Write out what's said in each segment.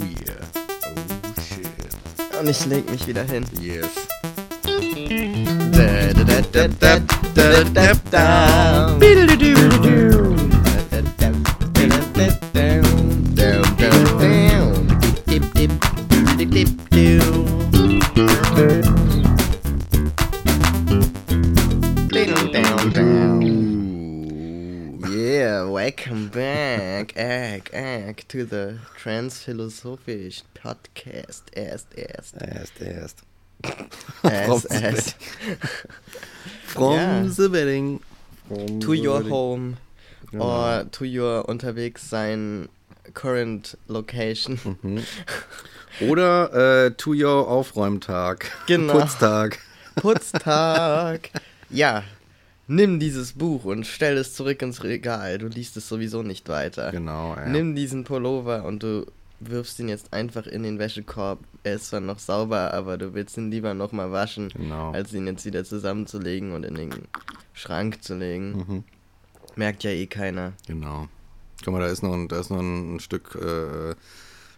yeah. Oh shit. Und ich leg mich wieder hin. Yes. Yeah, to the Transphilosophisch Podcast. Erst, erst. Erst, erst. Erst, erst. From Ja. the wedding. From To the your wedding. home Genau. or to your unterwegs sein current location. Mhm. Oder äh, to your Aufräumtag. Genau. Putztag. Putztag. Ja, nimm dieses Buch und stell es zurück ins Regal. Du liest es sowieso nicht weiter. Genau, ja. Nimm diesen Pullover und du wirfst ihn jetzt einfach in den Wäschekorb. Er ist zwar noch sauber, aber du willst ihn lieber nochmal waschen, Genau. als ihn jetzt wieder zusammenzulegen und in den Schrank zu legen. Mhm. Merkt ja eh keiner. Genau. Guck mal, da ist noch ein, da ist noch ein Stück, äh,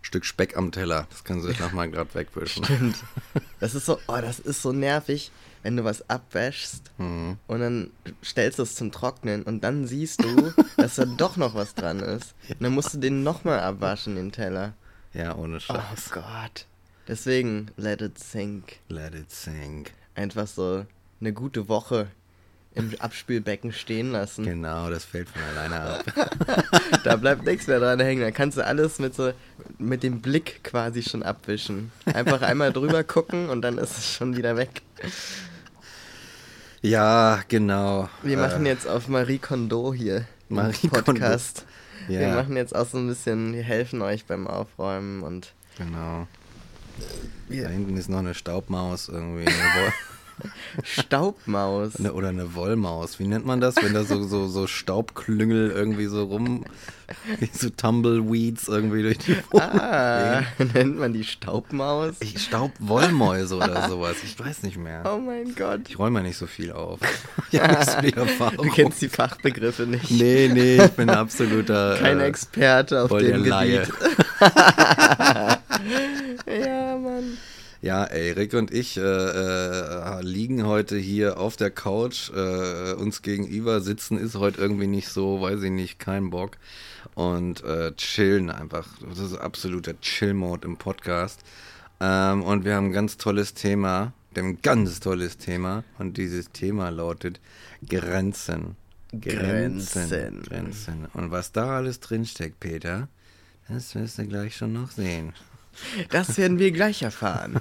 Stück Speck am Teller. Das können Sie sich nochmal gerade wegwischen. Stimmt. Das ist so, oh, das ist so nervig, wenn du was abwäschst Mhm. und dann stellst du es zum Trocknen und dann siehst du, dass da doch noch was dran ist. Und dann musst du den nochmal abwaschen, den Teller. Ja, ohne Oh Scheiß. Gott. Deswegen, let it sink. Let it sink. Einfach so eine gute Woche im Abspülbecken stehen lassen. Genau, das fällt von alleine ab. Da bleibt nichts mehr dran hängen. Da kannst du alles mit so mit dem Blick quasi schon abwischen. Einfach einmal drüber gucken und dann ist es schon wieder weg. Ja, genau. Wir Äh, machen jetzt auf Marie Kondo hier Marie Kondo. Podcast. Wir Ja. machen jetzt auch so ein bisschen, wir helfen euch beim Aufräumen und Genau. Da wir, hinten ist noch eine Staubmaus irgendwie. Staubmaus. oder eine Wollmaus. Wie nennt man das, wenn da so, so, so Staubklüngel irgendwie so rum, wie so Tumbleweeds irgendwie durch die Wohnung Ah, nennt man die Staubmaus? Ich Staubwollmäuse oder sowas. Ich weiß nicht mehr. Oh mein Gott. Ich räume nicht so viel auf. Ich habe nicht so viel Erfahrung. Du kennst die Fachbegriffe nicht. Nee, nee, ich bin ein absoluter. Kein äh, Experte auf dem Laie. Gebiet. ja, Mann. Ja, ey, Rick und ich äh, äh, liegen heute hier auf der Couch, äh, uns gegenüber sitzen ist heute irgendwie nicht so, weiß ich nicht, kein Bock und äh, chillen einfach. Das ist absoluter Chill-Mode im Podcast. Ähm, und wir haben ein ganz tolles Thema, ein ganz tolles Thema und dieses Thema lautet Grenzen. Grenzen. Grenzen. Und was da alles drinsteckt, Peter, das wirst du gleich schon noch sehen. Das werden wir gleich erfahren.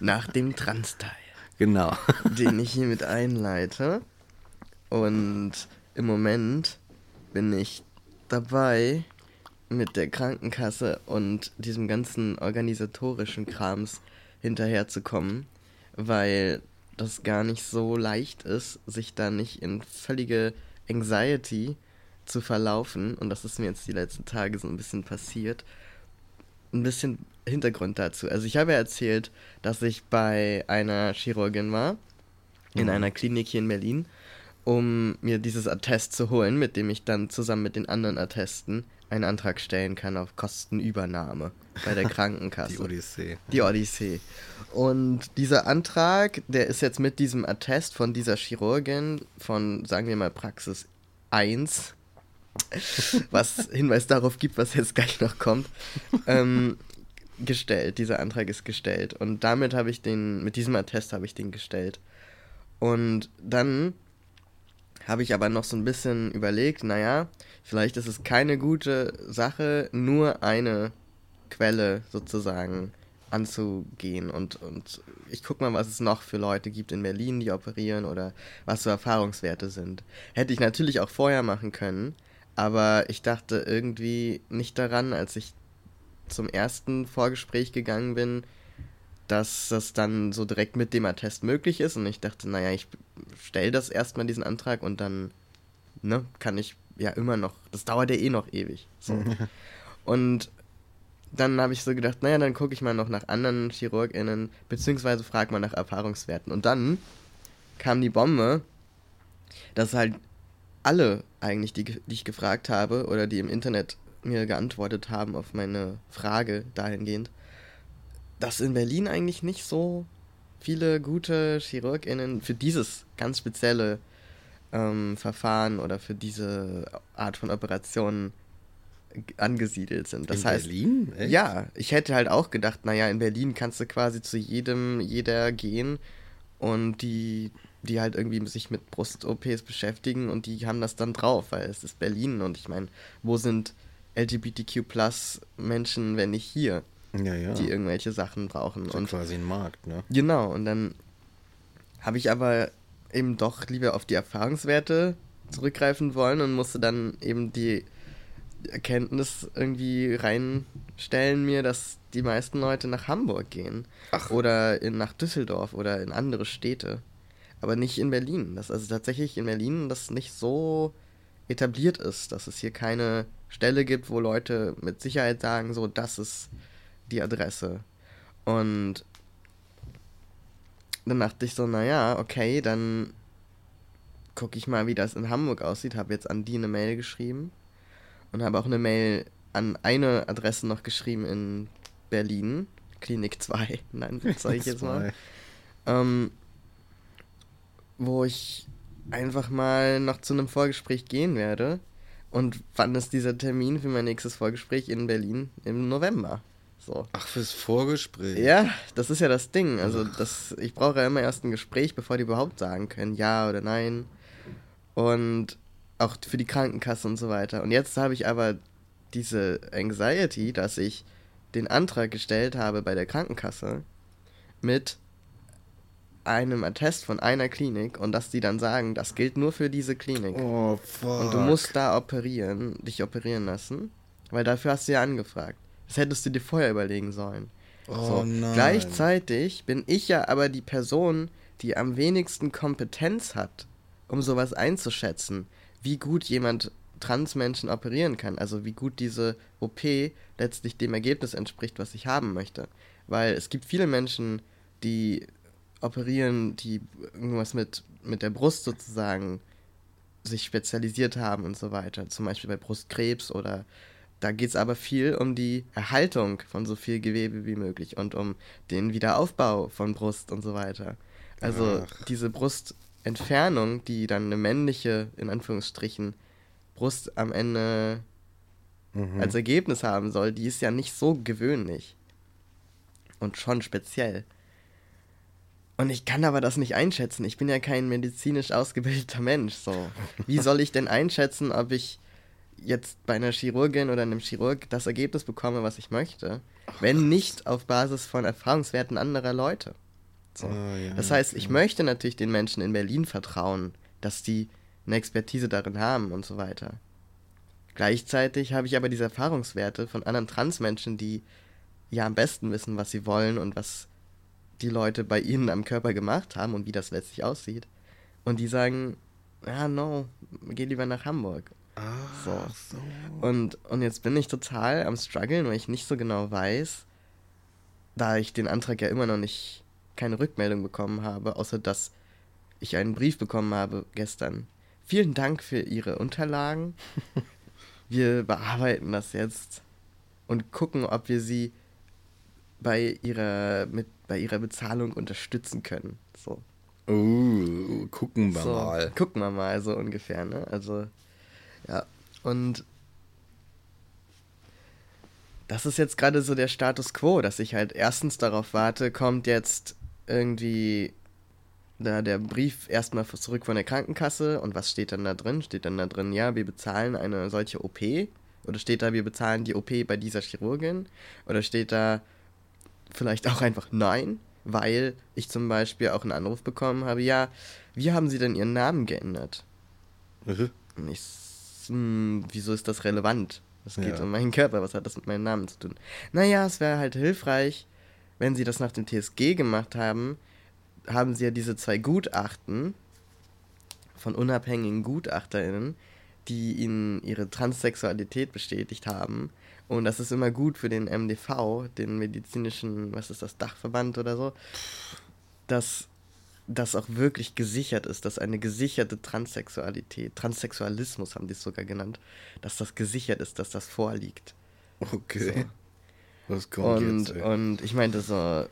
Nach dem Trans-Teil, Genau. den ich hiermit einleite. Und im Moment bin ich dabei, mit der Krankenkasse und diesem ganzen organisatorischen Krams hinterherzukommen, weil das gar nicht so leicht ist, sich da nicht in völlige Anxiety zu verlaufen. Und das ist mir jetzt die letzten Tage so ein bisschen passiert. Ein bisschen Hintergrund dazu. Also ich habe ja erzählt, dass ich bei einer Chirurgin war, in Mhm. einer Klinik hier in Berlin, um mir dieses Attest zu holen, mit dem ich dann zusammen mit den anderen Attesten einen Antrag stellen kann auf Kostenübernahme bei der Krankenkasse. Die Odyssee. Die Odyssee. Und dieser Antrag, der ist jetzt mit diesem Attest von dieser Chirurgin von, sagen wir mal, Praxis 1, was Hinweis darauf gibt, was jetzt gleich noch kommt, ähm, gestellt. Dieser Antrag ist gestellt. Und damit habe ich den, mit diesem Attest habe ich den gestellt. Und dann habe ich aber noch so ein bisschen überlegt, naja, vielleicht ist es keine gute Sache, nur eine Quelle sozusagen anzugehen. Und, und ich gucke mal, was es noch für Leute gibt in Berlin, die operieren oder was so Erfahrungswerte sind. Hätte ich natürlich auch vorher machen können, aber ich dachte irgendwie nicht daran, als ich zum ersten Vorgespräch gegangen bin, dass das dann so direkt mit dem Attest möglich ist. Und ich dachte, naja, ich stelle das erstmal diesen Antrag und dann ne, kann ich ja immer noch, das dauert ja eh noch ewig. So. und dann habe ich so gedacht, naja, dann gucke ich mal noch nach anderen ChirurgInnen, beziehungsweise frage mal nach Erfahrungswerten. Und dann kam die Bombe, dass halt alle eigentlich, die, die ich gefragt habe oder die im Internet mir geantwortet haben auf meine Frage dahingehend, dass in Berlin eigentlich nicht so viele gute ChirurgInnen für dieses ganz spezielle ähm, Verfahren oder für diese Art von Operationen angesiedelt sind. Das in heißt, Berlin? Echt? ja, ich hätte halt auch gedacht, naja, in Berlin kannst du quasi zu jedem, jeder gehen und die, die halt irgendwie sich mit Brust-OPs beschäftigen und die haben das dann drauf, weil es ist Berlin und ich meine, wo sind LGBTQ-Plus-Menschen, wenn nicht hier, Ja, ja. die irgendwelche Sachen brauchen? Und quasi ein Markt, ne? Genau, und dann habe ich aber eben doch lieber auf die Erfahrungswerte zurückgreifen wollen und musste dann eben die Erkenntnis irgendwie reinstellen mir, dass die meisten Leute nach Hamburg gehen Ach. oder in, nach Düsseldorf oder in andere Städte, aber nicht in Berlin. Dass also tatsächlich in Berlin das nicht so etabliert ist, dass es hier keine Stelle gibt, wo Leute mit Sicherheit sagen, so, das ist die Adresse. Und dann dachte ich so, naja, okay, dann gucke ich mal, wie das in Hamburg aussieht. Habe jetzt an die eine Mail geschrieben und habe auch eine Mail an eine Adresse noch geschrieben in Berlin, Klinik 2, nein, sage ich jetzt mal, ähm, wo ich einfach mal noch zu einem Vorgespräch gehen werde. Und wann ist dieser Termin für mein nächstes Vorgespräch in Berlin? Im November. So. Ach, fürs Vorgespräch. Ja, das ist ja das Ding. Also das, ich brauche ja immer erst ein Gespräch, bevor die überhaupt sagen können, ja oder nein. Und auch für die Krankenkasse und so weiter. Und jetzt habe ich aber diese Anxiety, dass ich den Antrag gestellt habe bei der Krankenkasse mit einem Attest von einer Klinik und dass die dann sagen, das gilt nur für diese Klinik. Oh, fuck. Und du musst da operieren, dich operieren lassen, weil dafür hast du ja angefragt. Das hättest du dir vorher überlegen sollen. Oh So, nein. Gleichzeitig bin ich ja aber die Person, die am wenigsten Kompetenz hat, um sowas einzuschätzen, wie gut jemand Transmenschen operieren kann, also wie gut diese OP letztlich dem Ergebnis entspricht, was ich haben möchte. Weil es gibt viele Menschen, die operieren, die irgendwas mit, mit der Brust sozusagen sich spezialisiert haben und so weiter. Zum Beispiel bei Brustkrebs oder da geht es aber viel um die Erhaltung von so viel Gewebe wie möglich und um den Wiederaufbau von Brust und so weiter. Also Ach. diese Brustentfernung, die dann eine männliche, in Anführungsstrichen, Brust am Ende Mhm. als Ergebnis haben soll, die ist ja nicht so gewöhnlich. Und schon speziell. Und ich kann aber das nicht einschätzen. Ich bin ja kein medizinisch ausgebildeter Mensch. So. Wie soll ich denn einschätzen, ob ich jetzt bei einer Chirurgin oder einem Chirurg das Ergebnis bekomme, was ich möchte, wenn nicht auf Basis von Erfahrungswerten anderer Leute? So. Ah, ja, Das heißt, ich möchte natürlich den Menschen in Berlin vertrauen, dass die eine Expertise darin haben und so weiter. Gleichzeitig habe ich aber diese Erfahrungswerte von anderen Transmenschen, die ja am besten wissen, was sie wollen und was die Leute bei ihnen am Körper gemacht haben und wie das letztlich aussieht. Und die sagen, ja, no, geh lieber nach Hamburg. Ah, So. so. Und, und jetzt bin ich total am struggeln, weil ich nicht so genau weiß, da ich den Antrag ja immer noch nicht keine Rückmeldung bekommen habe, außer dass ich einen Brief bekommen habe gestern. Vielen Dank für Ihre Unterlagen. Wir bearbeiten das jetzt und gucken, ob wir Sie bei ihrer, mit, bei ihrer Bezahlung unterstützen können. So. Uh, gucken wir so, mal. Gucken wir mal, so ungefähr, ne? Also, ja. Und das ist jetzt gerade so der Status quo, dass ich halt erstens darauf warte, kommt jetzt irgendwie da der Brief erstmal zurück von der Krankenkasse und was steht dann da drin? Steht dann da drin, ja, wir bezahlen eine solche OP? Oder steht da, wir bezahlen die OP bei dieser Chirurgin? Oder steht da vielleicht auch einfach nein? Weil ich zum Beispiel auch einen Anruf bekommen habe, ja, wie haben Sie denn Ihren Namen geändert? Äh, Und ich, s- hm, wieso ist das relevant? Es geht Ja. um meinen Körper, was hat das mit meinem Namen zu tun? Naja, es wäre halt hilfreich, wenn Sie das nach dem TSG gemacht haben, haben Sie ja diese zwei Gutachten von unabhängigen GutachterInnen, die Ihnen ihre Transsexualität bestätigt haben. Und das ist immer gut für den MDV, den medizinischen, was ist das, Dachverband oder so, dass das auch wirklich gesichert ist, dass eine gesicherte Transsexualität, Transsexualismus haben die es sogar genannt, dass das gesichert ist, dass das vorliegt. Okay. So. Was kommt und, jetzt? Ey? Und ich meinte so,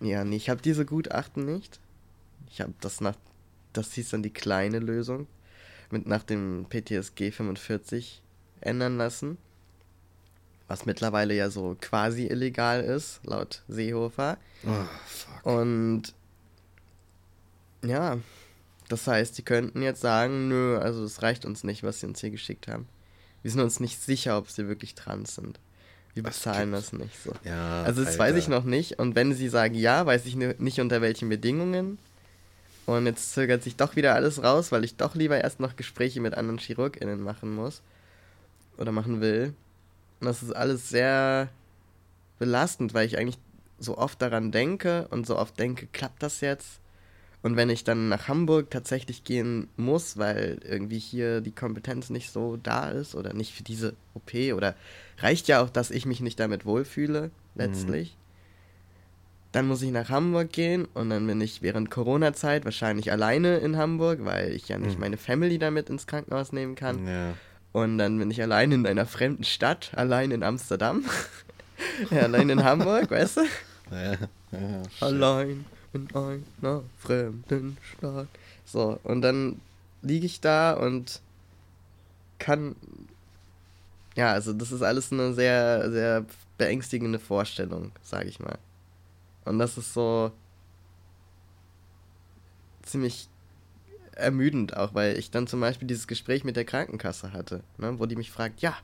ja, nee, ich habe diese Gutachten nicht. Ich habe das nach, das hieß dann die kleine Lösung, mit nach dem PTSG 45 ändern lassen. Was mittlerweile ja so quasi illegal ist, laut Seehofer. Oh, fuck. Und ja, das heißt, die könnten jetzt sagen, nö, also es reicht uns nicht, was sie uns hier geschickt haben. Wir sind uns nicht sicher, ob sie wirklich trans sind. Wir bezahlen das nicht so. Ja, also das Alter. weiß ich noch nicht. Und wenn sie sagen ja, weiß ich nicht unter welchen Bedingungen. Und jetzt zögert sich doch wieder alles raus, weil ich doch lieber erst noch Gespräche mit anderen ChirurgInnen machen muss. Oder machen will. Und das ist alles sehr belastend, weil ich eigentlich so oft daran denke und so oft denke, klappt das jetzt? Und wenn ich dann nach Hamburg tatsächlich gehen muss, weil irgendwie hier die Kompetenz nicht so da ist oder nicht für diese OP oder reicht ja auch, dass ich mich nicht damit wohlfühle, letztlich. Mhm. Dann muss ich nach Hamburg gehen und dann bin ich während Corona-Zeit wahrscheinlich alleine in Hamburg, weil ich ja nicht mhm. meine Family damit ins Krankenhaus nehmen kann. Ja. Und dann bin ich allein in einer fremden Stadt, allein in Amsterdam. allein in Hamburg, weißt du? Ja, ja, allein in einer fremden Stadt. So, und dann liege ich da und kann. Ja, also das ist alles eine sehr, sehr beängstigende Vorstellung, sage ich mal. Und das ist so ziemlich ermüdend auch, weil ich dann zum Beispiel dieses Gespräch mit der Krankenkasse hatte, ne, wo die mich fragt, ja,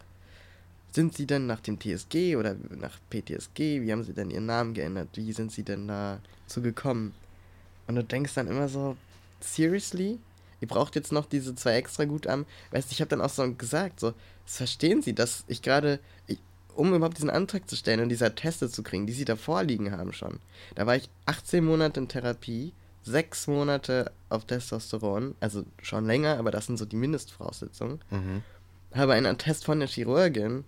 sind Sie denn nach dem TSG oder nach PTSG? Wie haben Sie denn Ihren Namen geändert? Wie sind Sie denn dazu gekommen? Und du denkst dann immer so, seriously? Ihr braucht jetzt noch diese zwei extra Gutamen. Weißt du, ich habe dann auch so gesagt, so, verstehen Sie, dass ich gerade, um überhaupt diesen Antrag zu stellen und diese Teste zu kriegen, die Sie da vorliegen haben schon, da war ich 18 Monate in Therapie, sechs Monate auf Testosteron, also schon länger, aber das sind so die Mindestvoraussetzungen. Mhm. Habe einen Attest von der Chirurgin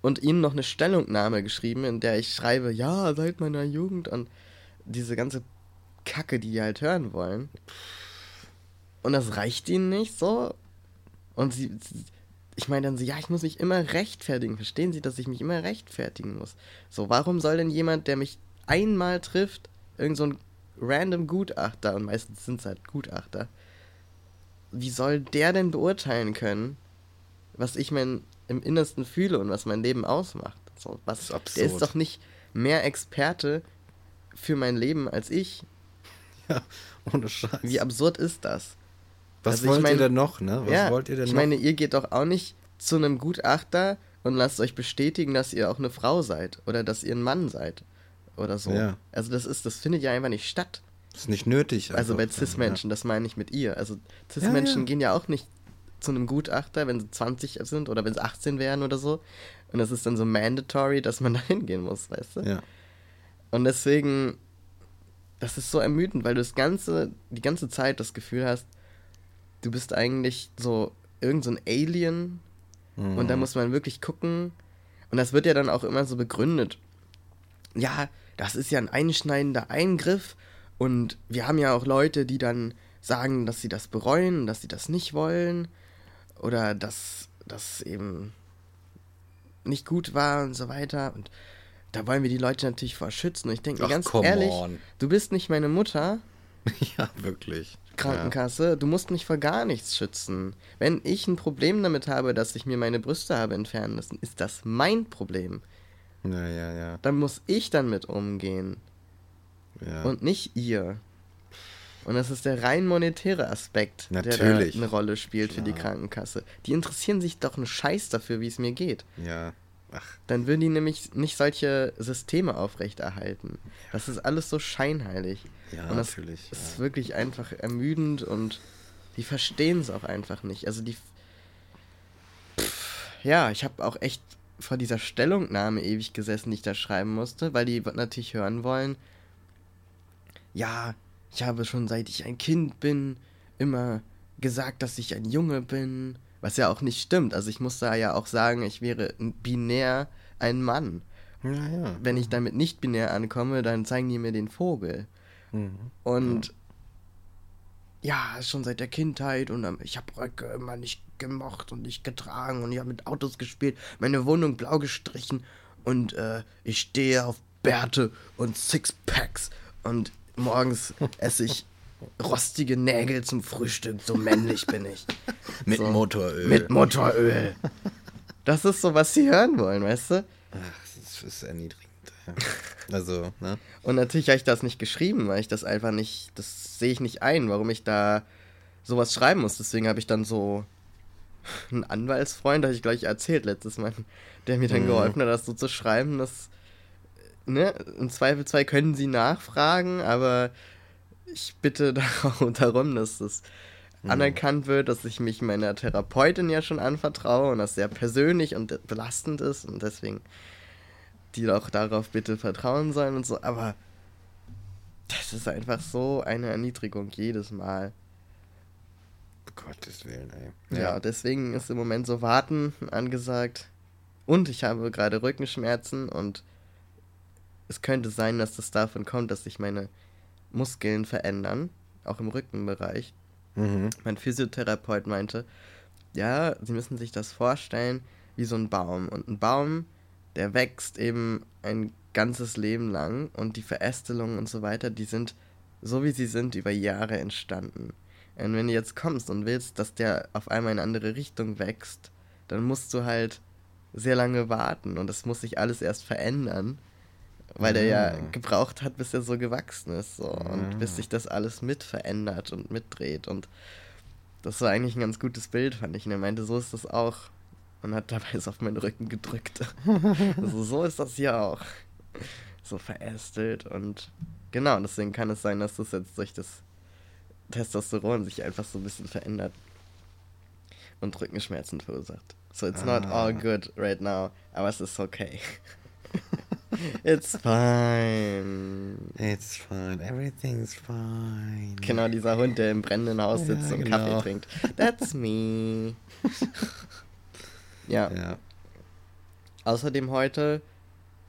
und ihnen noch eine Stellungnahme geschrieben, in der ich schreibe, ja, seit meiner Jugend und diese ganze Kacke, die die halt hören wollen. Und das reicht ihnen nicht so. Und sie, ich meine dann so, ja, ich muss mich immer rechtfertigen. Verstehen Sie, dass ich mich immer rechtfertigen muss? So, warum soll denn jemand, der mich einmal trifft, irgend so ein random Gutachter, und meistens sind es halt Gutachter, wie soll der denn beurteilen können, was ich mein im Innersten fühle und was mein Leben ausmacht. So, was, ist der ist doch nicht mehr Experte für mein Leben als ich. Ja, ohne Scheiß. Wie absurd ist das? Was also wollt ich mein, ihr denn noch, ne? Was ja, wollt ihr denn ich noch? meine, ihr geht doch auch nicht zu einem Gutachter und lasst euch bestätigen, dass ihr auch eine Frau seid oder dass ihr ein Mann seid oder so. Ja. Also das ist, das findet ja einfach nicht statt. Das ist nicht nötig. Also, also bei Cis-Menschen, ja. das meine ich mit ihr. Also Cis-Menschen ja, gehen ja auch nicht zu einem Gutachter, wenn sie 20 sind oder wenn sie 18 wären oder so. Und das ist dann so mandatory, dass man da hingehen muss, weißt du? Ja. Und deswegen, das ist so ermüdend, weil du das ganze, die ganze Zeit das Gefühl hast, du bist eigentlich so irgend so ein Alien mhm. und da muss man wirklich gucken. Und das wird ja dann auch immer so begründet. Ja, das ist ja ein einschneidender Eingriff und wir haben ja auch Leute, die dann sagen, dass sie das bereuen, dass sie das nicht wollen oder dass das eben nicht gut war und so weiter. Und da wollen wir die Leute natürlich vor schützen. Und ich denke mir ganz ehrlich, on. du bist nicht meine Mutter. ja, wirklich. Krankenkasse, ja. du musst mich vor gar nichts schützen. Wenn ich ein Problem damit habe, dass ich mir meine Brüste habe entfernen lassen, ist das mein Problem. Ja, ja, ja. Dann muss ich dann mit umgehen. Ja. Und nicht ihr. Und das ist der rein monetäre Aspekt, Natürlich. der eine Rolle spielt Klar. für die Krankenkasse. Die interessieren sich doch einen Scheiß dafür, wie es mir geht. Ja. Ach. Dann würden die nämlich nicht solche Systeme aufrechterhalten. Das ist alles so scheinheilig. Ja, und das natürlich. ist ja. wirklich einfach ermüdend und die verstehen es auch einfach nicht. Also die. Pff, ja, ich habe auch echt vor dieser Stellungnahme ewig gesessen, die ich da schreiben musste, weil die natürlich hören wollen. Ja, ich habe schon seit ich ein Kind bin immer gesagt, dass ich ein Junge bin, was ja auch nicht stimmt. Also ich muss da ja auch sagen, ich wäre binär ein Mann. Ja, ja. Wenn ich damit nicht binär ankomme, dann zeigen die mir den Vogel. Mhm. Und ja, schon seit der Kindheit und ich habe Röcke immer nicht gemocht und nicht getragen und ich habe mit Autos gespielt, meine Wohnung blau gestrichen und äh, ich stehe auf Bärte und Sixpacks und morgens esse ich rostige Nägel zum Frühstück, so männlich bin ich. mit so, Motoröl. Mit Motoröl. Das ist so, was sie hören wollen, weißt du? Ach, das ist erniedrigend. Also, ne? Und natürlich habe ich das nicht geschrieben, weil ich das einfach nicht, das sehe ich nicht ein, warum ich da sowas schreiben muss. Deswegen habe ich dann so einen Anwaltsfreund, habe ich gleich erzählt letztes Mal, der mir dann mhm. geholfen hat, das so zu schreiben, dass, ne, im Zweifelsfall können sie nachfragen, aber ich bitte darum, dass das mhm. anerkannt wird, dass ich mich meiner Therapeutin ja schon anvertraue und das sehr persönlich und belastend ist und deswegen die doch darauf bitte vertrauen sollen und so, aber das ist einfach so eine Erniedrigung jedes Mal. Gottes Willen, ey. Ja. ja, deswegen ist im Moment so Warten angesagt. Und ich habe gerade Rückenschmerzen und es könnte sein, dass das davon kommt, dass sich meine Muskeln verändern, auch im Rückenbereich. Mhm. Mein Physiotherapeut meinte, ja, Sie müssen sich das vorstellen wie so ein Baum. Und ein Baum der wächst eben ein ganzes Leben lang und die Verästelungen und so weiter, die sind so wie sie sind über Jahre entstanden. Und wenn du jetzt kommst und willst, dass der auf einmal in eine andere Richtung wächst, dann musst du halt sehr lange warten und das muss sich alles erst verändern, weil der ja ah. gebraucht hat, bis er so gewachsen ist so, und bis ah. sich das alles mit verändert und mitdreht und das war eigentlich ein ganz gutes Bild, fand ich. Und er meinte, so ist das auch und hat dabei es auf meinen Rücken gedrückt. also so ist das hier auch. So verästelt und genau, deswegen kann es sein, dass das jetzt durch das Testosteron sich einfach so ein bisschen verändert und Rückenschmerzen verursacht. So it's ah. not all good right now, aber es ist okay. It's fine. It's fine. Everything's fine. Genau, dieser Hund, der im brennenden Haus sitzt ja, und genau. Kaffee trinkt. That's me. Ja. ja. Außerdem heute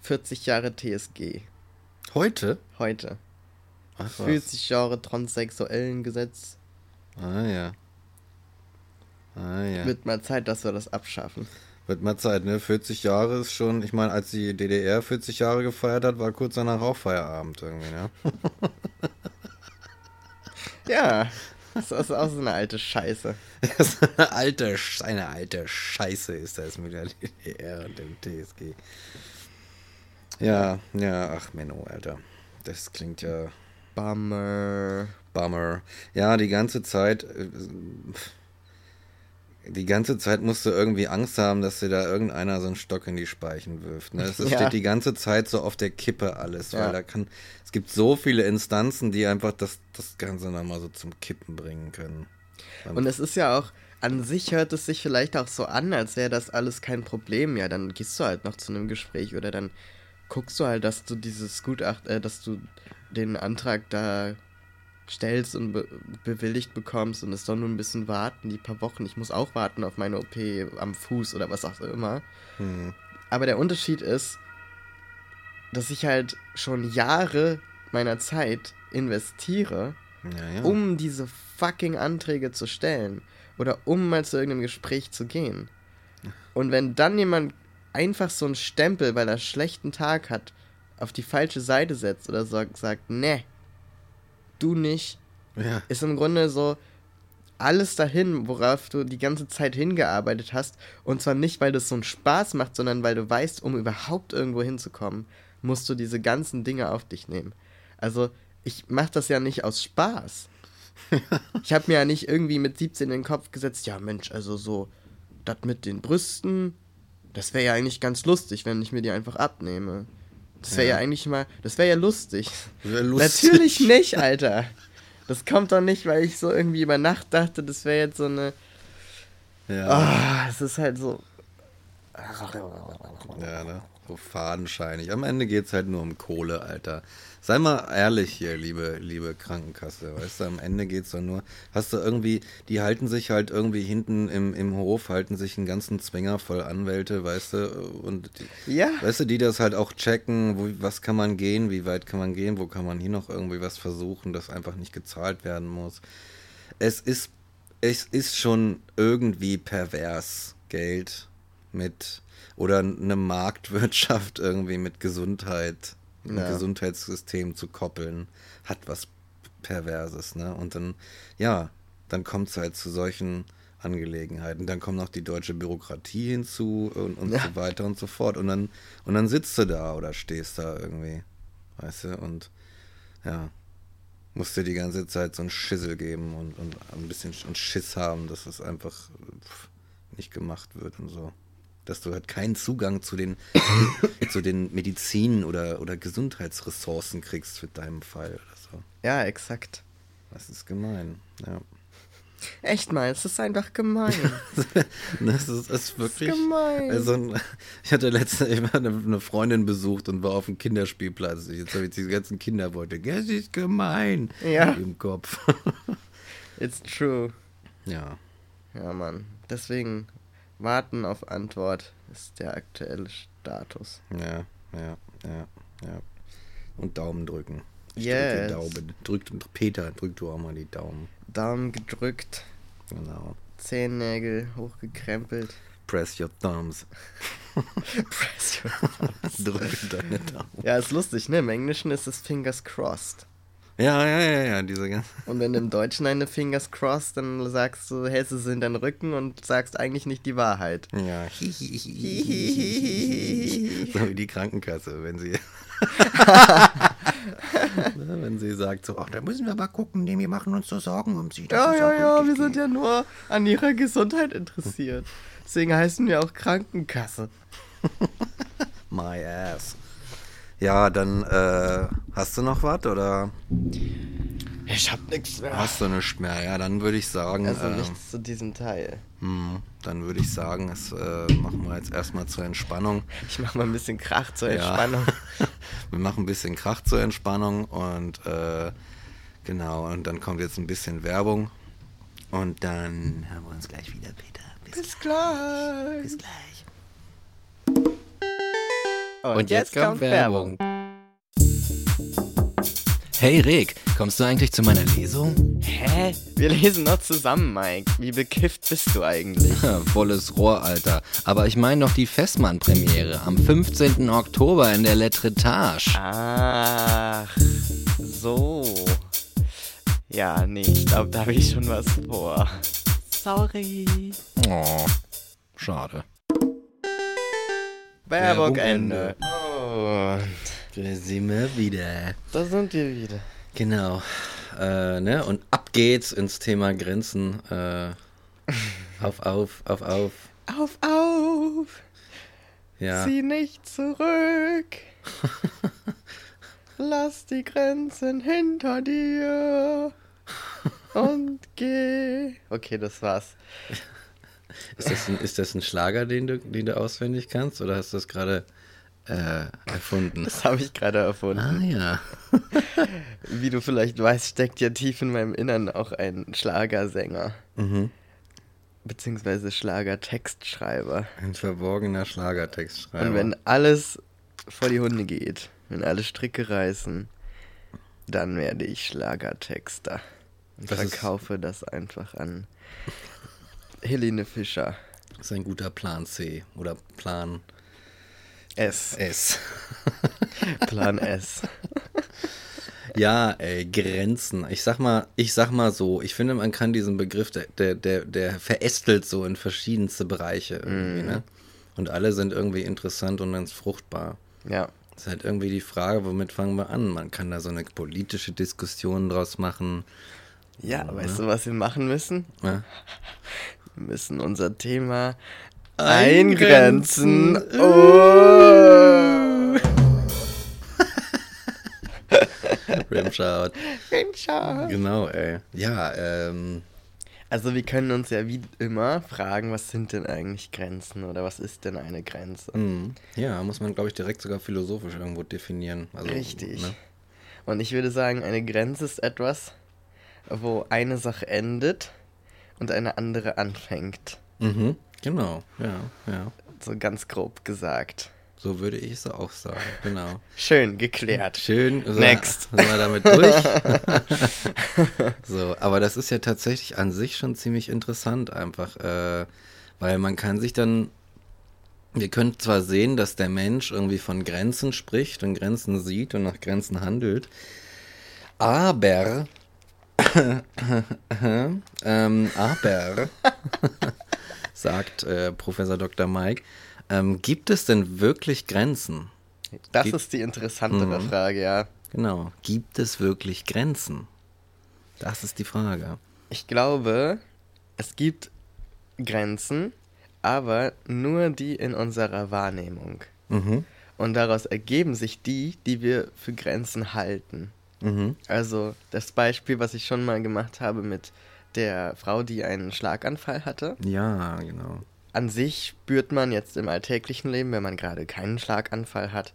40 Jahre TSG. Heute? Heute. Ach, 40 Jahre transsexuellen Gesetz. Ah ja. Ah ja. Wird mal Zeit, dass wir das abschaffen. Wird mal Zeit, ne? 40 Jahre ist schon, ich meine, als die DDR 40 Jahre gefeiert hat, war kurz danach auch Feierabend irgendwie, ne? ja. Das ist auch so eine alte Scheiße. eine, alte, eine alte Scheiße ist das mit der DDR und dem TSG. Ja, ja, ach Menno, Alter. Das klingt ja. Bummer. Bummer. Ja, die ganze Zeit. Äh, die ganze Zeit musst du irgendwie Angst haben, dass dir da irgendeiner so einen Stock in die Speichen wirft. Ne? Es ja. steht die ganze Zeit so auf der Kippe alles, weil ja. da kann, es gibt so viele Instanzen, die einfach das, das Ganze nochmal so zum Kippen bringen können. Und, Und es ist ja auch, an sich hört es sich vielleicht auch so an, als wäre das alles kein Problem. Ja, dann gehst du halt noch zu einem Gespräch oder dann guckst du halt, dass du dieses Gutachten, äh, dass du den Antrag da stellst und be bewilligt bekommst und es soll nur ein bisschen warten, die paar Wochen. Ich muss auch warten auf meine OP am Fuß oder was auch immer. Mhm. Aber der Unterschied ist, dass ich halt schon Jahre meiner Zeit investiere, ja, ja. um diese fucking Anträge zu stellen oder um mal zu irgendeinem Gespräch zu gehen. Und wenn dann jemand einfach so einen Stempel, weil er einen schlechten Tag hat, auf die falsche Seite setzt oder sagt, sagt, ne, du nicht. Ja. Ist im Grunde so alles dahin, worauf du die ganze Zeit hingearbeitet hast. Und zwar nicht, weil das so einen Spaß macht, sondern weil du weißt, um überhaupt irgendwo hinzukommen, musst du diese ganzen Dinge auf dich nehmen. Also, ich mach das ja nicht aus Spaß. ich habe mir ja nicht irgendwie mit 17 in den Kopf gesetzt, ja Mensch, also so, das mit den Brüsten, das wäre ja eigentlich ganz lustig, wenn ich mir die einfach abnehme. Das wäre ja. ja. eigentlich mal, das wäre ja lustig. Wär lustig. Natürlich nicht, Alter. Das kommt doch nicht, weil ich so irgendwie über Nacht dachte, das wäre jetzt so eine. Ja. Oh, es ist halt so. Ja, ne? So fadenscheinig. Am Ende geht es halt nur um Kohle, Alter. Sei mal ehrlich hier, liebe, liebe Krankenkasse. Weißt du, am Ende geht es doch nur. Hast du irgendwie, die halten sich halt irgendwie hinten im, im Hof, halten sich einen ganzen Zwinger voll Anwälte, weißt du, und die, Ja. weißt du, die das halt auch checken, wo, was kann man gehen, wie weit kann man gehen, wo kann man hier noch irgendwie was versuchen, das einfach nicht gezahlt werden muss. Es ist, es ist schon irgendwie pervers, Geld mit oder eine Marktwirtschaft irgendwie mit Gesundheit, ein Ja. Gesundheitssystem zu koppeln, hat was Perverses, ne? Und dann, ja, dann kommt es halt zu solchen Angelegenheiten. Dann kommt noch die deutsche Bürokratie hinzu und, und Ja. so weiter und so fort. Und dann, und dann sitzt du da oder stehst da irgendwie, weißt du, und ja, musst dir die ganze Zeit so einen Schissel geben und, und ein bisschen Sch- und Schiss haben, dass es einfach nicht gemacht wird und so. Dass du halt keinen Zugang zu den, zu den Medizin- oder, oder Gesundheitsressourcen kriegst für deinen Fall oder so. Ja, exakt. Das ist gemein, ja. Echt mal, es ist einfach gemein. Das ist, das ist wirklich. gemein. Also, ich hatte letztens ich eine, eine Freundin besucht und war auf dem Kinderspielplatz. Jetzt habe ich diese ganzen Kinderworte. Das ist gemein. Ja. Im Kopf. It's true. ja. Ja, Mann. Deswegen warten auf Antwort ist der aktuelle Status. Ja, ja, ja, ja. Und Daumen drücken. Ich Yes. drücke Daumen. Drückt, Peter, drück du auch mal die Daumen. Daumen gedrückt, Genau. Zehennägel hochgekrempelt. Press your thumbs. Press your Drücke deine Daumen. Ja, ist lustig, ne? Im Englischen ist es Fingers crossed. Ja, ja, ja, ja, diese ganze. Und wenn du im Deutschen eine Fingers crossed, dann sagst du, hältst es in deinen Rücken und sagst eigentlich nicht die Wahrheit. Ja. so wie die Krankenkasse, wenn sie. Ne, wenn sie sagt so, ach, da müssen wir mal gucken, denn wir machen uns so Sorgen um sie. Ja, ja, ja, wir sind ja nur an ihrer Gesundheit interessiert. Deswegen heißen wir auch Krankenkasse. My ass. Ja, dann äh, hast du noch was oder Ich hab nichts mehr. hast du nichts mehr? Ja, dann würde ich sagen, Also äh, nichts zu diesem Teil. hm, dann würde ich sagen, das äh, machen wir jetzt erstmal zur Entspannung. Ich mach mal ein bisschen Krach zur Ja. Entspannung. wir machen ein bisschen Krach zur Entspannung und äh, genau, und dann kommt jetzt ein bisschen Werbung und dann hören wir uns gleich wieder, Peter. Bis, Bis gleich. bis gleich. Und, jetzt, kommt Werbung. Hey Rick, kommst du eigentlich zu meiner Lesung? Hä? Wir lesen noch zusammen, Mike. Wie bekifft bist du eigentlich? Volles Rohr, Alter. Aber ich meine doch die Festmann-Premiere am 15. Oktober in der Letretage. Ach, so. Ja, nee, ich glaube, da habe ich schon was vor. Sorry. Oh, schade. Werbung Ende. Und Da sind wir wieder. da sind wir wieder. Genau. Äh, ne? Und ab geht's ins Thema Grenzen. Äh, auf, auf, auf, auf. Auf, auf! Ja. Zieh nicht zurück! Lass die Grenzen hinter dir! Und geh! Okay, das war's. Ist das, ein, ist das ein Schlager, den du, den du auswendig kannst? Oder hast du das gerade äh, erfunden? Das habe ich gerade Ah erfunden. ja. Wie du vielleicht weißt, steckt ja tief in meinem Innern auch ein Schlagersänger. Mhm. Beziehungsweise Schlagertextschreiber. Ein verborgener Schlagertextschreiber. Und wenn alles vor die Hunde geht, wenn alle Stricke reißen, dann werde ich Schlagertexter. Und Das verkaufe das einfach an Helene Fischer. Das ist ein guter Plan C oder Plan S. S. Plan S. Ja, ey, Grenzen. Ich sag mal, ich sag mal so, ich finde, man kann diesen Begriff, der, der, der, verästelt so in verschiedenste Bereiche irgendwie, ne? Und alle sind irgendwie interessant und ganz fruchtbar. Ja. ist halt irgendwie die Frage, womit fangen wir an? Man kann da so eine politische Diskussion draus machen. Ja, weißt du, was wir machen müssen? Ja? Wir müssen unser Thema eingrenzen. Eingrenzen. Oh. Rimshot. Rimshot. Genau, ey. Ja, ähm, Also wir können uns ja wie immer fragen, was sind denn eigentlich Grenzen oder was ist denn eine Grenze? Mhm. Ja, muss man, glaube ich, direkt sogar philosophisch irgendwo definieren. Also, Richtig. Ne? Und ich würde sagen, eine Grenze ist etwas, wo eine Sache endet und eine andere anfängt. Mhm. Genau, ja, ja. So ganz grob gesagt. So würde ich es auch sagen, genau. Schön geklärt. Schön. So, Next. Sind wir damit durch? so, aber das ist ja tatsächlich an sich schon ziemlich interessant einfach, äh, weil man kann sich dann, wir können zwar sehen, dass der Mensch irgendwie von Grenzen spricht und Grenzen sieht und nach Grenzen handelt, aber, ähm, aber, sagt äh, Professor Dr. Mike, ähm, gibt es denn wirklich Grenzen? Das Gibt- ist die interessantere Mhm. Frage, ja. Genau. Gibt es wirklich Grenzen? Das ist die Frage. Ich glaube, es gibt Grenzen, aber nur die in unserer Wahrnehmung. Mhm. Und daraus ergeben sich die, die wir für Grenzen halten. Mhm. Also das Beispiel, was ich schon mal gemacht habe mit der Frau, die einen Schlaganfall hatte. Ja, genau. An sich spürt man jetzt im alltäglichen Leben, wenn man gerade keinen Schlaganfall hat,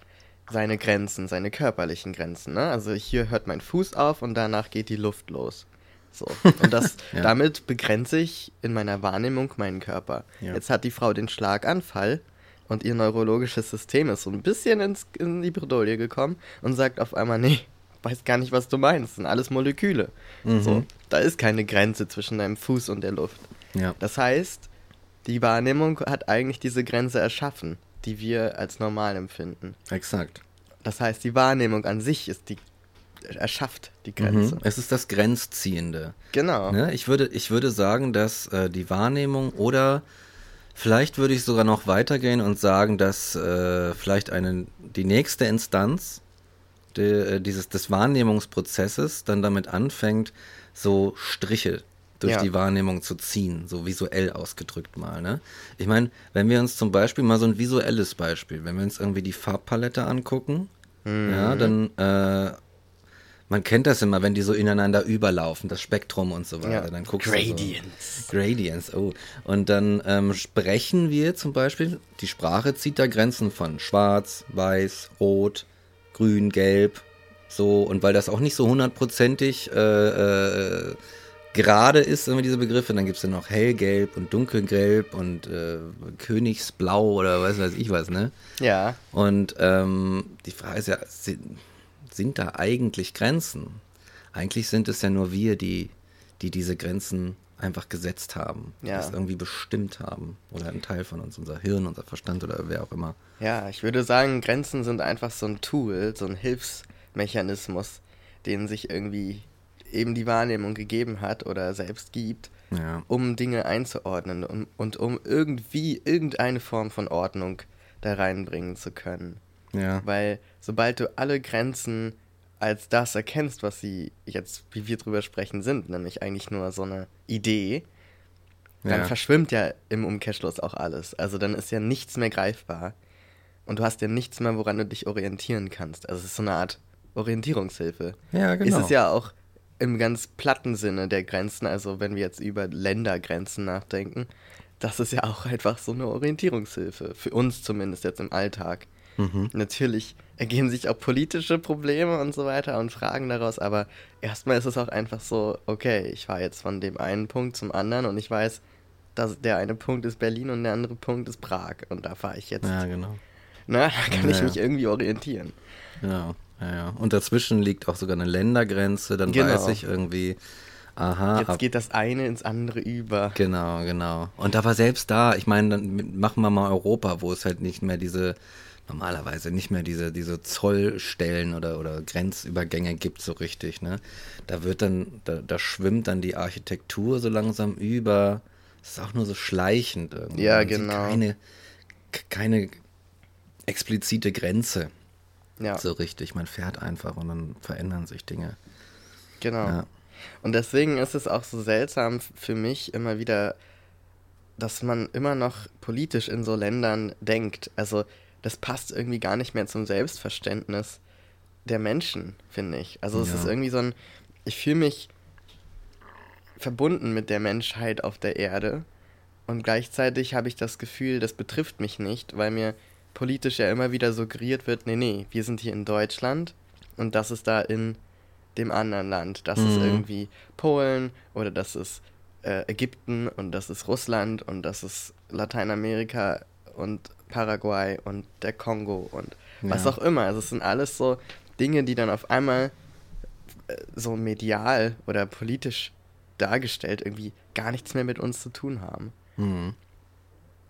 seine Grenzen, seine körperlichen Grenzen. Ne? Also hier hört mein Fuß auf und danach geht die Luft los. So. Und das, Ja. damit begrenze ich in meiner Wahrnehmung meinen Körper. Ja. Jetzt hat die Frau den Schlaganfall und ihr neurologisches System ist so ein bisschen ins, in die Bredouille gekommen und sagt auf einmal, nee, weiß gar nicht, was du meinst, das sind alles Moleküle. Mhm. So, da ist keine Grenze zwischen deinem Fuß und der Luft. Ja. Das heißt, die Wahrnehmung hat eigentlich diese Grenze erschaffen, die wir als normal empfinden. Exakt. Das heißt, die Wahrnehmung an sich ist die erschafft die Grenze. Mhm. Es ist das Grenzziehende. Genau. Ne? Ich, würde, ich würde sagen, dass äh, die Wahrnehmung oder vielleicht würde ich sogar noch weitergehen und sagen, dass äh, vielleicht eine, die nächste Instanz de, äh, dieses, des Wahrnehmungsprozesses dann damit anfängt, so Striche durch Ja. die Wahrnehmung zu ziehen, so visuell ausgedrückt mal. Ne? Ich meine, wenn wir uns zum Beispiel mal so ein visuelles Beispiel, wenn wir uns irgendwie die Farbpalette angucken, ja, dann äh, man kennt das immer, wenn die so ineinander überlaufen, das Spektrum und so weiter. Ja. Dann guckst Gradients. Du so, Gradients, oh. Und dann ähm, sprechen wir zum Beispiel, die Sprache zieht da Grenzen von schwarz, weiß, rot, grün, gelb, so. Und weil das auch nicht so hundertprozentig äh, äh, gerade ist, immer diese Begriffe, dann gibt es ja noch hellgelb und dunkelgelb und äh, Königsblau oder was weiß ich was, ne? Ja. Und ähm, die Frage ist ja, sind, sind da eigentlich Grenzen? Eigentlich sind es ja nur wir, die, die diese Grenzen einfach gesetzt haben, Ja. das irgendwie bestimmt haben. Oder ein Teil von uns, unser Hirn, unser Verstand oder wer auch immer. Ja, ich würde sagen, Grenzen sind einfach so ein Tool, so ein Hilfsmechanismus, den sich irgendwie eben die Wahrnehmung gegeben hat oder selbst gibt, Ja. um Dinge einzuordnen und, und um irgendwie irgendeine Form von Ordnung da reinbringen zu können. Ja. Weil sobald du alle Grenzen als das erkennst, was sie jetzt, wie wir drüber sprechen, sind, nämlich eigentlich nur so eine Idee, dann Ja. verschwimmt ja im Umkehrschluss auch alles. Also dann ist ja nichts mehr greifbar. Und du hast ja nichts mehr, woran du dich orientieren kannst. Also es ist so eine Art Orientierungshilfe. Ja, genau. Ist es ja auch im ganz platten Sinne der Grenzen, also wenn wir jetzt über Ländergrenzen nachdenken, das ist ja auch einfach so eine Orientierungshilfe. Für uns zumindest jetzt im Alltag. Mhm. Natürlich ergeben sich auch politische Probleme und so weiter und Fragen daraus, aber erstmal ist es auch einfach so, okay, ich fahre jetzt von dem einen Punkt zum anderen und ich weiß, dass der eine Punkt ist Berlin und der andere Punkt ist Prag und da fahre ich jetzt. Ja, genau. Na, da kann Ja, ich ja. mich irgendwie orientieren. Genau. Ja, ja. Und dazwischen liegt auch sogar eine Ländergrenze, dann Genau. weiß ich irgendwie, aha, Jetzt geht das eine ins andere über. Genau, genau. Und aber selbst da, ich meine, dann machen wir mal Europa, wo es halt nicht mehr diese, normalerweise nicht mehr diese, diese Zollstellen oder, oder Grenzübergänge gibt so richtig, ne? Da wird dann, da, da schwimmt dann die Architektur so langsam über. Es ist auch nur so schleichend irgendwie. Ja, Man genau. Keine, keine explizite Grenze Ja, so richtig. Man fährt einfach und dann verändern sich Dinge. genau. Ja. Und deswegen ist es auch so seltsam für mich immer wieder, dass man immer noch politisch in so Ländern denkt. Also das passt irgendwie gar nicht mehr zum Selbstverständnis der Menschen, finde ich. Also es Ja. ist irgendwie so ein, ich fühle mich verbunden mit der Menschheit auf der Erde. Und gleichzeitig habe ich das Gefühl, das betrifft mich nicht, weil mir politisch ja immer wieder suggeriert wird, nee, nee, wir sind hier in Deutschland und das ist da in dem anderen Land. Das mhm. ist irgendwie Polen oder das ist äh, Ägypten und das ist Russland und das ist Lateinamerika und Paraguay und der Kongo und ja. was auch immer. Also es sind alles so Dinge, die dann auf einmal äh, so medial oder politisch dargestellt irgendwie gar nichts mehr mit uns zu tun haben. Mhm.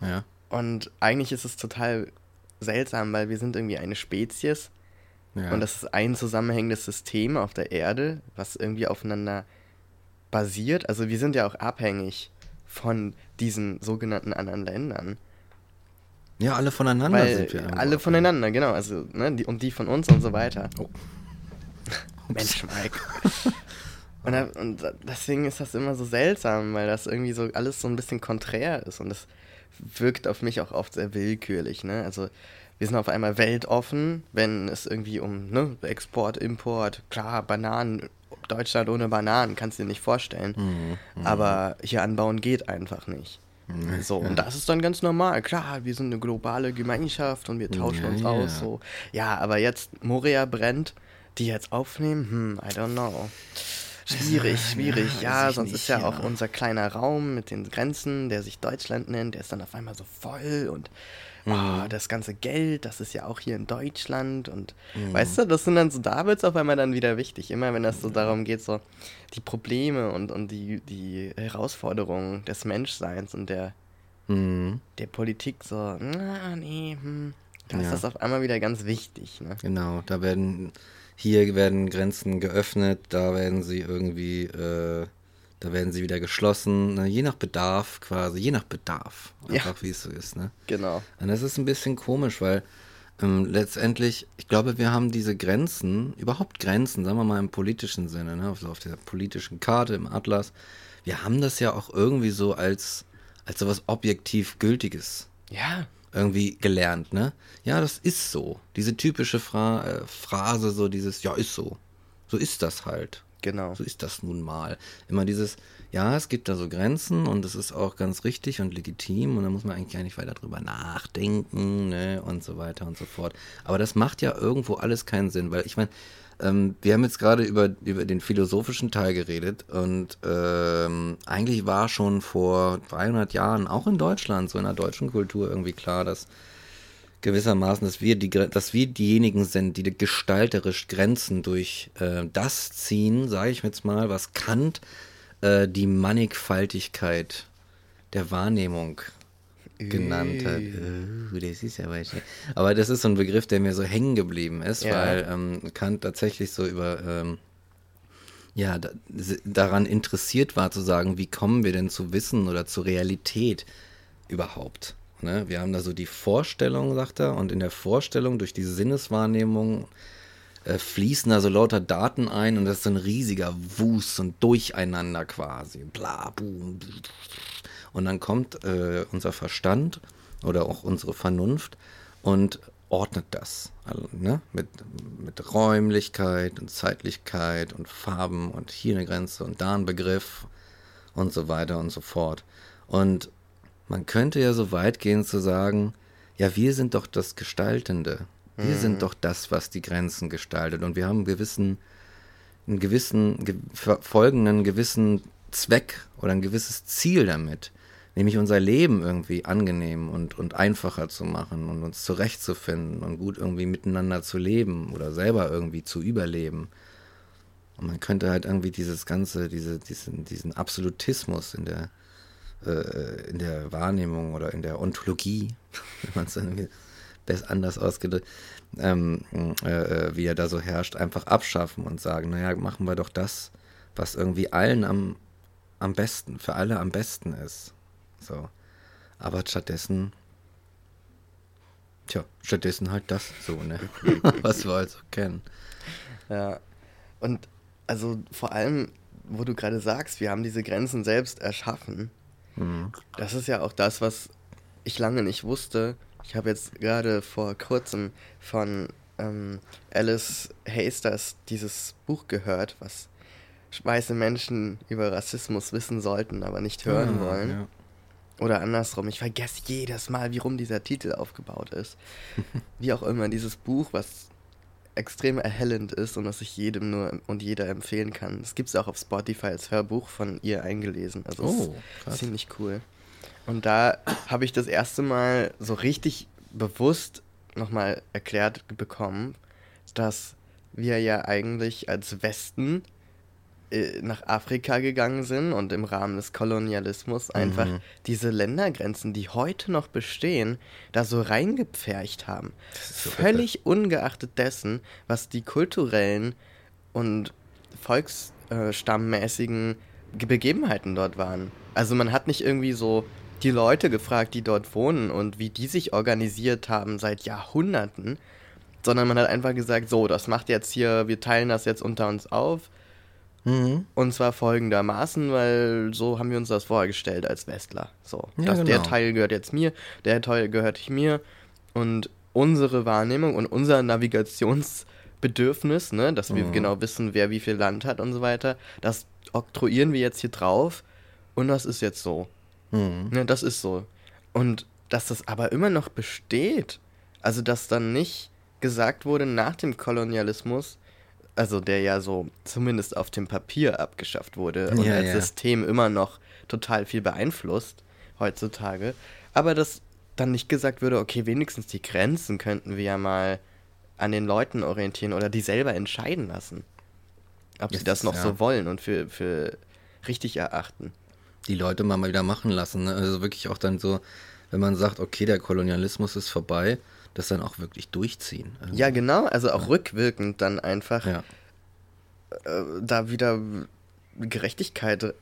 Ja. Und eigentlich ist es total seltsam, weil wir sind irgendwie eine Spezies ja. und das ist ein zusammenhängendes System auf der Erde, was irgendwie aufeinander basiert. Also wir sind ja auch abhängig von diesen sogenannten anderen Ländern. Ja, alle voneinander Weil sind wir. Alle voneinander, genau. Also, ne, die, und die von uns und so weiter. Oh. Mensch, Mike. und, und deswegen ist das immer so seltsam, weil das irgendwie so alles so ein bisschen konträr ist und das wirkt auf mich auch oft sehr willkürlich, ne? Also wir sind auf einmal weltoffen, wenn es irgendwie um ne, Export, Import, klar, Bananen, Deutschland ohne Bananen, kannst du dir nicht vorstellen. Mhm, mhm. Aber hier anbauen geht einfach nicht. So, ja. und das ist dann ganz normal. Klar, wir sind eine globale Gemeinschaft und wir tauschen ja, uns ja. aus. So. Ja, aber jetzt Moria brennt, die jetzt aufnehmen, hm, I don't know. Schwierig, schwierig. Ja, sonst nicht, ist ja, auch unser kleiner Raum mit den Grenzen, der sich Deutschland nennt, der ist dann auf einmal so voll und. Oh, das ganze Geld, das ist ja auch hier in Deutschland und mhm. weißt du, das sind dann so, da wird es auf einmal dann wieder wichtig. Immer wenn das so darum geht, so die Probleme und, und die, die Herausforderungen des Menschseins und der, mhm. der Politik so, na, nee, hm, da ja. ist das auf einmal wieder ganz wichtig. Ne? Genau, da werden, hier werden Grenzen geöffnet, da werden sie irgendwie, äh, da werden sie wieder geschlossen, ne? je nach Bedarf quasi, je nach Bedarf, einfach ja. wie es so ist. Ne? Genau. Und das ist ein bisschen komisch, weil ähm, letztendlich, ich glaube, wir haben diese Grenzen, überhaupt Grenzen, sagen wir mal im politischen Sinne, ne? also auf der politischen Karte, im Atlas, wir haben das ja auch irgendwie so als, als so was objektiv Gültiges. Ja. Irgendwie gelernt, ne? Ja, das ist so. Diese typische Fra äh, Phrase, so dieses, ja, ist so. So ist das halt. Genau. So ist das nun mal. Immer dieses, ja, es gibt da so Grenzen und das ist auch ganz richtig und legitim und da muss man eigentlich gar nicht weiter drüber nachdenken, ne, und so weiter und so fort. Aber das macht ja irgendwo alles keinen Sinn, weil ich meine, ähm, wir haben jetzt gerade über, über den philosophischen Teil geredet und ähm, eigentlich war schon vor 300 Jahren auch in Deutschland, so in der deutschen Kultur irgendwie klar, dass gewissermaßen, dass wir, die, dass wir diejenigen sind, die gestalterisch Grenzen durch äh, das ziehen, sage ich jetzt mal, was Kant äh, die Mannigfaltigkeit der Wahrnehmung genannt hat. Uh, das ist ja weiß Aber das ist so ein Begriff, der mir so hängen geblieben ist, ja. weil ähm, Kant tatsächlich so über ähm, ja da, daran interessiert war zu sagen, wie kommen wir denn zu Wissen oder zu Realität überhaupt? Ne? Wir haben da so die Vorstellung, sagt er, und in der Vorstellung durch die Sinneswahrnehmung äh, fließen da so lauter Daten ein und das ist so ein riesiger Wust und Durcheinander quasi. Bla, boom. Und dann kommt äh, unser Verstand oder auch unsere Vernunft und ordnet das. Also, ne? mit, mit Räumlichkeit und Zeitlichkeit und Farben und hier eine Grenze und da ein Begriff und so weiter und so fort. Und man könnte ja so weit gehen zu sagen, ja, wir sind doch das Gestaltende. Wir mhm. sind doch das, was die Grenzen gestaltet. Und wir haben einen gewissen, einen gewissen, ge verfolgen einen gewissen Zweck oder ein gewisses Ziel damit. Nämlich unser Leben irgendwie angenehm und, und einfacher zu machen und uns zurechtzufinden und gut irgendwie miteinander zu leben oder selber irgendwie zu überleben. Und man könnte halt irgendwie dieses ganze, diese, diesen, diesen Absolutismus in der, äh, in der Wahrnehmung oder in der Ontologie, wenn man es dann anders ausgedrückt, ähm, äh, äh, wie er da so herrscht, einfach abschaffen und sagen, naja, machen wir doch das, was irgendwie allen am, am besten, für alle am besten ist. So. Aber stattdessen, tja, stattdessen halt das so, ne? was wir also kennen. Ja. Und also vor allem, wo du gerade sagst, wir haben diese Grenzen selbst erschaffen. Mhm. Das ist ja auch das, was ich lange nicht wusste. Ich habe jetzt gerade vor kurzem von ähm, Alice Hasters dieses Buch gehört, was weiße Menschen über Rassismus wissen sollten, aber nicht hören Ah, wollen. ja. Oder andersrum, ich vergesse jedes Mal, wie rum dieser Titel aufgebaut ist. wie auch immer, dieses Buch, was extrem erhellend ist und was ich jedem nur und jeder empfehlen kann. Das gibt es auch auf Spotify als Hörbuch von ihr eingelesen. Also es Oh, ist krass. ziemlich cool. Und da habe ich das erste Mal so richtig bewusst nochmal erklärt bekommen, dass wir ja eigentlich als Westen äh, nach Afrika gegangen sind und im Rahmen des Kolonialismus einfach Mhm. diese Ländergrenzen, die heute noch bestehen, da so reingepfercht haben. so Völlig ungeachtet dessen, was die kulturellen und volksstammäßigen Begebenheiten dort waren. Also man hat nicht irgendwie so die Leute gefragt, die dort wohnen und wie die sich organisiert haben seit Jahrhunderten, sondern man hat einfach gesagt, so, das macht jetzt hier, wir teilen das jetzt unter uns auf. Mhm. Und zwar folgendermaßen, weil so haben wir uns das vorgestellt als Westler. So, Ja, dass der genau. Teil gehört jetzt mir, der Teil gehört mir und unsere Wahrnehmung und unser Navigationsbedürfnis, ne, dass wir Mhm. genau wissen, wer wie viel Land hat und so weiter, das oktroyieren wir jetzt hier drauf und das ist jetzt so. Mhm. Ne, das ist so. Und dass das aber immer noch besteht, also dass dann nicht gesagt wurde nach dem Kolonialismus, also der ja so zumindest auf dem Papier abgeschafft wurde und Ja, als ja. System immer noch total viel beeinflusst heutzutage, aber dass dann nicht gesagt würde, okay, wenigstens die Grenzen könnten wir ja mal an den Leuten orientieren oder die selber entscheiden lassen, ob sie Jetzt, das noch ja. so wollen und für, für richtig erachten. die Leute mal wieder machen lassen. Ne? Also wirklich auch dann so, wenn man sagt, okay, der Kolonialismus ist vorbei, das dann auch wirklich durchziehen. Also, Ja, genau, also auch rückwirkend dann einfach ja. äh, da wieder Gerechtigkeit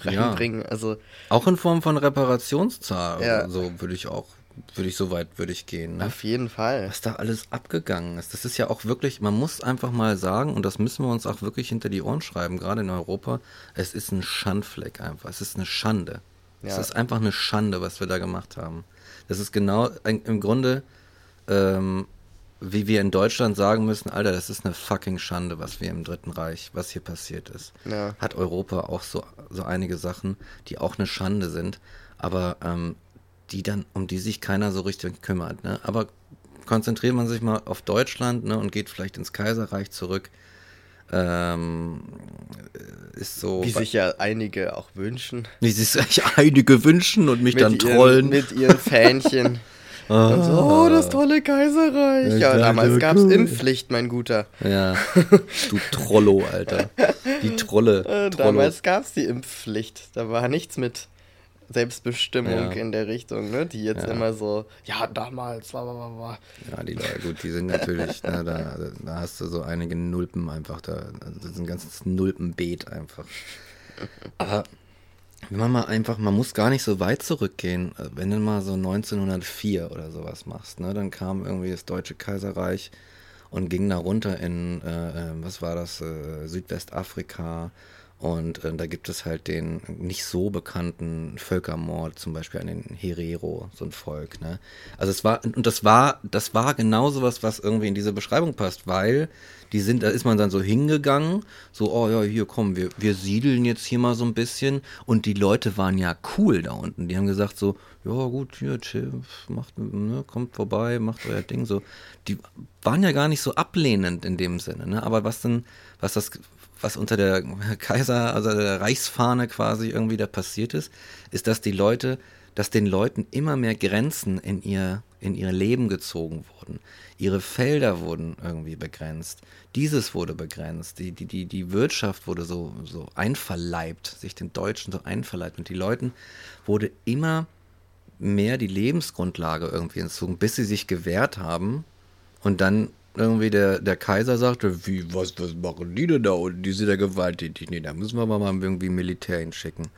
reinbringen. Also, Auch in Form von Reparationszahl. Ja. So würde ich auch, würde ich so weit würde ich gehen. Ne? auf jeden Fall. Was da alles abgegangen ist. Das ist ja auch wirklich, man muss einfach mal sagen, und das müssen wir uns auch wirklich hinter die Ohren schreiben, gerade in Europa, es ist ein Schandfleck einfach. Es ist eine Schande. Es Ja. ist einfach eine Schande, was wir da gemacht haben. Das ist genau ein, im Grunde, ähm, wie wir in Deutschland sagen müssen, Alter, das ist eine fucking Schande, was wir im Dritten Reich, was hier passiert ist. Ja. Hat Europa auch so, so einige Sachen, die auch eine Schande sind, aber ähm, die dann, um die sich keiner so richtig kümmert. Ne? Aber konzentriert man sich mal auf Deutschland ne, und geht vielleicht ins Kaiserreich zurück, ähm, ist so. Wie sich ja einige auch wünschen. wie sich einige wünschen und mich dann ihren, trollen. Mit ihren Fähnchen. Und so, oh, das tolle Kaiserreich. Ja, damals gab es. Impfpflicht, mein Guter. Ja, du Trollo, Alter. Die Trolle. Äh, Trollo. damals gab es die Impfpflicht. Da war nichts mit Selbstbestimmung Ja. in der Richtung, ne? Die jetzt Ja. immer so, ja, damals, war, war, war, war. Ja, die Leute, gut, die sind natürlich, ne, da, da hast du so einige Nulpen einfach, da, das ist ein ganzes Nulpenbeet einfach. Aber wenn man mal einfach, man muss gar nicht so weit zurückgehen, äh, wenn du mal so 1904 oder sowas machst, ne, dann kam irgendwie das Deutsche Kaiserreich und ging da runter in, äh, äh, was war das, äh, Südwestafrika und äh, da gibt es halt den nicht so bekannten Völkermord, zum Beispiel an den Herero, so ein Volk, ne? Also es war, und das war, das war genau sowas, was irgendwie in diese Beschreibung passt, weil die sind, da ist man dann so hingegangen, so, oh ja, hier komm, wir, wir siedeln jetzt hier mal so ein bisschen und die Leute waren ja cool da unten. Die haben gesagt so, ja gut, hier, chill, macht, ne, kommt vorbei, macht euer Ding so. Die waren ja gar nicht so ablehnend in dem Sinne, ne? Aber was denn, was das, was unter der Kaiser, also der Reichsfahne quasi irgendwie da passiert ist, ist, dass die Leute, dass den Leuten immer mehr Grenzen in ihr, in ihr Leben gezogen wurden. Ihre Felder wurden irgendwie begrenzt. Dieses wurde begrenzt. Die, die, die, die Wirtschaft wurde so, so einverleibt, sich den Deutschen so einverleibt. Und die Leuten wurde immer mehr die Lebensgrundlage irgendwie entzogen, bis sie sich gewehrt haben und dann irgendwie der, der Kaiser sagte, wie, was, was machen die denn da unten? Die sind ja gewalttätig. Nee, da müssen wir mal irgendwie Militär hinschicken.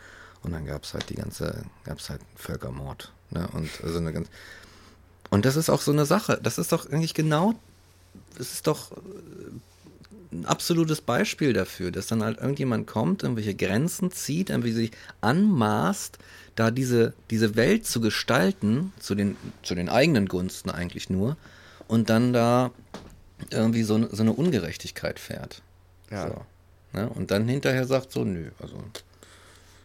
Und dann gab es halt die ganze, gab es halt Völkermord. Ne? Und also eine ganz. Und das ist auch so eine Sache. Das ist doch eigentlich genau, das ist doch äh, ein absolutes Beispiel dafür, dass dann halt irgendjemand kommt, irgendwelche Grenzen zieht, irgendwie sich anmaßt, da diese, diese Welt zu gestalten, zu den, zu den eigenen Gunsten eigentlich nur, und dann da irgendwie so, so eine Ungerechtigkeit fährt. Ja. So. Ne? Und dann hinterher sagt so, nö, also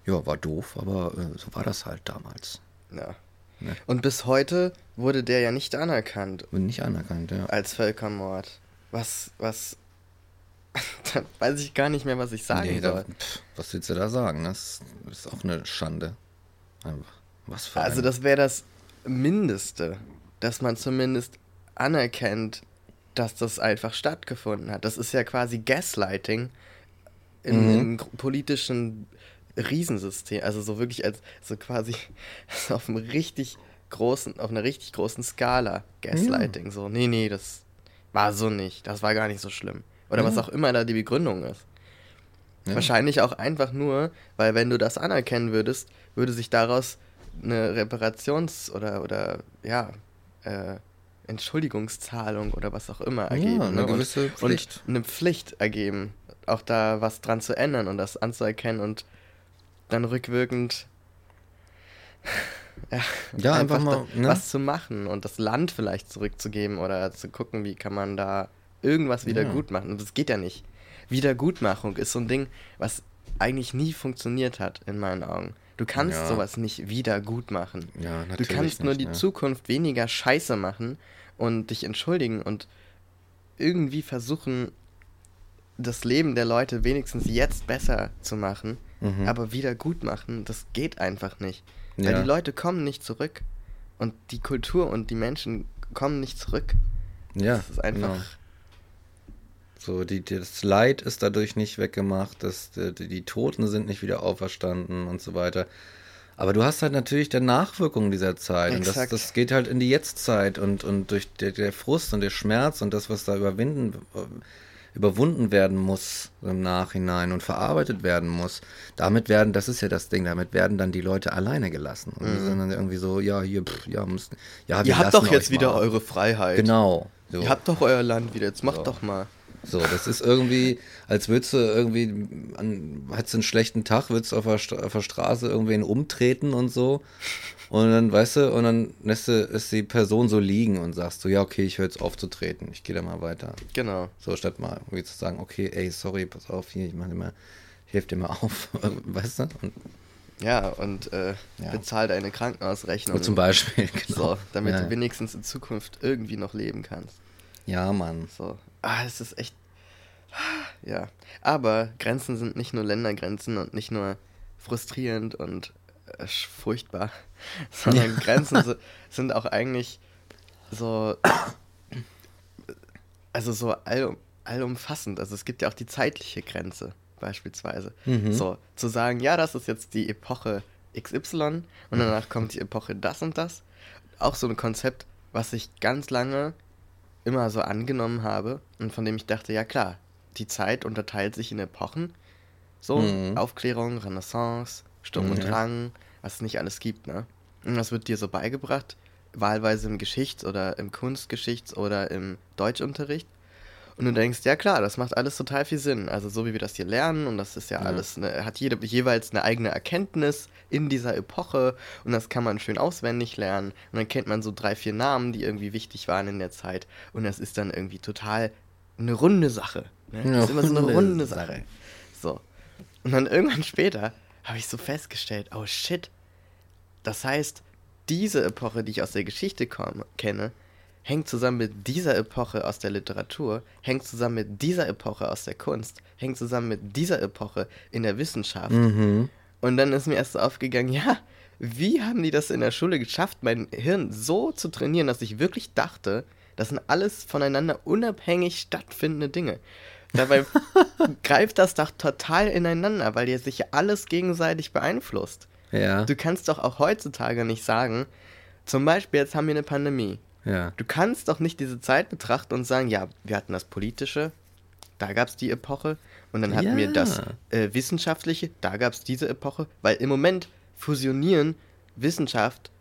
ja, war doof, aber äh, so war das halt damals. Ja. Ne? Und bis heute wurde der ja nicht anerkannt Und nicht anerkannt, ja. als Völkermord. Was, was. da weiß ich gar nicht mehr, was ich sagen Nee, da, soll. pff, was willst du da sagen? Das ist auch eine Schande. Einfach. Was für Also ein- das wäre das Mindeste, dass man zumindest anerkennt, dass das einfach stattgefunden hat. Das ist ja quasi Gaslighting in, Mhm. im gr- politischen Riesensystem. Also so wirklich als so quasi auf einem richtig großen, auf einer richtig großen Skala Gaslighting. So, nee, nee, das war so nicht. Das war gar nicht so schlimm. Oder was Ja. auch immer da die Begründung ist. Ja. Wahrscheinlich auch einfach nur, weil wenn du das anerkennen würdest, würde sich daraus eine Reparations- oder, oder ja, äh, Entschuldigungszahlung oder was auch immer ergeben. eine ne? gewisse und, Pflicht. Und eine Pflicht ergeben, auch da was dran zu ändern und das anzuerkennen und dann rückwirkend ja, Ja, einfach mal, da ne? was zu machen und das Land vielleicht zurückzugeben oder zu gucken, wie kann man da irgendwas wieder Ja. gut machen. Und das geht ja nicht. Wiedergutmachung ist so ein Ding, was eigentlich nie funktioniert hat, in meinen Augen. Du kannst Ja. sowas nicht wieder gut machen. Ja, Du natürlich kannst nur nicht, die ne? Zukunft weniger scheiße machen und dich entschuldigen und irgendwie versuchen, das Leben der Leute wenigstens jetzt besser zu machen, Mhm. aber wieder gut machen, das geht einfach nicht. Weil Ja. die Leute kommen nicht zurück und die Kultur und die Menschen kommen nicht zurück. Ja, Das ist einfach. genau. So, die, das Leid ist dadurch nicht weggemacht, das, die, die Toten sind nicht wieder auferstanden und so weiter. Aber du hast halt natürlich der Nachwirkungen dieser Zeit. Und das, Exakt. das geht halt in die Jetztzeit und, und durch der, der Frust und der Schmerz und das, was da überwinden, äh, überwunden werden muss im Nachhinein und verarbeitet werden muss, damit werden, das ist ja das Ding, damit werden dann die Leute alleine gelassen. Und die sind dann irgendwie so, ja, hier, pff, ja, müssen, ja, wir Ihr habt doch jetzt wieder mal. eure Freiheit. Genau. So. Ihr habt doch euer Land wieder, jetzt macht So. doch mal. So, das ist irgendwie, als würdest du irgendwie, an, hättest du einen schlechten Tag, würdest du auf der, auf der Straße irgendwen umtreten und so. Und dann, weißt du, und dann lässt du lässt die Person so liegen und sagst so, ja, okay, ich höre jetzt auf zu treten, ich gehe da mal weiter. Genau. So, statt mal irgendwie zu sagen, okay, ey, sorry, pass auf, hier, ich mach dir mal, ich helfe dir mal auf, weißt du? Und, Ja, und äh, Ja. bezahl deine Krankenhausrechnung. und zum Beispiel, genau. So, damit ja. du wenigstens in Zukunft irgendwie noch leben kannst. Ja, Mann. So. Ah, es ist echt. Ja. Aber Grenzen sind nicht nur Ländergrenzen und nicht nur frustrierend und furchtbar, sondern Grenzen si- sind auch eigentlich so. Also so allum, allumfassend. Also es gibt ja auch die zeitliche Grenze, beispielsweise. Mhm. So, zu sagen, ja, das ist jetzt die Epoche XY und danach kommt die Epoche das und das. Auch so ein Konzept, was ich ganz lange immer so angenommen habe und von dem ich dachte, ja klar, die Zeit unterteilt sich in Epochen. So, Mhm. Aufklärung, Renaissance, Sturm und Mhm. Drang, was es nicht alles gibt, ne? Und das wird dir so beigebracht, wahlweise im Geschichts- oder im Kunstgeschichts- oder im Deutschunterricht. Und du denkst, ja klar, das macht alles total viel Sinn. Also so wie wir das hier lernen und das ist ja, Ja. alles, ne, hat jede, jeweils eine eigene Erkenntnis in dieser Epoche und das kann man schön auswendig lernen. Und dann kennt man so drei, vier Namen, die irgendwie wichtig waren in der Zeit. Und das ist dann irgendwie total eine runde Sache. Ne? Eine das ist immer so eine runde. Sache. So. Und dann irgendwann später habe ich so festgestellt, oh shit, das heißt, diese Epoche, die ich aus der Geschichte komme, kenne, hängt zusammen mit dieser Epoche aus der Literatur, hängt zusammen mit dieser Epoche aus der Kunst, hängt zusammen mit dieser Epoche in der Wissenschaft. Mhm. Und dann ist mir erst so aufgegangen, ja, wie haben die das in der Schule geschafft, mein Hirn so zu trainieren, dass ich wirklich dachte, das sind alles voneinander unabhängig stattfindende Dinge. Dabei greift das doch total ineinander, weil dir sich ja alles gegenseitig beeinflusst. Ja, Du kannst doch auch heutzutage nicht sagen, zum Beispiel jetzt haben wir eine Pandemie. ja. Du kannst doch nicht diese Zeit betrachten und sagen, ja, wir hatten das Politische, da gab es die Epoche und dann hatten wir Ja. das äh, Wissenschaftliche, da gab es diese Epoche, weil im Moment fusionieren Wissenschaft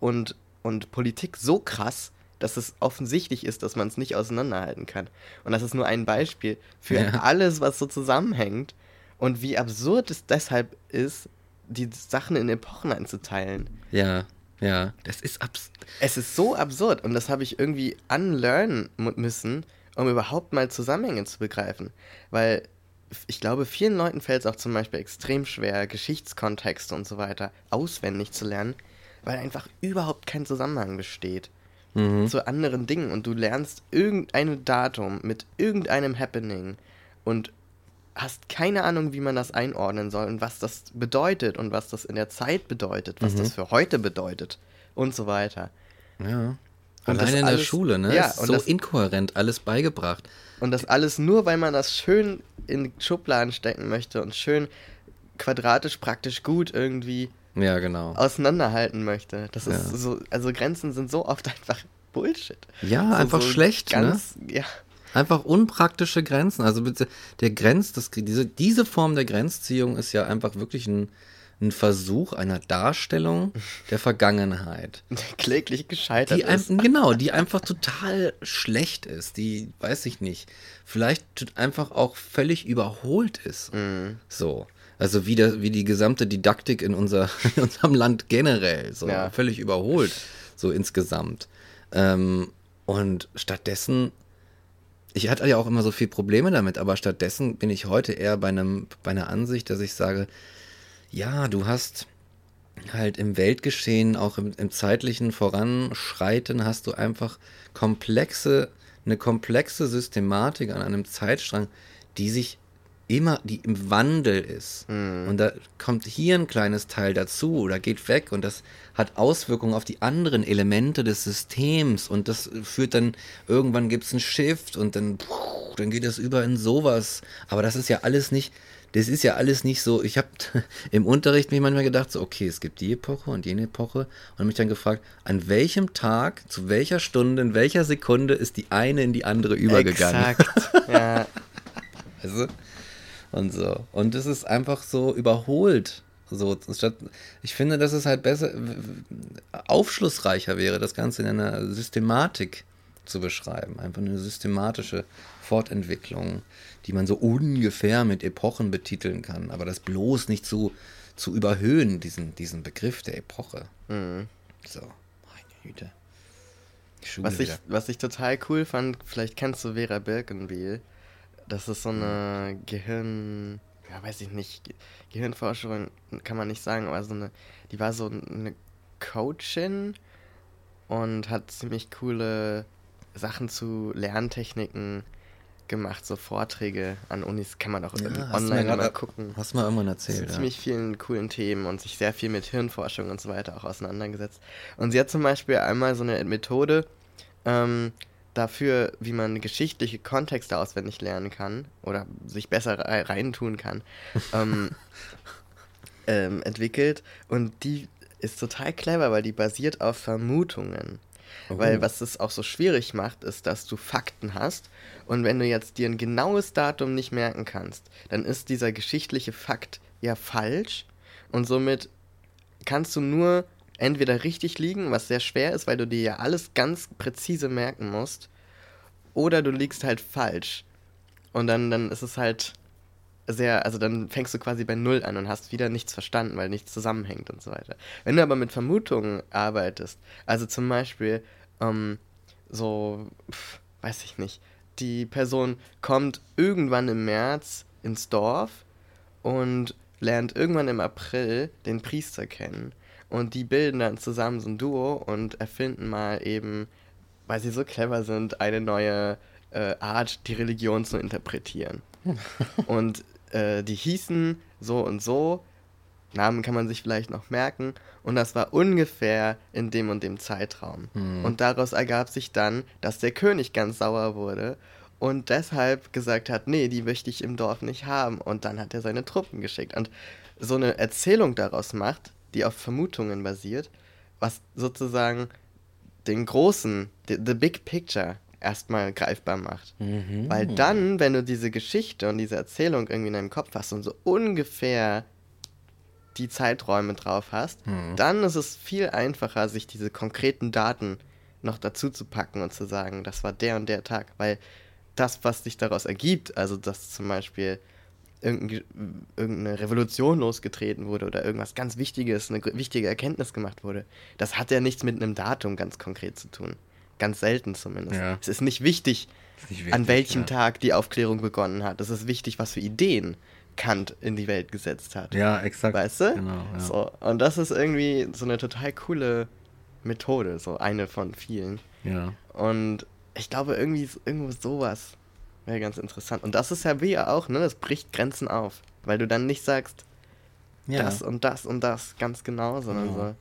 und, und Politik so krass, dass es offensichtlich ist, dass man es nicht auseinanderhalten kann. Und das ist nur ein Beispiel für Ja. alles, was so zusammenhängt und wie absurd es deshalb ist, die Sachen in Epochen einzuteilen. Ja, ja. Das ist abs. Es ist so absurd und das habe ich irgendwie unlearnen mu- müssen, um überhaupt mal Zusammenhänge zu begreifen. Weil ich glaube, vielen Leuten fällt es auch zum Beispiel extrem schwer, Geschichtskontexte und so weiter auswendig zu lernen, weil einfach überhaupt kein Zusammenhang besteht Mhm. zu anderen Dingen und du lernst irgendein Datum mit irgendeinem Happening und hast keine Ahnung, wie man das einordnen soll und was das bedeutet und was das in der Zeit bedeutet, was Mhm. das für heute bedeutet und so weiter. Ja. Und das Alleine in der alles- Schule, ne? ja, ist und so das- inkohärent alles beigebracht. Und das alles nur, weil man das schön in Schubladen stecken möchte und schön quadratisch praktisch gut irgendwie Ja, genau. auseinanderhalten möchte. Das ist Ja. so, also Grenzen sind so oft einfach Bullshit. Ja, So- einfach so schlecht, ne? ganz, Ja, Einfach unpraktische Grenzen. Also bitte, der Grenz, das, diese, diese Form der Grenzziehung ist ja einfach wirklich ein, ein Versuch einer Darstellung der Vergangenheit. der kläglich gescheitert Die ist. ein, genau, die einfach total schlecht ist. Die, weiß ich nicht, vielleicht einfach auch völlig überholt ist. Mhm. So. Also wie, der, wie die gesamte Didaktik in, unser, in unserem Land generell. So Ja. völlig überholt. So insgesamt. Ähm, und stattdessen, ich hatte ja auch immer so viel Probleme damit, aber stattdessen bin ich heute eher bei einem, bei einer Ansicht, dass ich sage, ja, du hast halt im Weltgeschehen, auch im, im zeitlichen Voranschreiten, hast du einfach komplexe, eine komplexe Systematik an einem Zeitstrang, die sich immer, die im Wandel ist. Und da kommt hier ein kleines Teil dazu oder geht weg und das hat Auswirkungen auf die anderen Elemente des Systems und das führt dann, irgendwann gibt es einen Shift und dann, puh, dann geht es über in sowas. Aber das ist ja alles nicht, das ist ja alles nicht so. Ich habe im Unterricht mir manchmal gedacht, so, okay, es gibt die Epoche und jene Epoche und mich dann gefragt, an welchem Tag, zu welcher Stunde, in welcher Sekunde ist die eine in die andere übergegangen. Exakt. ja. Also, und so. Und es ist einfach so überholt. So, statt, ich finde, dass es halt besser, aufschlussreicher wäre, das Ganze in einer Systematik zu beschreiben. Einfach eine systematische Fortentwicklung, die man so ungefähr mit Epochen betiteln kann. Aber das bloß nicht zu, zu überhöhen, diesen, diesen Begriff der Epoche. Mhm. So, meine Güte. Schule Was ich, wieder. was ich total cool fand, vielleicht kennst du Vera Birkenbiel. Das ist so eine Gehirn, ja weiß ich nicht, Ge Gehirnforscherin kann man nicht sagen, aber so eine, die war so eine Coachin und hat ziemlich coole Sachen zu Lerntechniken gemacht, so Vorträge an Unis kann man auch Ja, online grad- mal gucken. Hast du mal irgendwann zu erzählt. Ja. ziemlich vielen coolen Themen und sich sehr viel mit Hirnforschung und so weiter auch auseinandergesetzt. Und sie hat zum Beispiel einmal so eine Methode ähm, dafür, wie man geschichtliche Kontexte auswendig lernen kann oder sich besser rei- reintun kann, ähm, ähm, entwickelt. Und die ist total clever, weil die basiert auf Vermutungen. Weil Oh. was es auch so schwierig macht, ist, dass du Fakten hast und wenn du jetzt dir ein genaues Datum nicht merken kannst, dann ist dieser geschichtliche Fakt ja falsch und somit kannst du nur entweder richtig liegen, was sehr schwer ist, weil du dir ja alles ganz präzise merken musst, oder du liegst halt falsch. Und dann, dann ist es halt sehr, also dann fängst du quasi bei Null an und hast wieder nichts verstanden, weil nichts zusammenhängt und so weiter. Wenn du aber mit Vermutungen arbeitest, also zum Beispiel, ähm, so, pf, weiß ich nicht, die Person kommt irgendwann im März ins Dorf und lernt irgendwann im April den Priester kennen. Und die bilden dann zusammen so ein Duo und erfinden mal eben, weil sie so clever sind, eine neue äh, Art, die Religion zu interpretieren. und äh, die hießen so und so. Namen kann man sich vielleicht noch merken. Und das war ungefähr in dem und dem Zeitraum. Und daraus ergab sich dann, dass der König ganz sauer wurde und deshalb gesagt hat, nee, die möchte ich im Dorf nicht haben. Und dann hat er seine Truppen geschickt. Und so eine Erzählung daraus macht, die auf Vermutungen basiert, was sozusagen den großen, the, the big picture erstmal greifbar macht. Weil dann, wenn du diese Geschichte und diese Erzählung irgendwie in deinem Kopf hast und so ungefähr die Zeiträume drauf hast, dann ist es viel einfacher, sich diese konkreten Daten noch dazu zu packen und zu sagen, das war der und der Tag, weil das, was sich daraus ergibt, also dass zum Beispiel irgendeine Revolution losgetreten wurde oder irgendwas ganz Wichtiges, eine wichtige Erkenntnis gemacht wurde, das hat ja nichts mit einem Datum ganz konkret zu tun. Ganz selten zumindest. Ja. Es ist nicht wichtig, wirklich an welchem klar. Tag die Aufklärung begonnen hat. Es ist wichtig, was für Ideen Kant in die Welt gesetzt hat. Ja, exakt. Weißt du? Genau, ja. So, und das ist irgendwie so eine total coole Methode, so eine von vielen. ja. Und ich glaube, irgendwie ist irgendwo sowas wäre ganz interessant. Und das ist ja wie auch, ne? Das bricht Grenzen auf. Weil du dann nicht sagst, ja. das und das und das ganz genau, sondern Genau.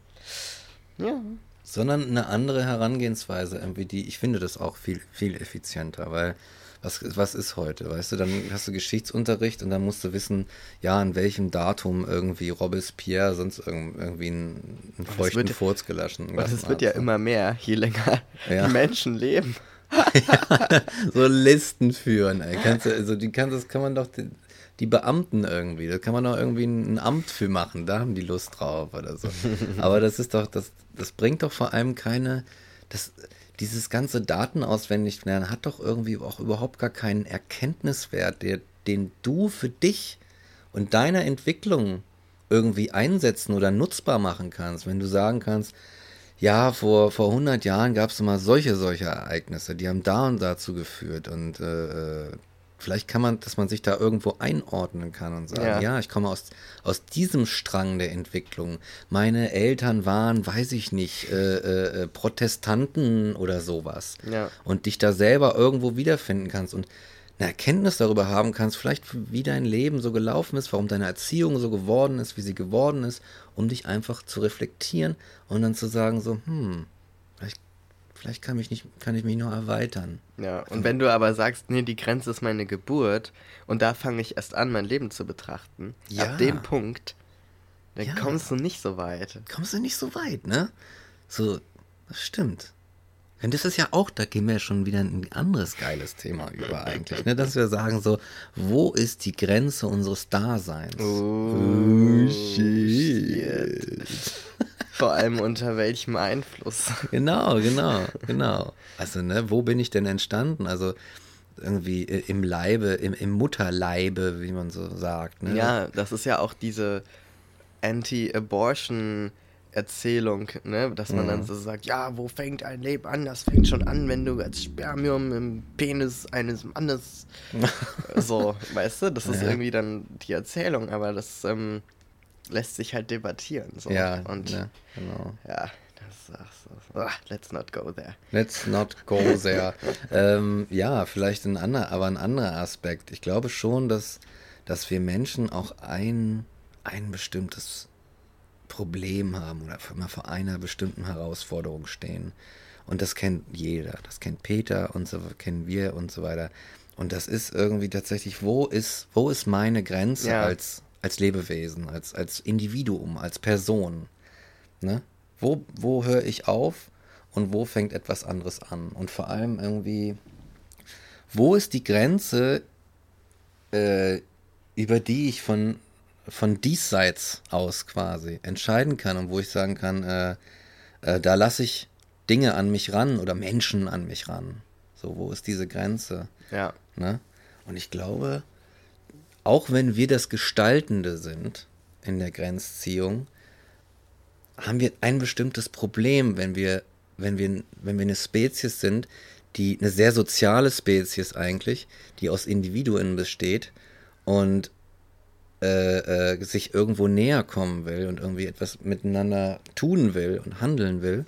so. Ja. sondern eine andere Herangehensweise irgendwie, die, ich finde das auch viel, viel effizienter, weil was, was ist heute, weißt du, dann hast du Geschichtsunterricht und dann musst du wissen, ja, an welchem Datum irgendwie Robespierre sonst irgend- irgendwie einen, einen feuchten wird ja- Furz gelassen Und es wird ja so. immer mehr, je länger Ja. die Menschen leben. so Listen führen, ey. Kannst du, also die kann, das kann man doch die, die Beamten irgendwie, da kann man doch irgendwie ein, Amt für machen, da haben die Lust drauf oder so. Aber das ist doch, das, das bringt doch vor allem keine, das, dieses ganze Daten auswendig lernen hat doch irgendwie auch überhaupt gar keinen Erkenntniswert, der, den du für dich und deine Entwicklung irgendwie einsetzen oder nutzbar machen kannst, wenn du sagen kannst, ja, vor, vor 100 Jahren gab es mal solche, solche Ereignisse, die haben da und dazu geführt und äh, äh, vielleicht kann man, dass man sich da irgendwo einordnen kann und sagen, Ja. ja, ich komme aus, aus diesem Strang der Entwicklung. Meine Eltern waren, weiß ich nicht, äh, äh, äh, Protestanten oder sowas. Ja. Und dich da selber irgendwo wiederfinden kannst und eine Erkenntnis darüber haben kannst, vielleicht wie dein Leben so gelaufen ist, warum deine Erziehung so geworden ist, wie sie geworden ist, um dich einfach zu reflektieren und dann zu sagen so, hm, vielleicht, vielleicht kann, mich nicht, kann ich mich noch erweitern. Ja, und wenn du aber sagst, nee, die Grenze ist meine Geburt und da fange ich erst an, mein Leben zu betrachten, Ja. ab dem Punkt, dann Ja. kommst du nicht so weit. Kommst du nicht so weit, ne? So, das stimmt. Und das ist ja auch, da gehen wir ja schon wieder in ein anderes geiles Thema über eigentlich, ne? Dass wir sagen so, wo ist die Grenze unseres Daseins? Oh, shit. Vor allem unter welchem Einfluss. Genau, genau, genau. Also, ne, wo bin ich denn entstanden? Also, irgendwie im Leibe, im, im Mutterleibe, wie man so sagt. Ne? Ja, das ist ja auch diese Anti-Abortion-Erzählung, ne? dass man Mhm. dann so sagt, ja, wo fängt ein Leben an? Das fängt schon an, wenn du als Spermium im Penis eines Mannes so, weißt du? Das ist Ja. irgendwie dann die Erzählung, aber das ähm, lässt sich halt debattieren. So. Ja, und ne, genau. ja, ah, let's not go there. Let's not go there. ähm, ja, vielleicht ein anderer, aber ein anderer Aspekt. Ich glaube schon, dass, dass wir Menschen auch ein, ein bestimmtes Problem haben oder immer vor einer bestimmten Herausforderung stehen. Und das kennt jeder. Das kennt Peter und so kennen wir und so weiter. Und das ist irgendwie tatsächlich, wo ist, wo ist meine Grenze Ja. als, als Lebewesen, als, als Individuum, als Person? Ne? Wo, wo höre ich auf und wo fängt etwas anderes an? Und vor allem irgendwie, wo ist die Grenze, äh, über die ich von, von diesseits aus quasi entscheiden kann und wo ich sagen kann, äh, äh, da lasse ich Dinge an mich ran oder Menschen an mich ran. So, wo ist diese Grenze? Ja, Ne? Und ich glaube, auch wenn wir das Gestaltende sind in der Grenzziehung, haben wir ein bestimmtes Problem, wenn wir, wenn wir, wenn wir eine Spezies sind, die eine sehr soziale Spezies eigentlich, die aus Individuen besteht und äh, äh, sich irgendwo näher kommen will und irgendwie etwas miteinander tun will und handeln will,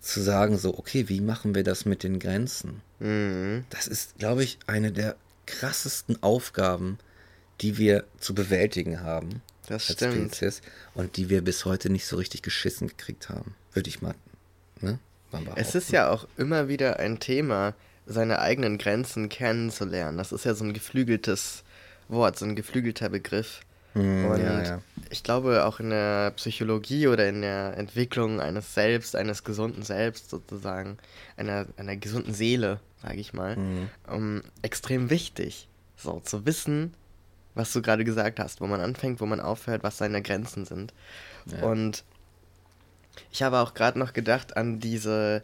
zu sagen so, okay, wie machen wir das mit den Grenzen? mhm. Das ist, glaube ich, eine der krassesten Aufgaben, die wir zu bewältigen haben das als stimmt. Spezies und die wir bis heute nicht so richtig geschissen gekriegt haben. Würde ich mal, ne? Es ist ja auch immer wieder ein Thema, seine eigenen Grenzen kennenzulernen. Das ist ja so ein geflügeltes Wort, so ein geflügelter Begriff. Hm, Und ja, ja. ich glaube, auch in der Psychologie oder in der Entwicklung eines Selbst, eines gesunden Selbst sozusagen, einer, einer gesunden Seele, sage ich mal, Mhm. ähm, extrem wichtig, so zu wissen, was du gerade gesagt hast, wo man anfängt, wo man aufhört, was seine Grenzen sind. Ja. Und ich habe auch gerade noch gedacht an diese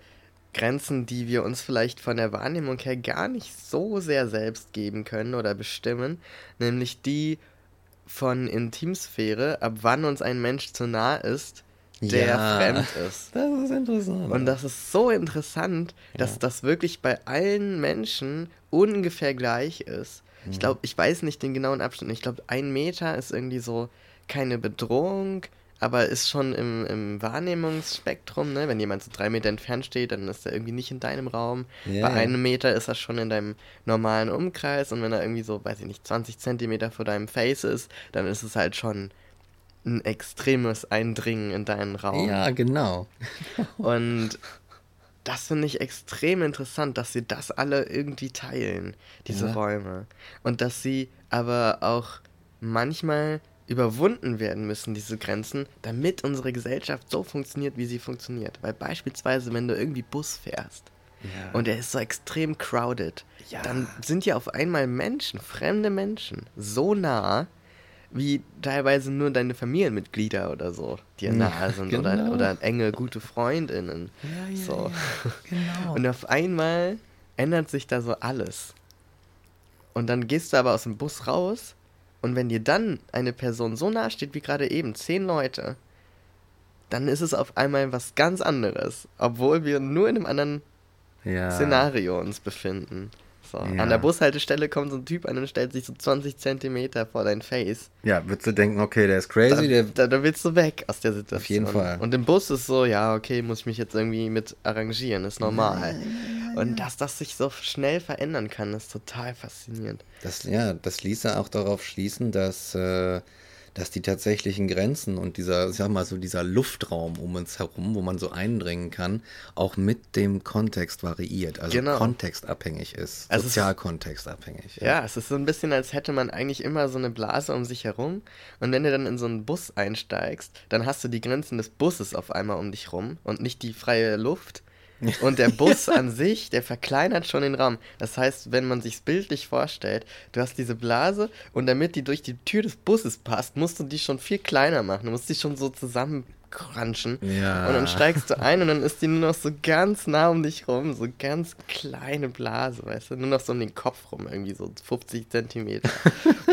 Grenzen, die wir uns vielleicht von der Wahrnehmung her gar nicht so sehr selbst geben können oder bestimmen, nämlich die von Intimsphäre, ab wann uns ein Mensch zu nah ist, der Ja. fremd ist. Das ist interessant. Und das ist so interessant, dass Ja. das wirklich bei allen Menschen ungefähr gleich ist. Ich glaube, ich weiß nicht den genauen Abstand. Ich glaube, ein Meter ist irgendwie so keine Bedrohung, aber ist schon im, im Wahrnehmungsspektrum. Ne? Wenn jemand so drei Meter entfernt steht, dann ist er irgendwie nicht in deinem Raum. Ja, bei einem Meter ist er schon in deinem normalen Umkreis. Und wenn er irgendwie so, weiß ich nicht, 20 Zentimeter vor deinem Face ist, dann ist es halt schon ein extremes Eindringen in deinen Raum. ja, genau. Und das finde ich extrem interessant, dass sie das alle irgendwie teilen, diese Ja. Räume. Und dass sie aber auch manchmal überwunden werden müssen, diese Grenzen, damit unsere Gesellschaft so funktioniert, wie sie funktioniert. Weil beispielsweise, wenn du irgendwie Bus fährst Ja. und er ist so extrem crowded, Ja. dann sind ja auf einmal Menschen, fremde Menschen, so nah, wie teilweise nur deine Familienmitglieder oder so, die dir Ja, nahe sind. Oder, genau. oder enge, gute Freundinnen. Ja, ja, so. genau. Und auf einmal ändert sich da so alles. Und dann gehst du aber aus dem Bus raus und wenn dir dann eine Person so nahe steht wie gerade eben, zehn Leute, dann ist es auf einmal was ganz anderes, obwohl wir nur in einem anderen ja. Szenario uns befinden. So. Ja. An der Bushaltestelle kommt so ein Typ an und stellt sich so 20 Zentimeter vor dein Face. Ja, würdest du denken, okay, der ist Da, crazy, der. da, da willst du weg aus der Situation. Auf jeden Fall. Und im Bus ist so, ja, okay, muss ich mich jetzt irgendwie mit arrangieren, ist normal. Und dass das sich so schnell verändern kann, ist total faszinierend. Das, ja, das ließe auch darauf schließen, dass, äh, dass die tatsächlichen Grenzen und dieser, ich sag mal so, dieser Luftraum um uns herum, wo man so eindringen kann, auch mit dem Kontext variiert, also Genau. kontextabhängig ist, Also sozialkontextabhängig. Ja, es ist so ein bisschen, als hätte man eigentlich immer so eine Blase um sich herum. Und wenn du dann in so einen Bus einsteigst, dann hast du die Grenzen des Busses auf einmal um dich rum und nicht die freie Luft. Und der Bus an sich, der verkleinert schon den Raum. Das heißt, wenn man sich's bildlich vorstellt, du hast diese Blase und damit die durch die Tür des Busses passt, musst du die schon viel kleiner machen. Du musst die schon so zusammencrunchen. Ja. Und dann steigst du ein und dann ist die nur noch so ganz nah um dich rum, so ganz kleine Blase, weißt du, nur noch so um den Kopf rum, irgendwie so 50 Zentimeter.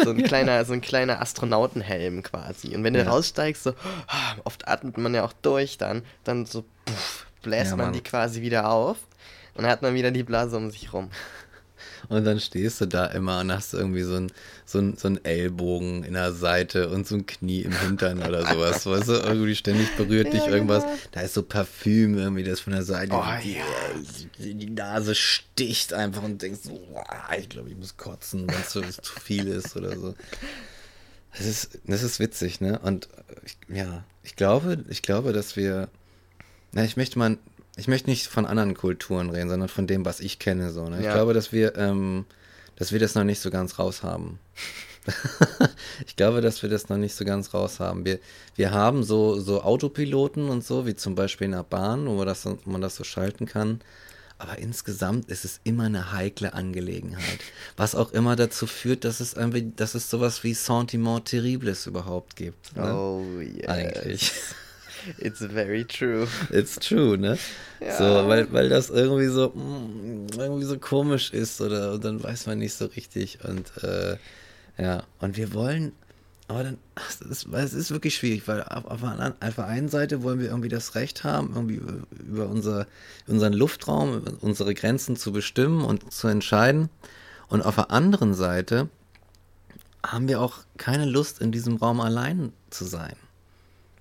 So ein kleiner, so ein kleiner Astronautenhelm quasi. Und wenn du Ja. raussteigst, so, ah, oft atmet man ja auch durch dann, dann so puff, bläst Ja, man die quasi wieder auf und hat man wieder die Blase um sich rum. Und dann stehst du da immer und hast irgendwie so einen so ein, so ein Ellbogen in der Seite und so ein Knie im Hintern oder sowas. Weißt du, irgendwie ständig berührt dich Ja, irgendwas. genau. Da ist so Parfüm irgendwie, das von der Seite Oh, die, ja. die, Nase sticht einfach und denkst so, "Boah, ich glaube, ich muss kotzen, wenn es so zu viel ist oder so. Das ist, das ist witzig, ne? Und ich, ja, ich glaube, ich glaube, dass wir, na, ich möchte mal, ich möchte nicht von anderen Kulturen reden, sondern von dem, was ich kenne, so, ne? Ich Ja. glaube, dass wir, ähm, dass wir das noch nicht so ganz raus haben. ich glaube, dass wir das noch nicht so ganz raus haben. Wir, wir haben so, so Autopiloten und so, wie zum Beispiel in der Bahn, wo man das, so- wo man das so schalten kann. Aber insgesamt ist es immer eine heikle Angelegenheit. Was auch immer dazu führt, dass es irgendwie, dass es sowas wie Sentiment Terribles überhaupt gibt. Ne? Oh yes. Eigentlich. It's very true. It's true, ne? Ja. So, weil, weil das irgendwie so, mm, irgendwie so komisch ist oder und dann weiß man nicht so richtig und äh, ja, und wir wollen, aber dann, ach, es ist, es ist wirklich schwierig, weil auf, auf, auf der einen Seite wollen wir irgendwie das Recht haben, irgendwie über, über unser, unseren Luftraum, unsere Grenzen zu bestimmen und zu entscheiden und auf der anderen Seite haben wir auch keine Lust, in diesem Raum allein zu sein.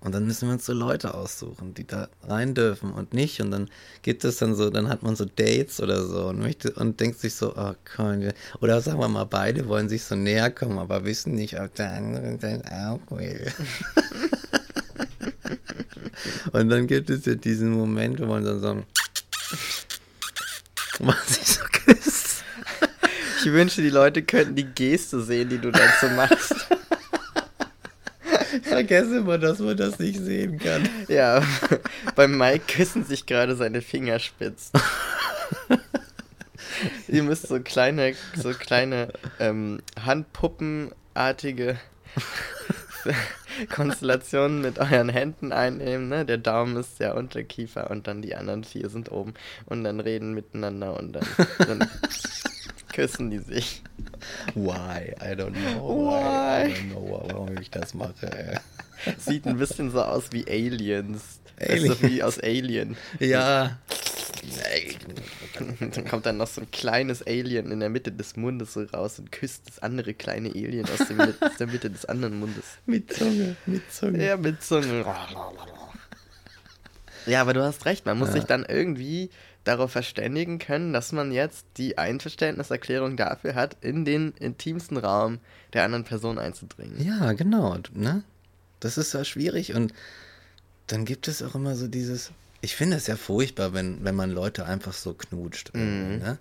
Und dann müssen wir uns so Leute aussuchen, die da rein dürfen und nicht. Und dann gibt es dann so, dann hat man so Dates oder so und möchte und denkt sich so, oh wir, oder sagen wir mal, beide wollen sich so näher kommen, aber wissen nicht, ob der andere das auch will. und dann gibt es ja diesen Moment, wo man dann so, man sich so küsst. Ich wünsche, die Leute könnten die Geste sehen, die du dazu machst. Vergesse immer, dass man das nicht sehen kann. Ja, beim Mike küssen sich gerade seine Fingerspitzen. Ihr müsst so kleine, so kleine ähm, Handpuppenartige Konstellationen mit euren Händen einnehmen. Ne? Der Daumen ist der Unterkiefer und dann die anderen vier sind oben und dann reden miteinander und dann, dann küssen die sich. Why? I don't know. Why? I don't know, warum ich das mache. Sieht ein bisschen so aus wie Aliens. Alien. Also wie aus Alien. Ja. Dann kommt dann noch so ein kleines Alien in der Mitte des Mundes so raus und küsst das andere kleine Alien aus, dem, aus der Mitte des anderen Mundes. Mit Zunge, mit Zunge. Ja, mit Zunge. Ja, aber du hast recht, man muss Ja. sich dann irgendwie darauf verständigen können, dass man jetzt die Einverständniserklärung dafür hat, in den intimsten Raum der anderen Person einzudringen. Ja, genau. Ne? Das ist ja schwierig und dann gibt es auch immer so dieses. Ich finde es ja furchtbar, wenn, wenn man Leute einfach so knutscht. Mhm. Ne?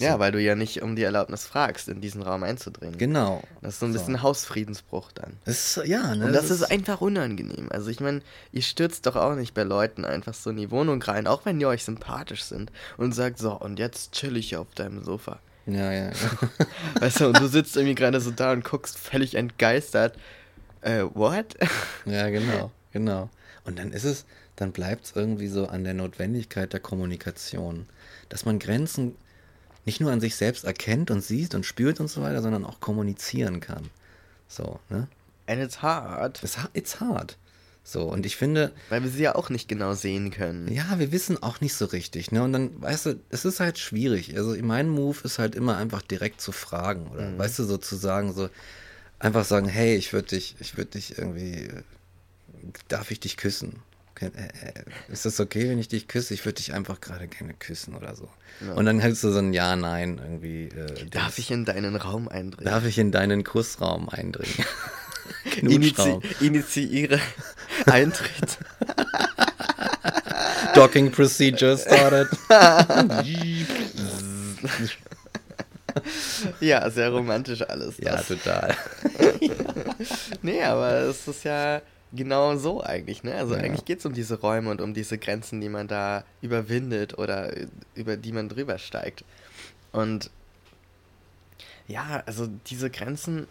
Ja, weil du ja nicht um die Erlaubnis fragst, in diesen Raum einzudringen. Genau. Das ist so ein bisschen Hausfriedensbruch dann. Das ist, ja, ne? Und das ist einfach unangenehm. Also ich meine, ihr stürzt doch auch nicht bei Leuten einfach so in die Wohnung rein, auch wenn die euch sympathisch sind und sagt, so, und jetzt chill ich auf deinem Sofa. Ja, ja. Weißt du, und du sitzt irgendwie gerade so da und guckst völlig entgeistert. Äh, what? Ja, genau, genau. Und dann ist es, dann bleibt es irgendwie so an der Notwendigkeit der Kommunikation, dass man Grenzen nicht nur an sich selbst erkennt und sieht und spürt und so weiter, sondern auch kommunizieren kann. So, ne? And it's hard. It's, it's hard. So, und ich finde, Weil wir sie ja auch nicht genau sehen können. ja, wir wissen auch nicht so richtig, ne? Und dann, weißt du, es ist halt schwierig. Also mein Move ist halt immer einfach direkt zu fragen oder, weißt du, so zu sagen, so einfach sagen, hey, ich würde dich, ich würde dich irgendwie, darf ich dich küssen? Äh, äh, Ist das okay, wenn ich dich küsse? Ich würde dich einfach gerade gerne küssen oder so. Und dann hältst du so ein Ja, Nein irgendwie. Äh, Darf ich in deinen Raum eindringen? Darf ich in deinen Kussraum eindringen? Inizi initiiere Eintritt. Docking procedure started. ja, sehr romantisch alles. ja, Das. total. Nee, aber es ist ja genau so eigentlich, ne? Also Ja. eigentlich geht es um diese Räume und um diese Grenzen, die man da überwindet oder über die man drüber steigt. Und ja, also diese Grenzen,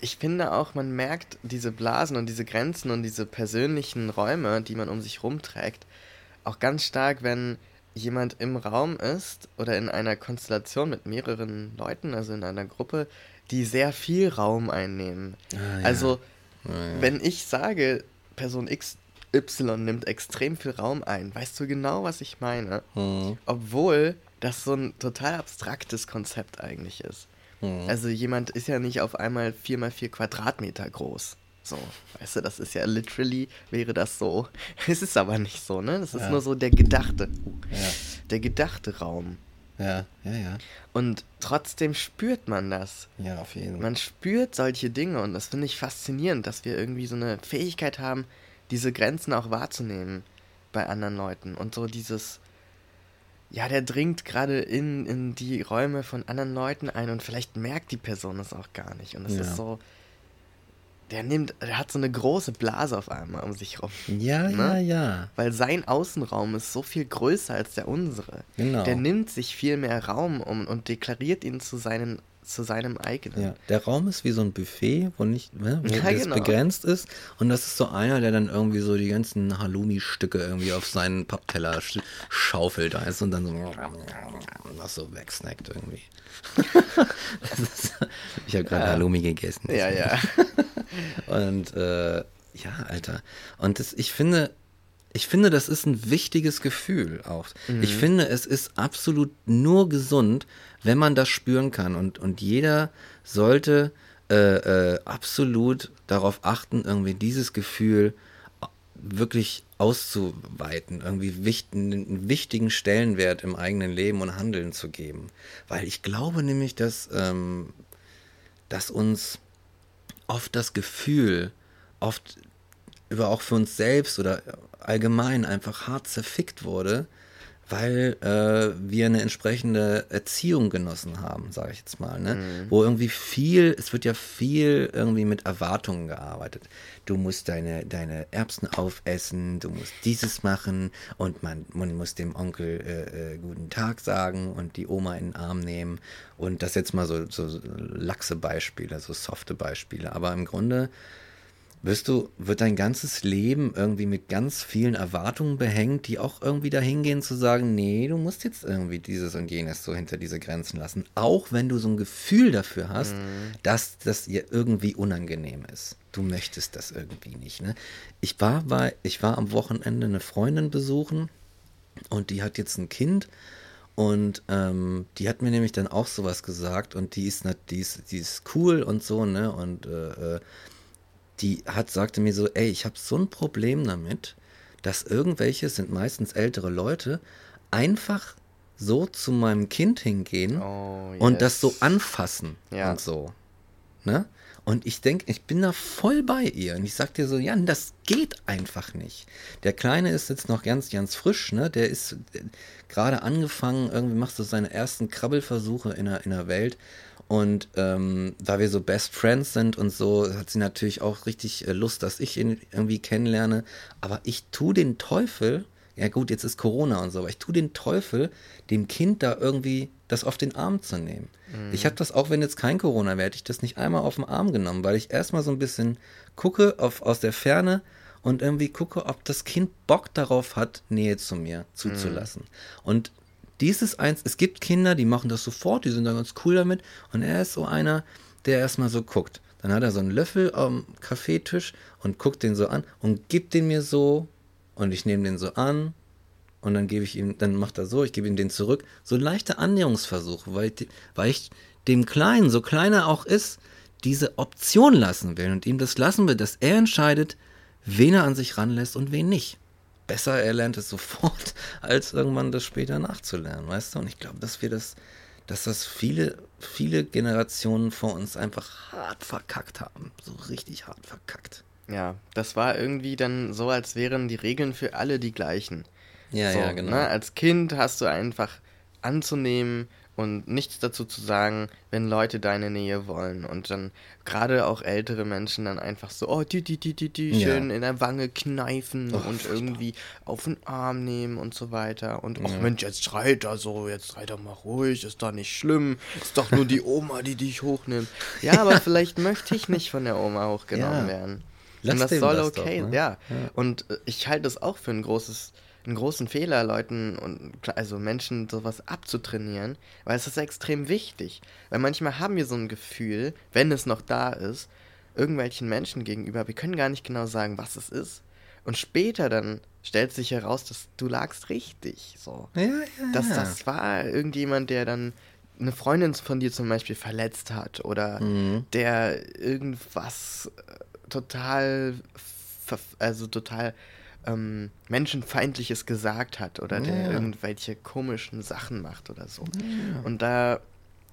ich finde auch, man merkt diese Blasen und diese Grenzen und diese persönlichen Räume, die man um sich rumträgt, auch ganz stark, wenn jemand im Raum ist oder in einer Konstellation mit mehreren Leuten, also in einer Gruppe, die sehr viel Raum einnehmen. Ah, ja. Also, Ja, wenn ich sage, Person XY nimmt extrem viel Raum ein, weißt du genau, was ich meine? Mhm. Obwohl das so ein total abstraktes Konzept eigentlich ist. Mhm. Also jemand ist ja nicht auf einmal 4 mal 4 Quadratmeter groß. So, weißt du, das ist ja literally, wäre das so. Es ist aber nicht so, ne? Das ist Ja. nur so der gedachte, Ja. der gedachte Raum. Ja, ja, ja. Und trotzdem spürt man das. Ja, auf jeden Fall. Man spürt solche Dinge und das finde ich faszinierend, dass wir irgendwie so eine Fähigkeit haben, diese Grenzen auch wahrzunehmen bei anderen Leuten. Und so dieses, ja, der dringt gerade in, in die Räume von anderen Leuten ein und vielleicht merkt die Person es auch gar nicht. Und es Ja. ist so, der nimmt, der hat so eine große Blase auf einmal um sich rum. Ja, Ne? ja, ja. Weil sein Außenraum ist so viel größer als der unsere. Genau. Der nimmt sich viel mehr Raum um und deklariert ihn zu, seinen, zu seinem eigenen. Ja, der Raum ist wie so ein Buffet, wo nicht, ne, wo Ja, genau. begrenzt ist. Und das ist so einer, der dann irgendwie so die ganzen Halloumi-Stücke irgendwie auf seinen Pappteller sch schaufelt du, und dann so das so wegsnackt irgendwie. ist, ich habe gerade Ja. Halloumi gegessen. Ja, ja. Und äh, ja, Alter. Und das, ich finde, ich finde, das ist ein wichtiges Gefühl auch. Ich finde, es ist absolut nur gesund, wenn man das spüren kann. Und, und jeder sollte äh, äh, absolut darauf achten, irgendwie dieses Gefühl wirklich auszuweiten, irgendwie wicht, einen wichtigen Stellenwert im eigenen Leben und Handeln zu geben. Weil ich glaube nämlich, dass, ähm, dass uns oft das Gefühl, oft über auch für uns selbst oder allgemein einfach hart zerfickt wurde, weil äh, wir eine entsprechende Erziehung genossen haben, sage ich jetzt mal, ne? Wo irgendwie viel, es wird ja viel irgendwie mit Erwartungen gearbeitet. Du musst deine, deine Erbsen aufessen, du musst dieses machen und man, man muss dem Onkel äh, äh, guten Tag sagen und die Oma in den Arm nehmen. Und das jetzt mal so, so laxe Beispiele, so softe Beispiele. Aber im Grunde Wirst du, wird dein ganzes Leben irgendwie mit ganz vielen Erwartungen behängt, die auch irgendwie dahin gehen zu sagen, nee, du musst jetzt irgendwie dieses und jenes so hinter diese Grenzen lassen. Auch wenn du so ein Gefühl dafür hast, Mhm. dass das dir irgendwie unangenehm ist. Du möchtest das irgendwie nicht. Ne? Ich, war bei, ich war am Wochenende eine Freundin besuchen und die hat jetzt ein Kind und ähm, die hat mir nämlich dann auch sowas gesagt und die ist, die ist, die ist cool und so, ne? Und äh, äh, die hat, sagte mir so, ey, ich habe so ein Problem damit, dass irgendwelche, sind meistens ältere Leute, einfach so zu meinem Kind hingehen Oh, und das so yes. anfassen Ja. und so. Ne? Und ich denke, ich bin da voll bei ihr. Und ich sag dir so, Jan, das geht einfach nicht. Der Kleine ist jetzt noch ganz, ganz frisch, ne? Der ist äh, gerade angefangen, irgendwie macht so seine ersten Krabbelversuche in der, in der Welt. Und ähm, da wir so Best Friends sind und so, hat sie natürlich auch richtig äh, Lust, dass ich ihn irgendwie kennenlerne. Aber ich tu den Teufel, ja gut, jetzt ist Corona und so, aber ich tu den Teufel, dem Kind da irgendwie das auf den Arm zu nehmen. Ich habe das, auch wenn jetzt kein Corona wäre, hätte ich das nicht einmal auf den Arm genommen, weil ich erstmal so ein bisschen gucke auf, aus der Ferne und irgendwie gucke, ob das Kind Bock darauf hat, Nähe zu mir zuzulassen. Und dieses eins, es gibt Kinder, die machen das sofort, die sind dann ganz cool damit. Und er ist so einer, der erstmal so guckt. Dann hat er so einen Löffel am Kaffeetisch und guckt den so an und gibt den mir so und ich nehme den so an und dann gebe ich ihm, dann macht er so, ich gebe ihm den zurück. So leichte Annäherungsversuche, weil weil ich dem Kleinen, so klein er auch ist, diese Option lassen will und ihm das lassen will, dass er entscheidet, wen er an sich ranlässt und wen nicht. Besser, er lernt es sofort, als irgendwann das später nachzulernen, weißt du? Und ich glaube, dass wir das, dass das viele, viele Generationen vor uns einfach hart verkackt haben. So richtig hart verkackt. Ja, das war irgendwie dann so, als wären die Regeln für alle die gleichen. Ja, so, ja, genau. Ne? Als Kind hast du einfach anzunehmen und nichts dazu zu sagen, wenn Leute deine Nähe wollen. Und dann gerade auch ältere Menschen dann einfach so, oh, die, die, die, die, die, Ja. schön in der Wange kneifen Oh, und irgendwie auf den Arm nehmen und so weiter. Und, ach Ja. Mensch, jetzt schreit er so, jetzt schreit er mal ruhig, ist doch nicht schlimm. Ist doch nur die Oma, die dich hochnimmt. Ja, aber vielleicht möchte ich nicht von der Oma hochgenommen Ja. werden. Lass und das soll das okay, doch, ne? ja. Ja. Und äh, ich halte es auch für ein großes, einen großen Fehler, Leuten und also Menschen sowas abzutrainieren, weil es ist extrem wichtig. Weil manchmal haben wir so ein Gefühl, wenn es noch da ist, irgendwelchen Menschen gegenüber, wir können gar nicht genau sagen, was es ist. Und später dann stellt sich heraus, dass du lagst richtig. So. Ja, ja, Dass ja. das war irgendjemand, der dann eine Freundin von dir zum Beispiel verletzt hat oder Mhm. der irgendwas äh, total, also total ähm, menschenfeindliches gesagt hat oder der Ja. irgendwelche komischen Sachen macht oder so. Und da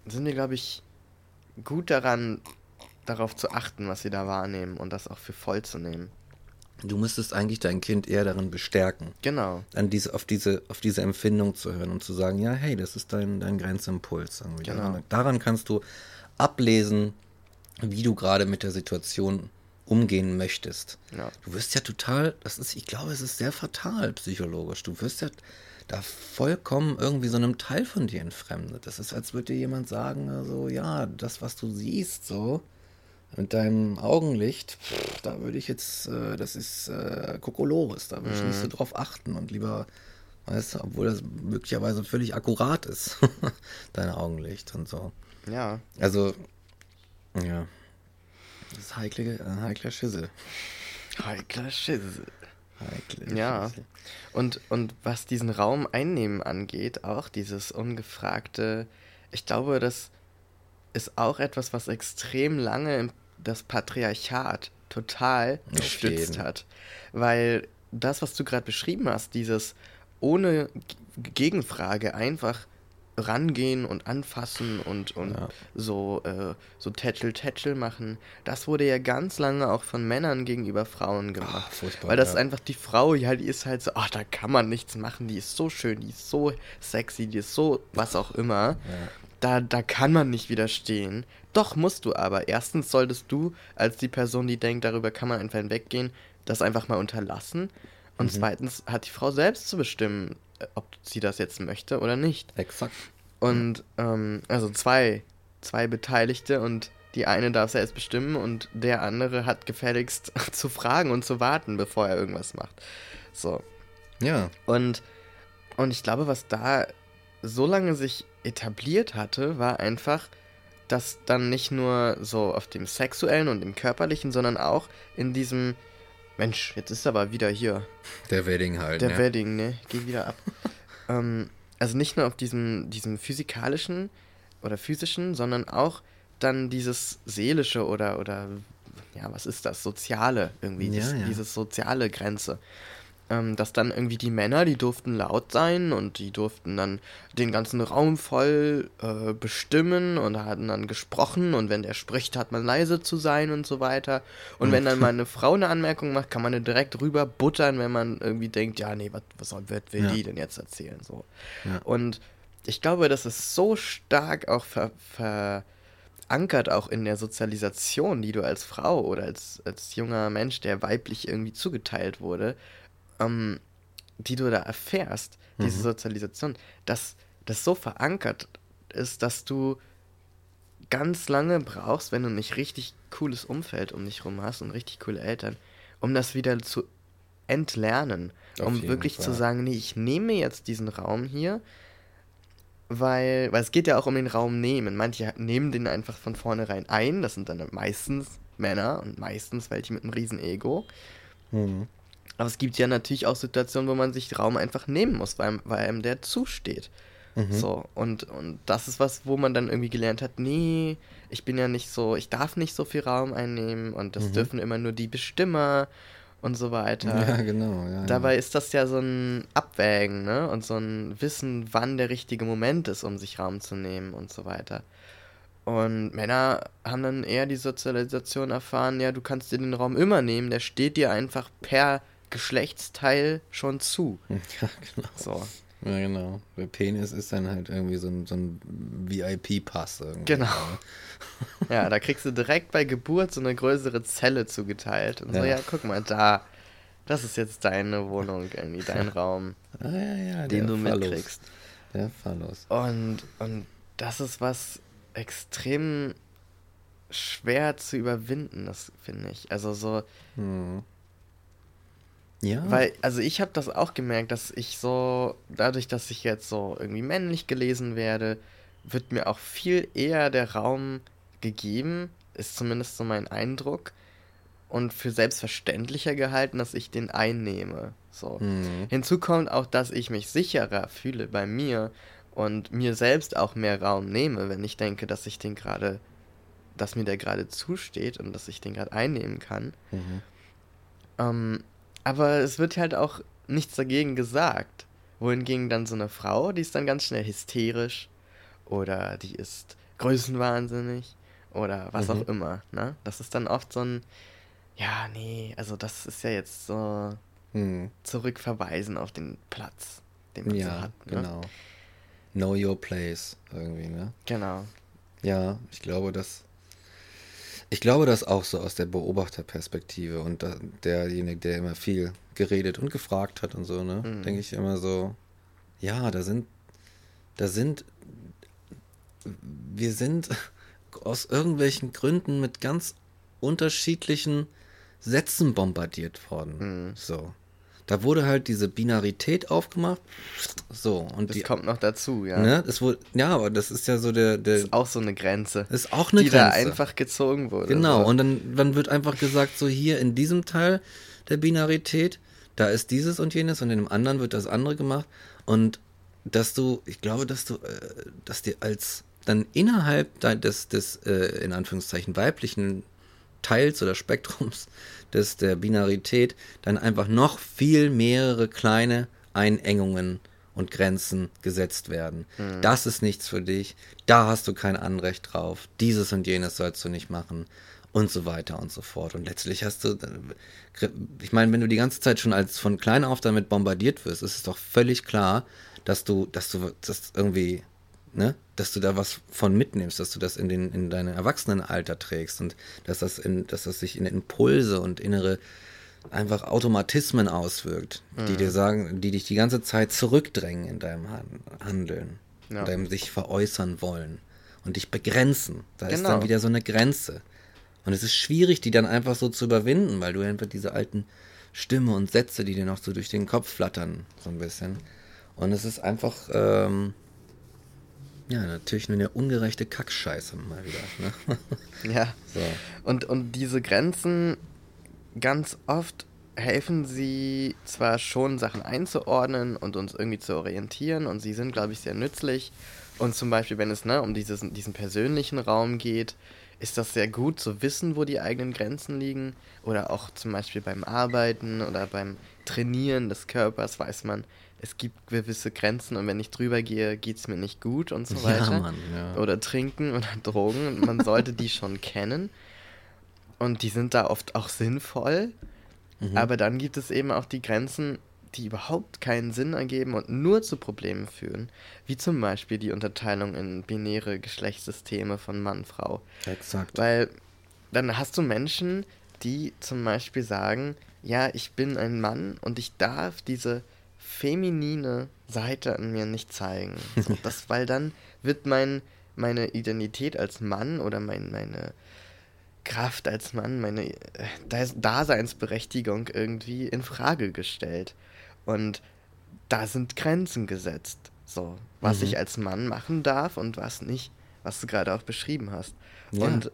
sind wir, glaube ich, gut daran, darauf zu achten, was sie da wahrnehmen und das auch für voll zu nehmen. Du müsstest eigentlich dein Kind eher darin bestärken, Genau. an diese, auf, diese, auf diese Empfindung zu hören und zu sagen, ja, hey, das ist dein, dein Grenzimpuls. Irgendwie. Genau. Daran, daran kannst du ablesen, wie du gerade mit der Situation umgehen möchtest. Ja. Du wirst ja total, das ist, ich glaube, es ist sehr fatal psychologisch. Du wirst ja da vollkommen irgendwie so einem Teil von dir entfremdet. Das ist, als würde dir jemand sagen, also, ja, das, was du siehst, so, mit deinem Augenlicht, pff, da würde ich jetzt, äh, das ist äh, Kokolores, da würde ich nicht so drauf achten und lieber, weißt du, obwohl das möglicherweise völlig akkurat ist, dein Augenlicht und so. Ja. Also, ja, das ist heikle, ein heikler Schissel. Heikler Schissel. Heikle Ja. Schissel. Und, und was diesen Raum einnehmen angeht, auch dieses ungefragte, ich glaube, das ist auch etwas, was extrem lange das Patriarchat total Auf gestützt jeden. hat. Weil das, was du gerade beschrieben hast, dieses ohne Gegenfrage einfach rangehen und anfassen und, und Ja. so, äh, so Tätschel, Tätschel machen, das wurde ja ganz lange auch von Männern gegenüber Frauen gemacht. Furchtbar, Weil das ja. einfach die Frau, ja, die ist halt so, ach, da kann man nichts machen, die ist so schön, die ist so sexy, die ist so was auch immer. Da, da kann man nicht widerstehen. Doch musst du aber. Erstens solltest du als die Person, die denkt, darüber kann man einfach hinweggehen, das einfach mal unterlassen. Und zweitens hat die Frau selbst zu bestimmen, ob sie das jetzt möchte oder nicht. Exakt. Und ähm, also zwei, zwei Beteiligte und die eine darf selbst bestimmen und der andere hat gefälligst zu fragen und zu warten, bevor er irgendwas macht. So. Ja. Und, und ich glaube, was da so lange sich etabliert hatte, war einfach, dass dann nicht nur so auf dem sexuellen und dem körperlichen, sondern auch in diesem Mensch, jetzt ist aber wieder hier. Der Wedding halt. Der ja. Wedding, ne? Geh wieder ab. ähm, also nicht nur auf diesem, diesem physikalischen oder physischen, sondern auch dann dieses seelische oder, oder ja, was ist das? Soziale irgendwie. Ja, das, ja. Diese soziale Grenze. Ähm, dass dann irgendwie die Männer, die durften laut sein und die durften dann den ganzen Raum voll äh, bestimmen und hatten dann gesprochen und wenn der spricht, hat man leise zu sein und so weiter. Und wenn dann mal eine Frau eine Anmerkung macht, kann man eine direkt rüber buttern, wenn man irgendwie denkt, ja, nee, was, was soll, was will Ja. die denn jetzt erzählen? So. Ja. Und ich glaube, das ist so stark auch ver, verankert auch in der Sozialisation, die du als Frau oder als, als junger Mensch, der weiblich irgendwie zugeteilt wurde, ähm, die du da erfährst, diese Sozialisation, dass das so verankert ist, dass du ganz lange brauchst, wenn du nicht richtig cooles Umfeld um dich rum hast und richtig coole Eltern, um das wieder zu entlernen. Auf um wirklich zu Fall. sagen, nee, ich nehme jetzt diesen Raum hier, weil, weil es geht ja auch um den Raum nehmen. Manche nehmen den einfach von vornherein ein, das sind dann meistens Männer und meistens welche mit einem riesen Ego. Mhm. Aber es gibt ja natürlich auch Situationen, wo man sich Raum einfach nehmen muss, weil, weil einem der zusteht. Mhm. So, und, und das ist was, wo man dann irgendwie gelernt hat, nee, ich bin ja nicht so, ich darf nicht so viel Raum einnehmen und das dürfen immer nur die Bestimmer und so weiter. Mhm. Ja, genau. Ja, Dabei ist das ja so ein Abwägen, ne? Und so ein Wissen, wann der richtige Moment ist, um sich Raum zu nehmen und so weiter. Und Männer haben dann eher die Sozialisation erfahren, ja, du kannst dir den Raum immer nehmen, der steht dir einfach per Geschlechtsteil schon zu. Ja. ja, genau. So, Ja, genau. Der Penis ist dann halt irgendwie so ein, so ein VIP-Pass. genau. Ja, da kriegst du direkt bei Geburt so eine größere Zelle zugeteilt. Und so, Ja. ja, guck mal, da, das ist jetzt deine Wohnung, irgendwie dein Raum, Ah, ja, ja, den du Phallus. mitkriegst. Der Phallus. Und, und das ist was extrem schwer zu überwinden, das finde ich. Also so, Hm. Ja. weil, also ich habe das auch gemerkt, dass ich so, dadurch, dass ich jetzt so irgendwie männlich gelesen werde, wird mir auch viel eher der Raum gegeben, ist zumindest so mein Eindruck, und für selbstverständlicher gehalten, dass ich den einnehme. So. Hm. Hinzu kommt auch, dass ich mich sicherer fühle bei mir und mir selbst auch mehr Raum nehme, wenn ich denke, dass ich den gerade, dass mir der gerade zusteht und dass ich den gerade einnehmen kann. Mhm. Ähm, aber es wird halt auch nichts dagegen gesagt. Wohingegen dann so eine Frau, die ist dann ganz schnell hysterisch oder die ist größenwahnsinnig oder was Mhm. auch immer. Ne? Das ist dann oft so ein, ja, nee, also das ist ja jetzt so Hm. zurückverweisen auf den Platz, den man so Ja, hat. Ne? genau. Know your place irgendwie, ne? Genau. Ja, ich glaube, dass. Ich glaube das auch so aus der Beobachterperspektive und derjenige, der immer viel geredet und gefragt hat und so, ne? Mhm. Denke ich immer so, ja, da sind, da sind, wir sind aus irgendwelchen Gründen mit ganz unterschiedlichen Sätzen bombardiert worden. Mhm. So. Da wurde halt diese Binarität aufgemacht. So, und Das die. kommt noch dazu, ja. Ne, es wurde, ja, aber das ist ja so der, der Ist auch so eine Grenze, ist auch eine die da Grenze. einfach gezogen wurde. Genau, So. und dann, dann wird einfach gesagt, so hier in diesem Teil der Binarität, da ist dieses und jenes und in dem anderen wird das andere gemacht. Und dass du, ich glaube, dass du, äh, dass dir als dann innerhalb de- des, des äh, in Anführungszeichen weiblichen Teils oder Spektrums des, der Binarität dann einfach noch viel mehrere kleine Einengungen und Grenzen gesetzt werden. Das ist nichts für dich, da hast du kein Anrecht drauf, dieses und jenes sollst du nicht machen und so weiter und so fort. Und letztlich hast du, ich meine, wenn du die ganze Zeit schon als von klein auf damit bombardiert wirst, ist es doch völlig klar, dass du, dass du das irgendwie, ne, dass du da was von mitnimmst, dass du das in den, in dein Erwachsenenalter trägst und dass das in, dass das sich in Impulse und innere einfach Automatismen auswirkt, die Mhm. dir sagen, die dich die ganze Zeit zurückdrängen in deinem Han- Handeln, Ja. in deinem sich veräußern wollen und dich begrenzen. Da ist Genau. dann wieder so eine Grenze. Und es ist schwierig, die dann einfach so zu überwinden, weil du einfach diese alten Stimme und Sätze, die dir noch so durch den Kopf flattern, so ein bisschen. Und es ist einfach, ähm, ja, natürlich nur eine ungerechte Kackscheiße mal wieder. Ne? Ja. so. Und, und diese Grenzen, ganz oft helfen sie zwar schon, Sachen einzuordnen und uns irgendwie zu orientieren und sie sind, glaube ich, sehr nützlich. Und zum Beispiel, wenn es ne, um dieses, diesen persönlichen Raum geht, ist das sehr gut zu wissen, wo die eigenen Grenzen liegen. Oder auch zum Beispiel beim Arbeiten oder beim Trainieren des Körpers weiß man, es gibt gewisse Grenzen und wenn ich drüber gehe, geht es mir nicht gut und so Ja, weiter Mann, ja. oder trinken oder Drogen. Und man sollte die schon kennen. Und die sind da oft auch sinnvoll. Mhm. Aber dann gibt es eben auch die Grenzen, die überhaupt keinen Sinn ergeben und nur zu Problemen führen. Wie zum Beispiel die Unterteilung in binäre Geschlechtssysteme von Mann, Frau. Exakt. Weil dann hast du Menschen, die zum Beispiel sagen, ja, ich bin ein Mann und ich darf diese feminine Seite an mir nicht zeigen. So, das, weil dann wird mein, meine Identität als Mann oder mein, meine Kraft als Mann, meine äh,Das- Daseinsberechtigung irgendwie in Frage gestellt. Und da sind Grenzen gesetzt. So, was Mhm. ich als Mann machen darf und was nicht, was du gerade auch beschrieben hast. Ja. Und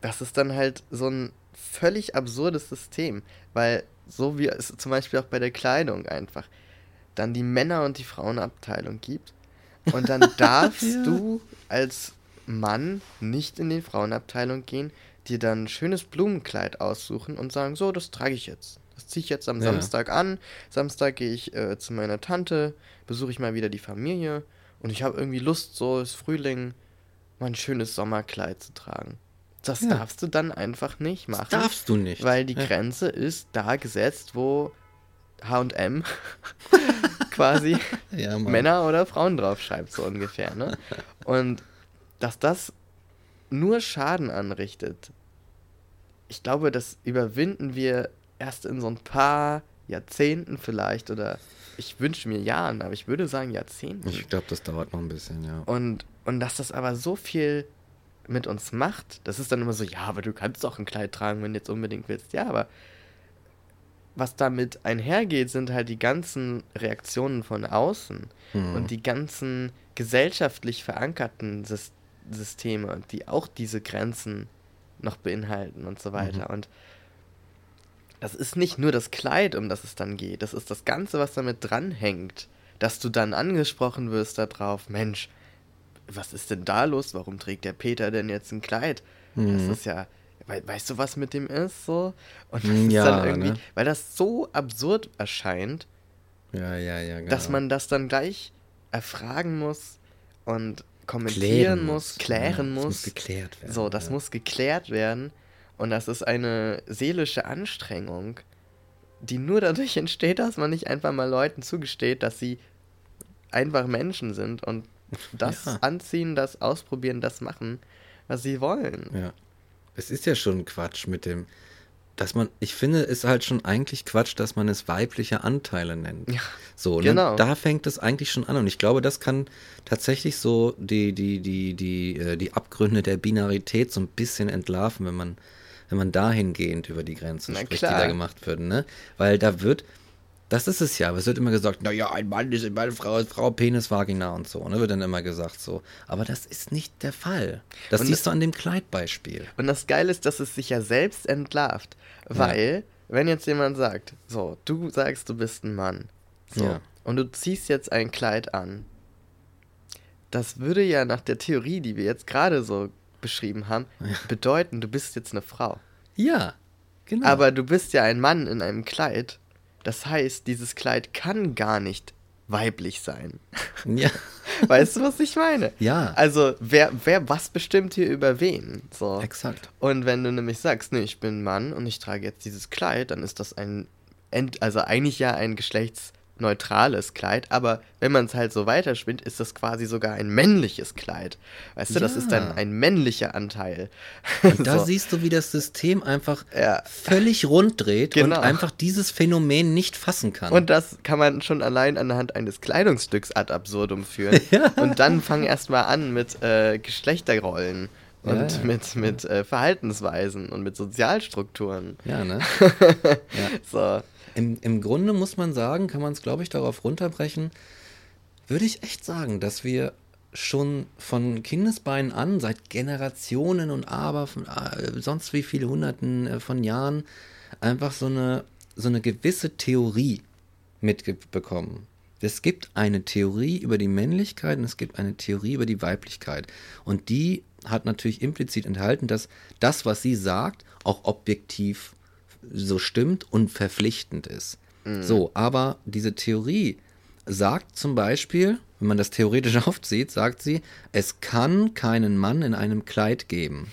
das ist dann halt so ein völlig absurdes System, weil so wie es zum Beispiel auch bei der Kleidung einfach dann die Männer- und die Frauenabteilung gibt und dann darfst Ja. du als Mann nicht in die Frauenabteilung gehen, dir dann ein schönes Blumenkleid aussuchen und sagen, so, das trage ich jetzt. Das ziehe ich jetzt am Ja. Samstag an. Samstag gehe ich äh, zu meiner Tante, besuche ich mal wieder die Familie und ich habe irgendwie Lust, so ist Frühling, mal ein schönes Sommerkleid zu tragen. Das Ja. darfst du dann einfach nicht machen. Das darfst du nicht. Weil die Ja. Grenze ist da gesetzt, wo HM quasi Ja. Männer oder Frauen draufschreibt, so ungefähr. Ne? Und dass das nur Schaden anrichtet, ich glaube, das überwinden wir erst in so ein paar Jahrzehnten vielleicht oder ich wünsche mir Jahren, aber ich würde sagen Jahrzehnten. Ich glaube, das dauert noch ein bisschen, ja. Und, und dass das aber so viel mit uns macht, das ist dann immer so, ja, aber du kannst doch ein Kleid tragen, wenn du jetzt unbedingt willst. Ja, aber was damit einhergeht, sind halt die ganzen Reaktionen von außen Hm. und die ganzen gesellschaftlich verankerten Sys Systeme, die auch diese Grenzen noch beinhalten und so weiter. Und das ist nicht nur das Kleid, um das es dann geht, das ist das Ganze, was damit dranhängt, dass du dann angesprochen wirst darauf, Mensch, was ist denn da los? Warum trägt der Peter denn jetzt ein Kleid? Das Mhm. ist ja, we weißt du, was mit dem ist? So? Und das ist ja, dann irgendwie, ne? weil das so absurd erscheint, Ja, ja, ja, genau. dass man das dann gleich erfragen muss und kommentieren muss, klären muss. Das muss geklärt werden. So, das muss geklärt werden. Und das ist eine seelische Anstrengung, die nur dadurch entsteht, dass man nicht einfach mal Leuten zugesteht, dass sie einfach Menschen sind und das anziehen, das ausprobieren, das machen, was sie wollen. Ja. Es ist ja schon Quatsch mit dem, dass man, ich finde, es ist halt schon eigentlich Quatsch, dass man es weibliche Anteile nennt. Ja, So, genau. ne? da fängt es eigentlich schon an. Und ich glaube, das kann tatsächlich so die, die, die, die, äh, die Abgründe der Binarität so ein bisschen entlarven, wenn man, wenn man dahingehend über die Grenzen Na spricht, die klar. da gemacht werden, ne? Weil da wird, das ist es ja, aber es wird immer gesagt, naja, ein Mann ist eine Frau, ist Frau, Penis, Vagina und so, ne? Wird dann immer gesagt so. Aber das ist nicht der Fall. Das Und- siehst du an dem Kleidbeispiel. Und das Geile ist, dass es sich ja selbst entlarvt. Weil, wenn jetzt jemand sagt, so, du sagst, du bist ein Mann. So, Ja. und du ziehst jetzt ein Kleid an. Das würde ja nach der Theorie, die wir jetzt gerade so beschrieben haben, bedeuten, du bist jetzt eine Frau. Ja, genau. Aber du bist ja ein Mann in einem Kleid. Das heißt, dieses Kleid kann gar nicht weiblich sein. ja, Weißt du, was ich meine? Ja. Also, wer, wer, was bestimmt hier über wen? So. exakt. Und wenn du nämlich sagst, nee, ich bin Mann und ich trage jetzt dieses Kleid, dann ist das ein, Ent also eigentlich ja ein neutrales Kleid, aber wenn man es halt so weiterspinnt, ist das quasi sogar ein männliches Kleid. Weißt du, das ist dann Ja. ein männlicher Anteil. Und da So. siehst du, wie das System einfach Ja. völlig rund dreht Genau. und einfach dieses Phänomen nicht fassen kann. Und das kann man schon allein anhand eines Kleidungsstücks ad absurdum führen. Und dann fang erstmal an mit äh, Geschlechterrollen und Ja, ja. mit, mit äh, Verhaltensweisen und mit Sozialstrukturen. ja, ne? So. Im, Im Grunde muss man sagen, kann man es, glaube ich, darauf runterbrechen, würde ich echt sagen, dass wir schon von Kindesbeinen an, seit Generationen und aber von, äh, sonst wie viele Hunderten äh, von Jahren, einfach so eine, so eine gewisse Theorie mitbekommen. Es gibt eine Theorie über die Männlichkeit und es gibt eine Theorie über die Weiblichkeit. Und die hat natürlich implizit enthalten, dass das, was sie sagt, auch objektiv so stimmt und verpflichtend ist. So, aber diese Theorie sagt zum Beispiel, wenn man das theoretisch aufzieht, sagt sie, es kann keinen Mann in einem Kleid geben.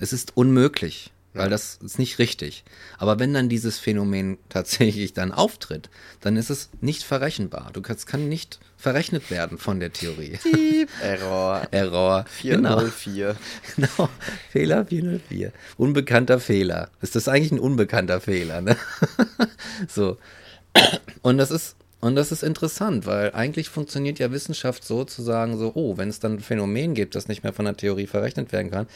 Es ist unmöglich, weil das ist nicht richtig. Aber wenn dann dieses Phänomen tatsächlich dann auftritt, dann ist es nicht verrechenbar. Du kannst, kann nicht verrechnet werden von der Theorie. Piep, Error. Error. Genau. 404. Genau, Fehler 404. Unbekannter Fehler. Ist das eigentlich ein unbekannter Fehler, ne? so. Und das ist, und das ist interessant, weil eigentlich funktioniert ja Wissenschaft so zu sagen, so, oh, wenn es dann ein Phänomen gibt, das nicht mehr von der Theorie verrechnet werden kann,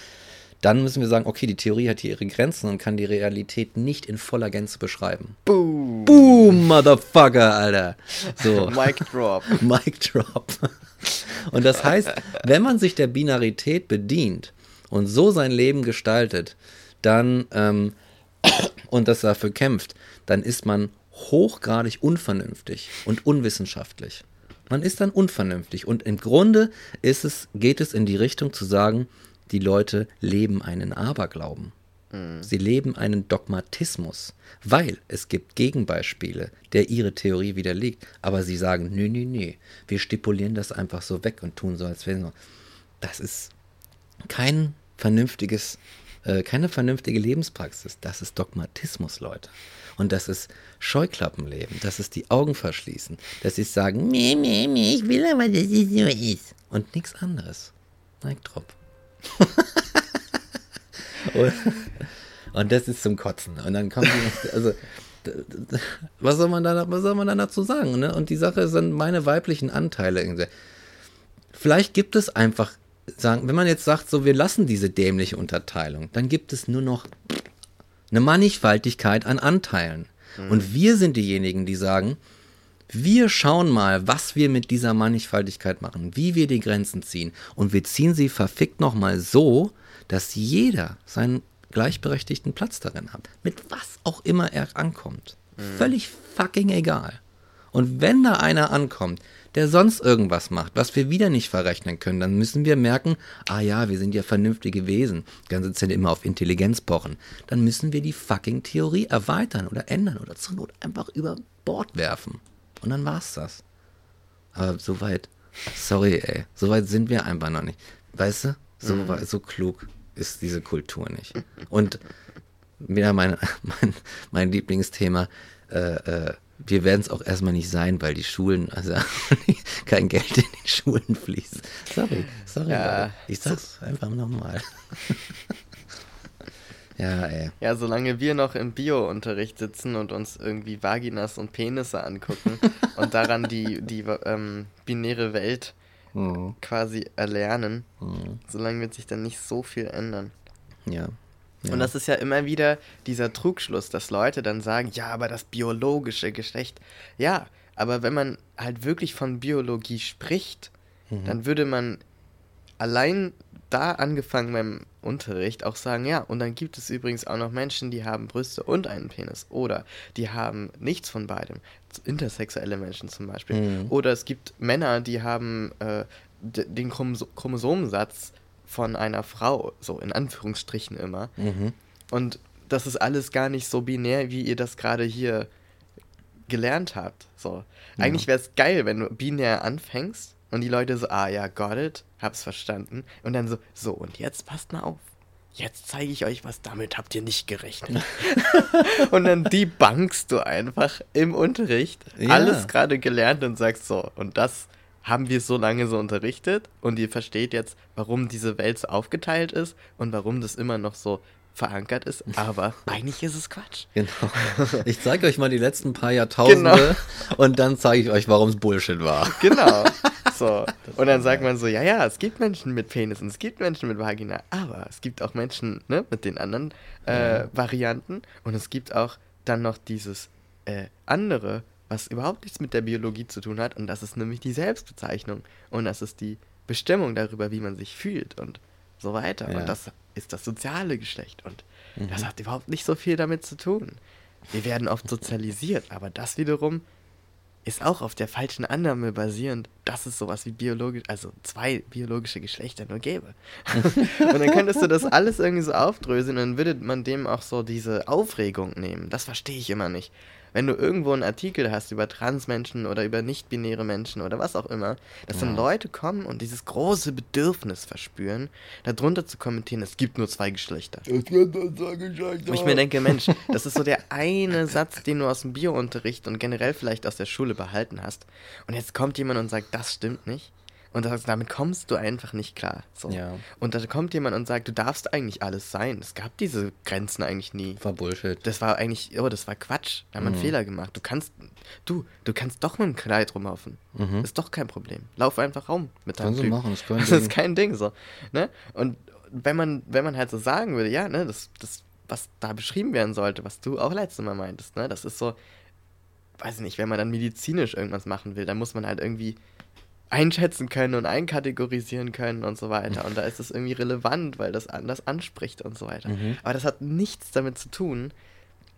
dann müssen wir sagen, okay, die Theorie hat hier ihre Grenzen und kann die Realität nicht in voller Gänze beschreiben. Boom. Boom, Motherfucker, Alter. So. Mic drop. Mic drop. Und das heißt, wenn man sich der Binarität bedient und so sein Leben gestaltet, dann ähm, und das dafür kämpft, dann ist man hochgradig unvernünftig und unwissenschaftlich. Man ist dann unvernünftig und im Grunde ist es, geht es in die Richtung zu sagen, die Leute leben einen Aberglauben. Sie leben einen Dogmatismus, weil es gibt Gegenbeispiele, der ihre Theorie widerlegt, aber sie sagen, nö, nö, nö, wir stipulieren das einfach so weg und tun so, als wäre es Das ist kein vernünftiges, äh, keine vernünftige Lebenspraxis. Das ist Dogmatismus, Leute. Und das ist Scheuklappenleben. Das ist die Augen verschließen. Das ist sagen, nee, nee, nee, ich will aber, dass es so ist. Und nichts anderes. Mic drop. und, das ist zum Kotzen. Und dann kommt die, also, was soll man da, was soll man dann dazu sagen? Ne? Und die Sache sind meine weiblichen Anteile. Vielleicht gibt es einfach, sagen, wenn man jetzt sagt, so, wir lassen diese dämliche Unterteilung, dann gibt es nur noch eine Mannigfaltigkeit an Anteilen. Und wir sind diejenigen, die sagen, wir schauen mal, was wir mit dieser Mannigfaltigkeit machen, wie wir die Grenzen ziehen. Und wir ziehen sie verfickt nochmal so, dass jeder seinen gleichberechtigten Platz darin hat. Mit was auch immer er ankommt. Völlig fucking egal. Und wenn da einer ankommt, der sonst irgendwas macht, was wir wieder nicht verrechnen können, dann müssen wir merken, ah ja, wir sind ja vernünftige Wesen, die ganze Zeit immer auf Intelligenz pochen. Dann müssen wir die fucking Theorie erweitern oder ändern oder zur Not einfach über Bord werfen. Und dann war's das. Aber so weit, sorry, ey, so weit sind wir einfach noch nicht. Weißt du, so, wei- so klug ist diese Kultur nicht. Und wieder mein, mein, mein Lieblingsthema, äh, äh, wir werden es auch erstmal nicht sein, weil die Schulen, also kein Geld in die Schulen fließt. Sorry, sorry, Ja. Ich sag's einfach nochmal. ja, ey. Ja, solange wir noch im Bio-Unterricht sitzen und uns irgendwie Vaginas und Penisse angucken und daran die, die ähm, binäre Welt Mhm. quasi erlernen, Mhm. solange wird sich dann nicht so viel ändern. Ja. ja. Und das ist ja immer wieder dieser Trugschluss, dass Leute dann sagen, ja, aber das biologische Geschlecht. Ja, aber wenn man halt wirklich von Biologie spricht, Mhm. dann würde man allein da angefangen beim Unterricht auch sagen, ja, und dann gibt es übrigens auch noch Menschen, die haben Brüste und einen Penis oder die haben nichts von beidem. Intersexuelle Menschen zum Beispiel. Mhm. Oder es gibt Männer, die haben äh, den Chromoso Chromosomensatz von einer Frau, so in Anführungsstrichen immer. Mhm. Und das ist alles gar nicht so binär, wie ihr das gerade hier gelernt habt. So. Eigentlich wäre es geil, wenn du binär anfängst und die Leute so, ah ja, got it, hab's verstanden. Und dann so, so, und jetzt passt mal auf. jetzt zeige ich euch was, damit habt ihr nicht gerechnet. und dann debunkst du einfach im Unterricht Ja. alles gerade gelernt und sagst so, und das haben wir so lange so unterrichtet und ihr versteht jetzt, warum diese Welt so aufgeteilt ist und warum das immer noch so verankert ist, aber eigentlich ist es Quatsch. Genau. Ich zeige euch mal die letzten paar Jahrtausende und dann zeige ich euch, warum es Bullshit war. Genau. So. Und dann sagt man so, ja, ja, es gibt Menschen mit Penis und es gibt Menschen mit Vagina, aber es gibt auch Menschen ne, mit den anderen äh, Varianten und es gibt auch dann noch dieses äh, andere, was überhaupt nichts mit der Biologie zu tun hat und das ist nämlich die Selbstbezeichnung und das ist die Bestimmung darüber, wie man sich fühlt und so weiter. Ja. Und das ist das soziale Geschlecht und das hat überhaupt nicht so viel damit zu tun. Wir werden oft sozialisiert, aber das wiederum ist auch auf der falschen Annahme basierend, dass es sowas wie biologisch, also zwei biologische Geschlechter nur gäbe. und dann könntest du das alles irgendwie so aufdröseln und dann würde man dem auch so diese Aufregung nehmen. Das verstehe ich immer nicht. Wenn du irgendwo einen Artikel hast über Transmenschen oder über nicht-binäre Menschen oder was auch immer, dass dann Leute kommen und dieses große Bedürfnis verspüren, darunter zu kommentieren, es gibt nur zwei Geschlechter. Wo ich mir denke, Mensch, das ist so der eine Satz, den du aus dem Biounterricht und generell vielleicht aus der Schule behalten hast. Und jetzt kommt jemand und sagt, das stimmt nicht. Und das, damit kommst du einfach nicht klar. So. Ja. Und da kommt jemand und sagt, du darfst eigentlich alles sein. Es gab diese Grenzen eigentlich nie. War Bullshit. Das war eigentlich, oh, das war Quatsch. Da haben wir einen Fehler gemacht. Du kannst, du, du kannst doch mit dem Kleid rumlaufen. Ist doch kein Problem. Lauf einfach rum mit deinem Kannst du machen, ist kein Das ist kein Ding so. Ne? Und wenn man, wenn man halt so sagen würde, ja, ne, das, das, was da beschrieben werden sollte, was du auch letztes Mal meintest, ne, das ist so, weiß ich nicht, wenn man dann medizinisch irgendwas machen will, dann muss man halt irgendwie einschätzen können und einkategorisieren können und so weiter. Und da ist es irgendwie relevant, weil das anders anspricht und so weiter. Mhm. Aber das hat nichts damit zu tun,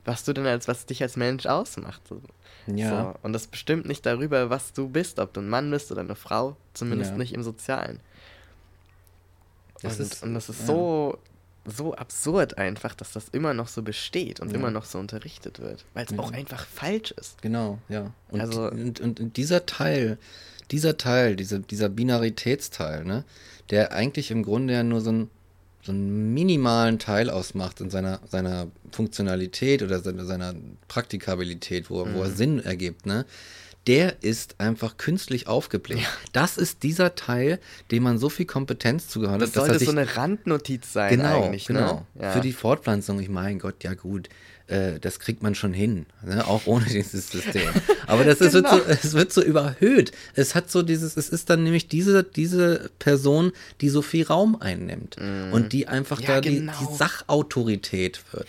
was du denn als, was dich als Mensch ausmacht. So. Ja. So. Und das bestimmt nicht darüber, was du bist, ob du ein Mann bist oder eine Frau, zumindest Ja. nicht im Sozialen. Das und, ist- und das ist ja. so, so absurd einfach, dass das immer noch so besteht und Ja. immer noch so unterrichtet wird, weil es auch einfach falsch ist. Genau, ja. Und, Also- und, und, und dieser Teil, dieser Teil, dieser, dieser Binaritätsteil, ne, der eigentlich im Grunde ja nur so, ein, so einen minimalen Teil ausmacht in seiner, seiner Funktionalität oder seiner, seiner Praktikabilität, wo, wo er Mhm. Sinn ergibt, ne, der ist einfach künstlich aufgebläht. Das ist dieser Teil, dem man so viel Kompetenz zugehört Das hat, dass er sollte so eine Randnotiz sein genau, eigentlich. genau. Ne? Ja. Für die Fortpflanzung, ich mein Gott, ja gut, äh, das kriegt man schon hin, ne? auch ohne dieses System. Aber das ist, Genau. wird, so, es wird so überhöht. Es hat so dieses, es ist dann nämlich diese, diese Person, die so viel Raum einnimmt und die einfach Ja, da die, genau. die Sachautorität wird.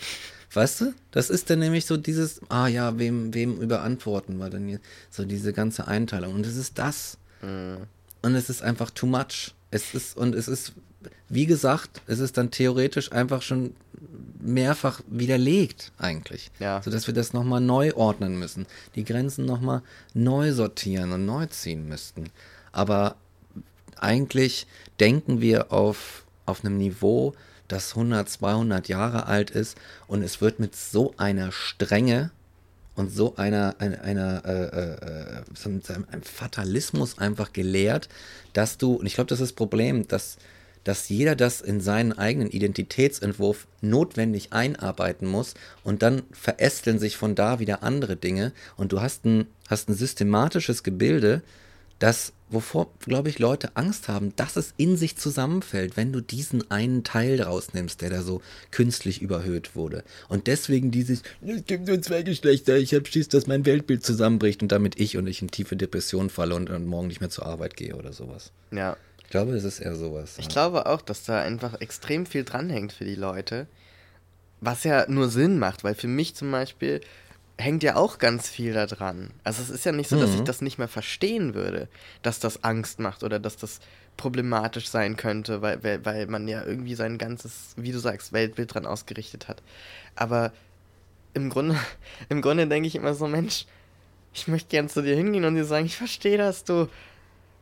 Weißt du? Das ist dann nämlich so dieses, ah ja, wem, wem überantworten wir denn jetzt? So diese ganze Einteilung. Und es ist das. Und es ist einfach too much. Es ist, und es ist, wie gesagt, es ist dann theoretisch einfach schon mehrfach widerlegt, eigentlich. Ja. Sodass wir das nochmal neu ordnen müssen. Die Grenzen nochmal neu sortieren und neu ziehen müssten. Aber eigentlich denken wir auf, auf einem Niveau, das 100, 200 Jahre alt ist und es wird mit so einer Strenge und so einer, einer, einer äh, äh, so mit einem einem Fatalismus einfach gelehrt, dass du, und ich glaube, das ist das Problem, dass, dass jeder das in seinen eigenen Identitätsentwurf notwendig einarbeiten muss und dann verästeln sich von da wieder andere Dinge und du hast ein, hast ein systematisches Gebilde, das, wovor, glaube ich, Leute Angst haben, dass es in sich zusammenfällt, wenn du diesen einen Teil rausnimmst, der da so künstlich überhöht wurde. Und deswegen dieses, es gibt nur zwei Geschlechter, ich habe Schiss, dass mein Weltbild zusammenbricht und damit ich und ich in tiefe Depression falle und dann morgen nicht mehr zur Arbeit gehe oder sowas. ja. Ich glaube, es ist eher sowas. Ich glaube auch, dass da einfach extrem viel dranhängt für die Leute. Was ja nur Sinn macht, weil für mich zum Beispiel hängt ja auch ganz viel da dran. Also es ist ja nicht so, dass ich Mhm. das nicht mehr verstehen würde, dass das Angst macht oder dass das problematisch sein könnte, weil, weil, weil man ja irgendwie sein ganzes, wie du sagst, Weltbild dran ausgerichtet hat. Aber im Grunde, im Grunde denke ich immer so, Mensch, ich möchte gern zu dir hingehen und dir sagen, ich verstehe das, du.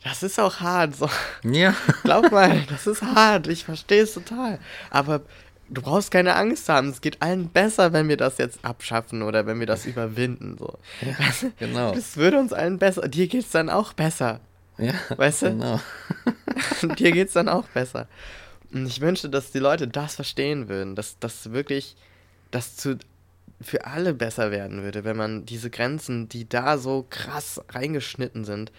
Das ist auch hart, so. Ja. Glaub mal, das ist hart, ich verstehe es total. Aber du brauchst keine Angst haben, es geht allen besser, wenn wir das jetzt abschaffen oder wenn wir das überwinden. So. Du, genau. Das würde uns allen besser. Dir geht's dann auch besser. Ja, Weißt du? Genau. Dir geht's dann auch besser. Und ich wünschte, dass die Leute das verstehen würden, dass das wirklich, das zu für alle besser werden würde, wenn man diese Grenzen, die da so krass reingeschnitten sind,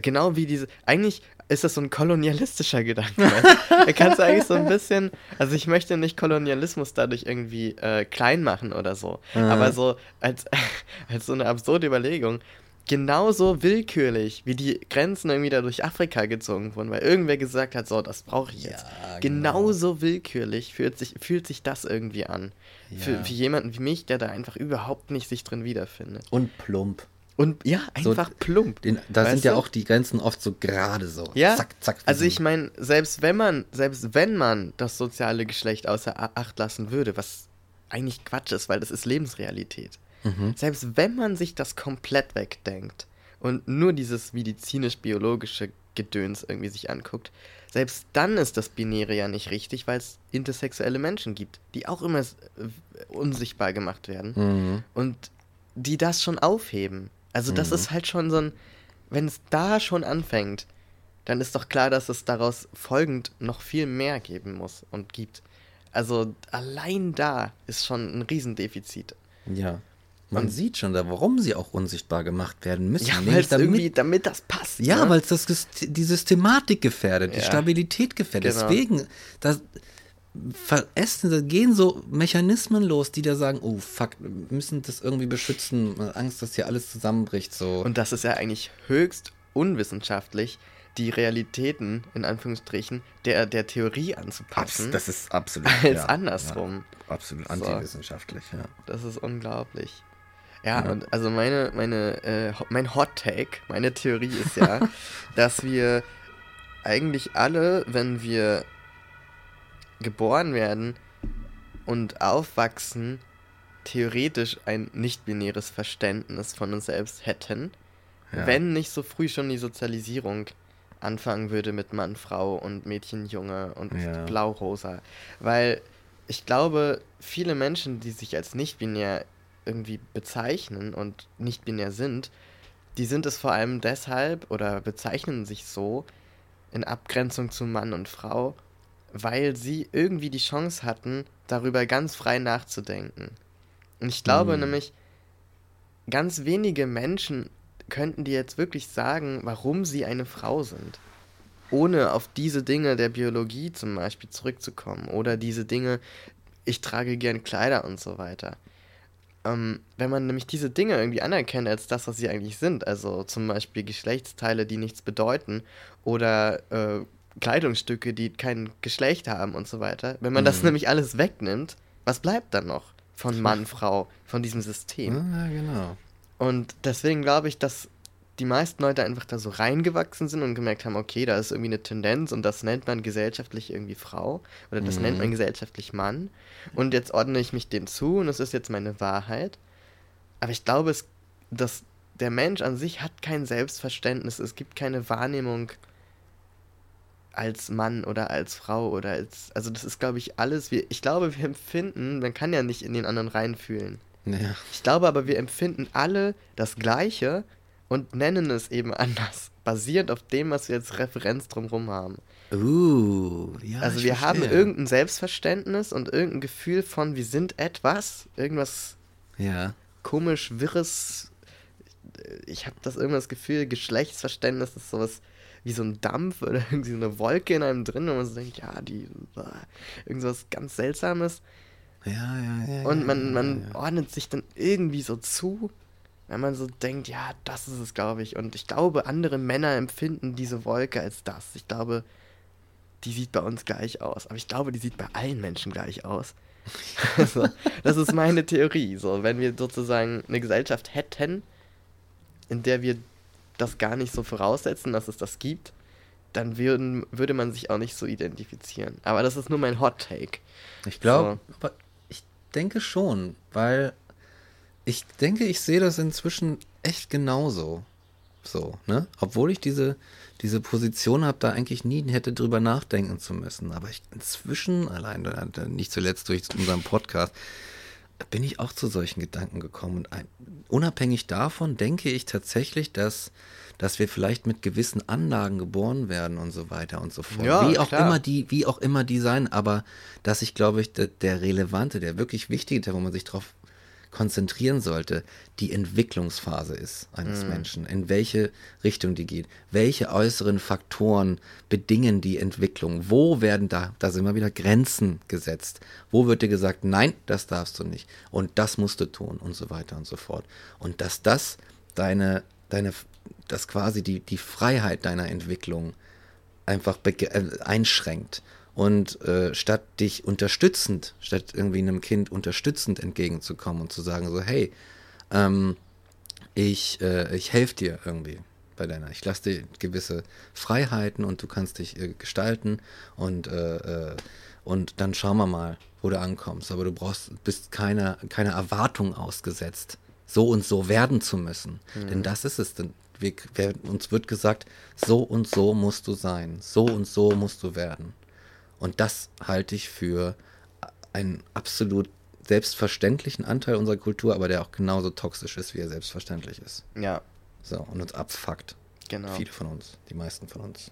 genau wie diese, eigentlich ist das so ein kolonialistischer Gedanke. da kannst du eigentlich so ein bisschen, also ich möchte nicht Kolonialismus dadurch irgendwie äh, klein machen oder so, Mhm. aber so als, als so eine absurde Überlegung, genauso willkürlich, wie die Grenzen irgendwie da durch Afrika gezogen wurden, weil irgendwer gesagt hat, so, das brauche ich jetzt. Ja, genau. Genauso willkürlich fühlt sich, fühlt sich das irgendwie an. Für, Ja. für jemanden wie mich, der da einfach überhaupt nicht sich drin wiederfindet. Und plump. Und ja, So, einfach plump. Den, da sind ja du? auch die Grenzen oft so gerade so. Ja, Zack, zack. also so ich meine, selbst wenn man, selbst wenn man das soziale Geschlecht außer Acht lassen würde, was eigentlich Quatsch ist, weil das ist Lebensrealität. Mhm. Selbst wenn man sich das komplett wegdenkt und nur dieses medizinisch-biologische Gedöns irgendwie sich anguckt, selbst dann ist das Binäre ja nicht richtig, weil es intersexuelle Menschen gibt, die auch immer unsichtbar gemacht werden Mhm. und die das schon aufheben. Also das Mhm. ist halt schon so ein, wenn es da schon anfängt, dann ist doch klar, dass es daraus folgend noch viel mehr geben muss und gibt. Also allein da ist schon ein Riesendefizit. Ja. Man Und- sieht schon da, warum sie auch unsichtbar gemacht werden müssen. Ja, Nämlich weil es irgendwie, damit das passt. Ja, ne? weil es das die Systematik gefährdet, die Ja. Stabilität gefährdet. Genau. Deswegen, da verästen, gehen so Mechanismen los, die da sagen, oh fuck, wir müssen das irgendwie beschützen, Angst, dass hier alles zusammenbricht. So. Und das ist ja eigentlich höchst unwissenschaftlich, die Realitäten, in Anführungsstrichen, der, der Theorie anzupassen. das ist absolut als ja, andersrum. Ja, absolut So. antiwissenschaftlich, ja. Das ist unglaublich. Ja, Ja. und also meine, meine, äh, mein Hot Take, meine Theorie ist ja, dass wir eigentlich alle, wenn wir geboren werden und aufwachsen, theoretisch ein nicht-binäres Verständnis von uns selbst hätten, Ja. wenn nicht so früh schon die Sozialisierung anfangen würde mit Mann, Frau und Mädchen, Junge und Ja. Blau-Rosa. Weil ich glaube, viele Menschen, die sich als nicht-binär irgendwie bezeichnen und nicht-binär sind, die sind es vor allem deshalb oder bezeichnen sich so in Abgrenzung zu Mann und Frau, weil sie irgendwie die Chance hatten, darüber ganz frei nachzudenken. Und ich glaube Hm. nämlich, ganz wenige Menschen könnten dir jetzt wirklich sagen, warum sie eine Frau sind. Ohne auf diese Dinge der Biologie zum Beispiel zurückzukommen. Oder diese Dinge, ich trage gern Kleider und so weiter. Ähm, wenn man nämlich diese Dinge irgendwie anerkennt als das, was sie eigentlich sind, also zum Beispiel Geschlechtsteile, die nichts bedeuten, oder äh, Kleidungsstücke, die kein Geschlecht haben und so weiter, wenn man das Mhm. nämlich alles wegnimmt, was bleibt dann noch von Mann, Frau, von diesem System? Ja, genau. Und deswegen glaube ich, dass die meisten Leute einfach da so reingewachsen sind und gemerkt haben, okay, da ist irgendwie eine Tendenz und das nennt man gesellschaftlich irgendwie Frau oder das Mhm. nennt man gesellschaftlich Mann. Und jetzt ordne ich mich dem zu und es ist jetzt meine Wahrheit. Aber ich glaube, es, dass der Mensch an sich hat kein Selbstverständnis, es gibt keine Wahrnehmung als Mann oder als Frau oder als, also das ist, glaube ich, alles, wir, ich glaube, wir empfinden, man kann ja nicht in den anderen reinfühlen. Ja. Ich glaube aber, wir empfinden alle das Gleiche und nennen es eben anders, basierend auf dem, was wir als Referenz drumherum haben. Uh, ja. also wir haben verstehe. irgendein Selbstverständnis und irgendein Gefühl von, wir sind etwas, irgendwas Ja. komisch, wirres. Ich habe das irgendwas Gefühl, Geschlechtsverständnis ist sowas wie so ein Dampf oder irgendwie so eine Wolke in einem drin und man so denkt, ja, die, irgendwas ganz Seltsames. Ja, ja, ja. Und ja, man, ja, man ja. ordnet sich dann irgendwie so zu, wenn man so denkt, ja, das ist es, glaube ich. Und ich glaube, andere Männer empfinden diese Wolke als das. Ich glaube, die sieht bei uns gleich aus. Aber ich glaube, die sieht bei allen Menschen gleich aus. also, das ist meine Theorie. So, wenn wir sozusagen eine Gesellschaft hätten, in der wir das gar nicht so voraussetzen, dass es das gibt, dann würden, würde man sich auch nicht so identifizieren. Aber das ist nur mein Hot Take. Ich glaube, aber ich denke schon, weil ich denke, ich sehe das inzwischen echt genauso. So, ne? Obwohl ich diese, diese Position habe, da eigentlich nie hätte drüber nachdenken zu müssen. Aber ich inzwischen, allein nicht zuletzt durch unseren Podcast, bin ich auch zu solchen Gedanken gekommen. Und ein, unabhängig davon denke ich tatsächlich, dass dass wir vielleicht mit gewissen Anlagen geboren werden und so weiter und so fort. Ja, wie auch klar. immer die, wie auch immer die sein, aber dass ich glaube ich, der, der relevante, der wirklich wichtige, der, wo man sich drauf konzentrieren sollte, die Entwicklungsphase ist eines Menschen, in welche Richtung die geht, welche äußeren Faktoren bedingen die Entwicklung, wo werden da, da sind immer wieder Grenzen gesetzt, wo wird dir gesagt, nein, das darfst du nicht. Und das musst du tun und so weiter und so fort. Und dass das deine, deine, dass quasi die, die Freiheit deiner Entwicklung einfach äh, einschränkt. Und äh, statt dich unterstützend, statt irgendwie einem Kind unterstützend entgegenzukommen und zu sagen so, hey, ähm, ich, äh, ich helfe dir irgendwie bei deiner, ich lasse dir gewisse Freiheiten und du kannst dich äh, gestalten und, äh, äh, und dann schauen wir mal, wo du ankommst. Aber du brauchst, bist keiner keine Erwartung ausgesetzt, so und so werden zu müssen. Denn das ist es. Denn wir, wir, uns wird gesagt, so und so musst du sein, so und so musst du werden. Und das halte ich für einen absolut selbstverständlichen Anteil unserer Kultur, aber der auch genauso toxisch ist, wie er selbstverständlich ist. Ja, So, und uns abfuckt. genau. Viele von uns, die meisten von uns.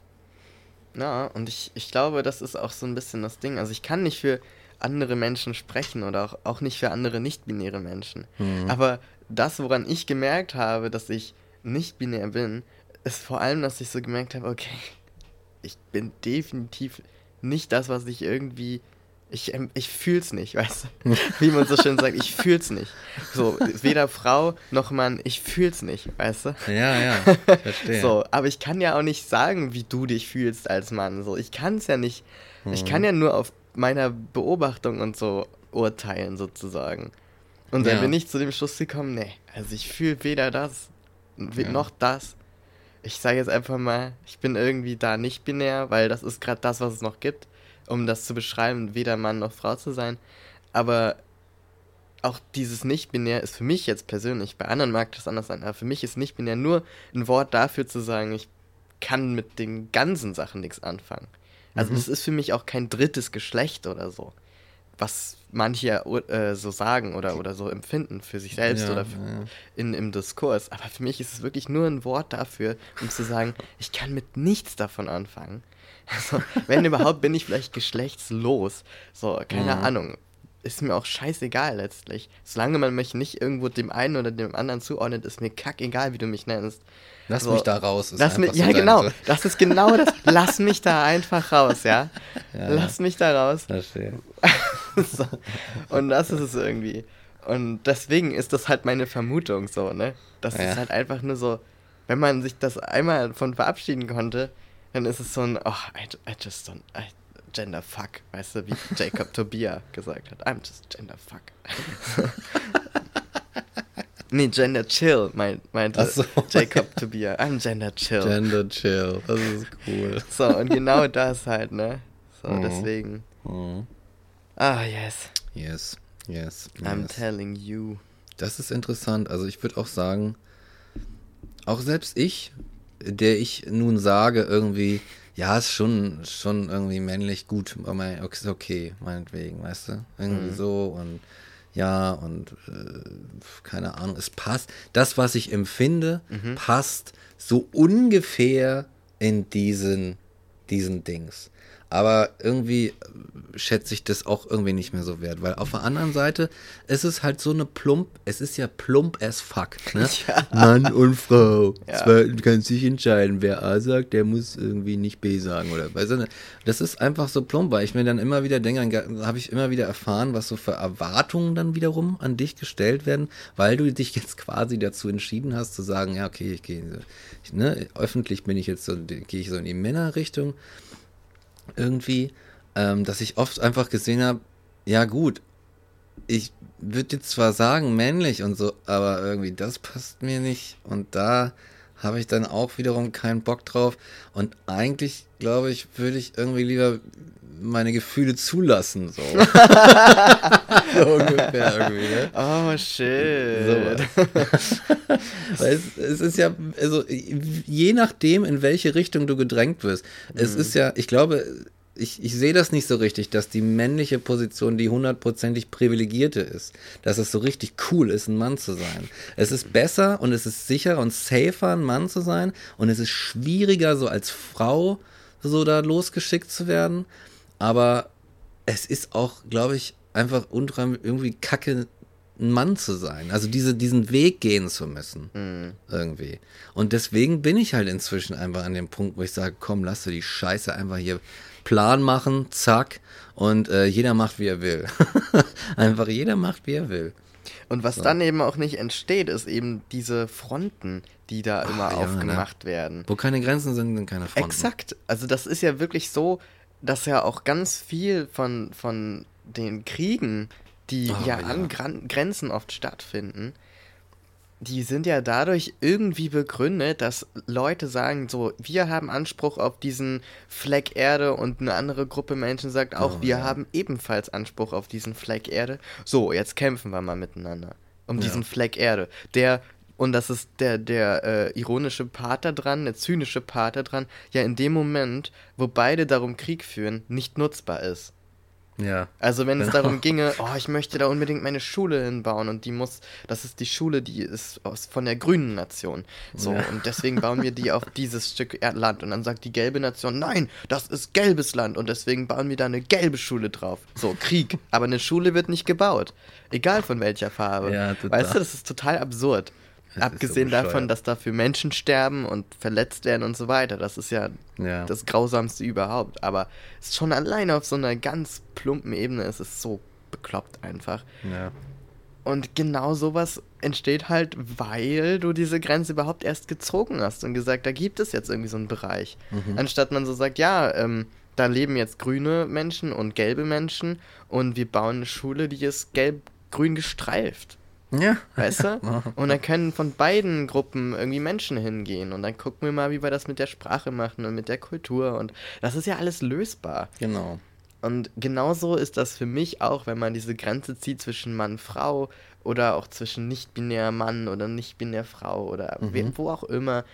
Ja, und ich, ich glaube, das ist auch so ein bisschen das Ding. Also ich kann nicht für andere Menschen sprechen oder auch, auch nicht für andere nicht-binäre Menschen. Aber das, woran ich gemerkt habe, dass ich nicht-binär bin, ist vor allem, dass ich so gemerkt habe, okay, ich bin definitiv nicht das, was ich irgendwie. Ich, ähm, ich fühl's nicht, weißt du? Wie man so schön sagt, ich fühl's nicht. So, weder Frau noch Mann, ich fühl's nicht, weißt du? Ja, ja, ich verstehe. So, aber ich kann ja auch nicht sagen, wie du dich fühlst als Mann. So, ich kann es ja nicht. Ich kann ja nur auf meiner Beobachtung und so urteilen, sozusagen. Und dann Ja. bin ich zu dem Schluss gekommen, nee, also ich fühle weder das Ja. noch das. Ich sage jetzt einfach mal, ich bin irgendwie da nicht binär, weil das ist gerade das, was es noch gibt, um das zu beschreiben, weder Mann noch Frau zu sein. Aber auch dieses Nicht-Binär ist für mich jetzt persönlich, bei anderen mag das anders sein, aber für mich ist Nicht-Binär nur ein Wort dafür zu sagen, ich kann mit den ganzen Sachen nichts anfangen. Also das ist für mich auch kein drittes Geschlecht oder so, was manche ja, äh, so sagen oder, oder so empfinden für sich selbst Ja, oder für, ja. in, im Diskurs. Aber für mich ist es wirklich nur ein Wort dafür, um zu sagen, ich kann mit nichts davon anfangen. Also, wenn überhaupt, bin ich vielleicht geschlechtslos. So, keine Mhm. Ahnung. Ist mir auch scheißegal letztlich. Solange man mich nicht irgendwo dem einen oder dem anderen zuordnet, ist mir kackegal, wie du mich nennst. Lass So, mich da raus. ist Lass mich, ja, so genau. so- Das ist genau das. Lass mich da einfach raus, ja? Ja, Lass mich da raus. Verstehe. so. Und das ist es irgendwie. Und deswegen ist das halt meine Vermutung so, ne? Das Ja. ist halt einfach nur so, wenn man sich das einmal von verabschieden konnte, dann ist es so ein, oh, I, I just don't, I, gender fuck, weißt du, wie Jacob Tobia gesagt hat. I'm just gender fuck. nee, gender chill, mein, meinte so. Jacob Tobia. I'm gender chill. Gender chill. Das ist cool. so, und genau das halt, ne? So, Mhm. deswegen. Mhm. Ah, yes. Yes. Yes. I'm yes. telling you. Das ist interessant. Also ich würde auch sagen, auch selbst ich, der ich nun sage irgendwie, ja, ist schon, schon irgendwie männlich gut, aber ist okay, meinetwegen, weißt du? Irgendwie Mhm. so und ja und äh, keine Ahnung, es passt. Das, was ich empfinde, Mhm. passt so ungefähr in diesen, diesen Dings. Aber irgendwie schätze ich das auch irgendwie nicht mehr so wert, weil auf der anderen Seite ist es halt so eine plump, es ist ja plump as fuck, ne? Ja. Mann und Frau. Ja. Zwei, du kannst dich entscheiden, wer A sagt, der muss irgendwie nicht B sagen oder weißt du, das ist einfach so plump, weil ich mir dann immer wieder denke, dann habe ich immer wieder erfahren, was so für Erwartungen dann wiederum an dich gestellt werden, weil du dich jetzt quasi dazu entschieden hast zu sagen, ja okay, ich gehe, ne, öffentlich bin ich jetzt so, gehe ich so in die Männerrichtung irgendwie, ähm, dass ich oft einfach gesehen habe, ja gut, ich würde jetzt zwar sagen männlich und so, aber irgendwie das passt mir nicht. Und da habe ich dann auch wiederum keinen Bock drauf. Und eigentlich glaube ich, würde ich irgendwie lieber meine Gefühle zulassen, so. so ungefähr irgendwie, ne? Oh, shit. Weil es, es ist ja, also je nachdem, in welche Richtung du gedrängt wirst. Es ist ja, ich glaube, ich, ich sehe das nicht so richtig, dass die männliche Position die hundertprozentig privilegierte ist. Dass es so richtig cool ist, ein Mann zu sein. Es ist besser und es ist sicherer und safer, ein Mann zu sein. Und es ist schwieriger, so als Frau so da losgeschickt zu werden. Aber es ist auch, glaube ich, einfach unheimlich irgendwie kacke, ein Mann zu sein. Also diese, diesen Weg gehen zu müssen. Mhm. Irgendwie. Und deswegen bin ich halt inzwischen einfach an dem Punkt, wo ich sage, komm, lass du die Scheiße einfach hier Plan machen, zack, und äh, jeder macht, wie er will. einfach jeder macht, wie er will. Und was dann eben auch nicht entsteht, ist eben diese Fronten, die da immer ja, aufgemacht werden. Wo keine Grenzen sind, sind keine Fronten. Exakt. Also das ist ja wirklich so, dass ja auch ganz viel von, von den Kriegen, die Oh, ja, ja. an Gran Grenzen oft stattfinden, die sind ja dadurch irgendwie begründet, dass Leute sagen, so, wir haben Anspruch auf diesen Fleck Erde und eine andere Gruppe Menschen sagt auch, Oh, wir ja. haben ebenfalls Anspruch auf diesen Fleck Erde. So, jetzt kämpfen wir mal miteinander um Ja. diesen Fleck Erde, der und das ist der, der äh, ironische Part da dran, der zynische Part da dran, ja in dem Moment, wo beide darum Krieg führen, nicht nutzbar ist. Ja. Also wenn es Genau. darum ginge, oh, ich möchte da unbedingt meine Schule hinbauen und die muss, das ist die Schule, die ist aus, von der grünen Nation. So, Ja. und deswegen bauen wir die auf dieses Stück Land. Und dann sagt die gelbe Nation, nein, das ist gelbes Land und deswegen bauen wir da eine gelbe Schule drauf. So, Krieg. Aber eine Schule wird nicht gebaut. Egal von welcher Farbe. Ja, total. weißt du, das ist total absurd. Das ist so Abgesehen davon, dass dafür Menschen sterben und verletzt werden und so weiter. Das ist ja Ja. das Grausamste überhaupt. Aber es ist schon alleine auf so einer ganz plumpen Ebene, es ist so bekloppt einfach. ja. Und genau sowas entsteht halt, weil du diese Grenze überhaupt erst gezogen hast und gesagt, da gibt es jetzt irgendwie so einen Bereich. Mhm. Anstatt man so sagt, ja, ähm, da leben jetzt grüne Menschen und gelbe Menschen und wir bauen eine Schule, die ist gelb-grün gestreift. Ja. Weißt du? Und dann können von beiden Gruppen irgendwie Menschen hingehen. Und dann gucken wir mal, wie wir das mit der Sprache machen und mit der Kultur. Und das ist ja alles lösbar. Genau. Und genauso ist das für mich auch, wenn man diese Grenze zieht zwischen Mann, Frau oder auch zwischen nicht-binär Mann oder nicht-binär Frau oder we- wo auch immer.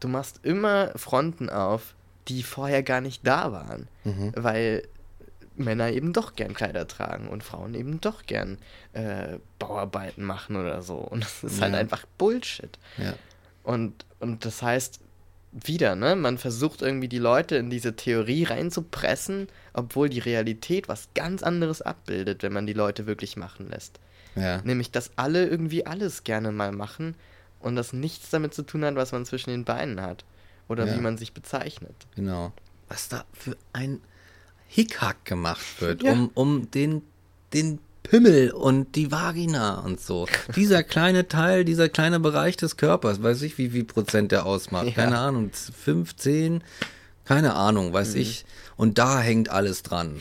Du machst immer Fronten auf, die vorher gar nicht da waren. Weil Männer eben doch gern Kleider tragen und Frauen eben doch gern äh, Bauarbeiten machen oder so. Und das ist halt Ja. einfach Bullshit. Ja. Und, und das heißt, wieder, ne? Man versucht irgendwie die Leute in diese Theorie reinzupressen, obwohl die Realität was ganz anderes abbildet, wenn man die Leute wirklich machen lässt. Ja. Nämlich, dass alle irgendwie alles gerne mal machen und das nichts damit zu tun hat, was man zwischen den Beinen hat. Oder Ja. wie man sich bezeichnet. Genau. Was da für ein Hickhack gemacht wird, Ja. um, um den, den Pimmel und die Vagina und so. Dieser kleine Teil, dieser kleine Bereich des Körpers, weiß ich, wie viel Prozent der ausmacht. Ja. Keine Ahnung, 15, keine Ahnung, weiß Mhm. ich. Und da hängt alles dran.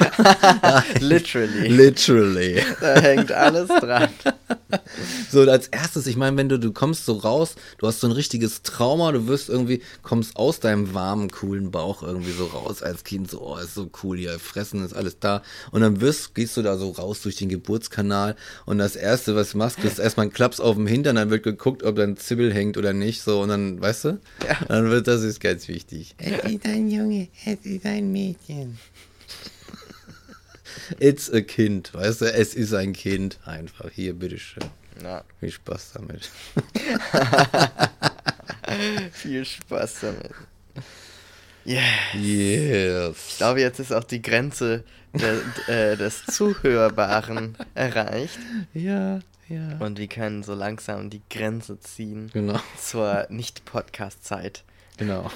Literally. Literally. da hängt alles dran. So, als erstes, ich meine, wenn du, du kommst so raus, du hast so ein richtiges Trauma, du wirst irgendwie, kommst aus deinem warmen, coolen Bauch irgendwie so raus als Kind, so, oh, ist so cool hier, fressen ist alles da. Und dann wirst, gehst du da so raus durch den Geburtskanal und das erste, was du machst, ist erstmal ein Klaps auf dem Hintern, dann wird geguckt, ob dein Zibbel hängt oder nicht, so, und dann, weißt du? Ja. Dann wird, das ist ganz wichtig. Es ist ein Junge, es ist ein Mädchen. It's a Kind, weißt du, es ist ein Kind, einfach, hier, bitteschön. Ja, Viel Spaß damit. viel Spaß damit. Yeah. Yes. Ich glaube, jetzt ist auch die Grenze der, äh, des Zuhörbaren erreicht. Ja, ja. Und wir können so langsam die Grenze ziehen Genau, zur Nicht-Podcast-Zeit. genau.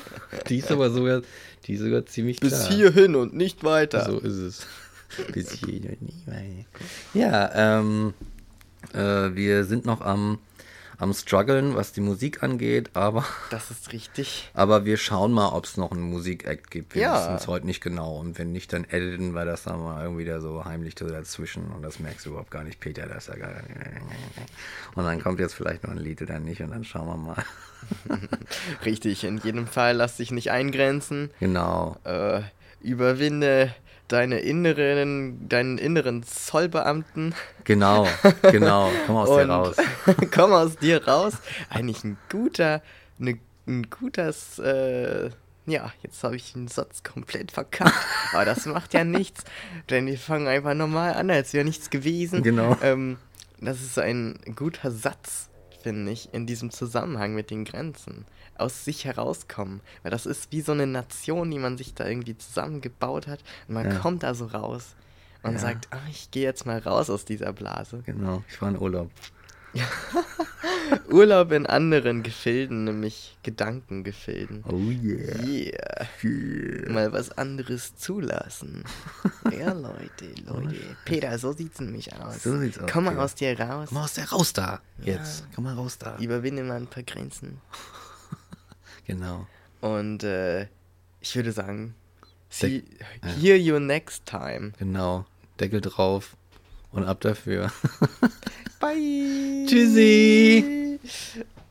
Die ist aber sogar, die ist sogar ziemlich Bis klar. hierhin und nicht weiter. So ist es. Ja, ähm, äh, wir sind noch am, am struggeln, was die Musik angeht, aber, Das ist richtig. aber wir schauen mal, ob es noch einen Musikact gibt. Wir Ja. wissen es heute nicht genau. Und wenn nicht, dann editen wir das dann mal irgendwie da so heimlich dazwischen. Und das merkst du überhaupt gar nicht, Peter. Das ist ja geil. Und dann kommt jetzt vielleicht noch ein Lied oder nicht. Und dann schauen wir mal. Richtig, in jedem Fall lass dich nicht eingrenzen. Genau. Äh, überwinde deine inneren, deinen inneren Zollbeamten Genau, genau. Komm aus dir raus. komm aus dir raus. Eigentlich ein guter, ne, ein gutes, äh, Ja, jetzt habe ich den Satz komplett verkackt. Aber das macht ja nichts, denn wir fangen einfach normal an, als wäre nichts gewesen. Genau. Ähm, das ist ein guter Satz, finde ich, in diesem Zusammenhang mit den Grenzen. Aus sich herauskommen. Weil das ist wie so eine Nation, die man sich da irgendwie zusammengebaut hat. Und man Ja. kommt da so raus und Ja. sagt, ah, ich gehe jetzt mal raus aus dieser Blase. Genau, ich war in Urlaub. Urlaub in anderen Gefilden, nämlich Gedankengefilden. Oh yeah. Yeah. Mal was anderes zulassen. Ja, Leute, Leute. Peter, so sieht's nämlich aus. So sieht's aus, Komm mal Peter. aus dir raus. Komm mal aus der raus da. Jetzt. Komm mal raus da. Überwinde mal ein paar Grenzen. Genau. Und äh, ich würde sagen, see, ja. hear you next time. Genau. Deckel drauf und ab dafür. Bye. Tschüssi.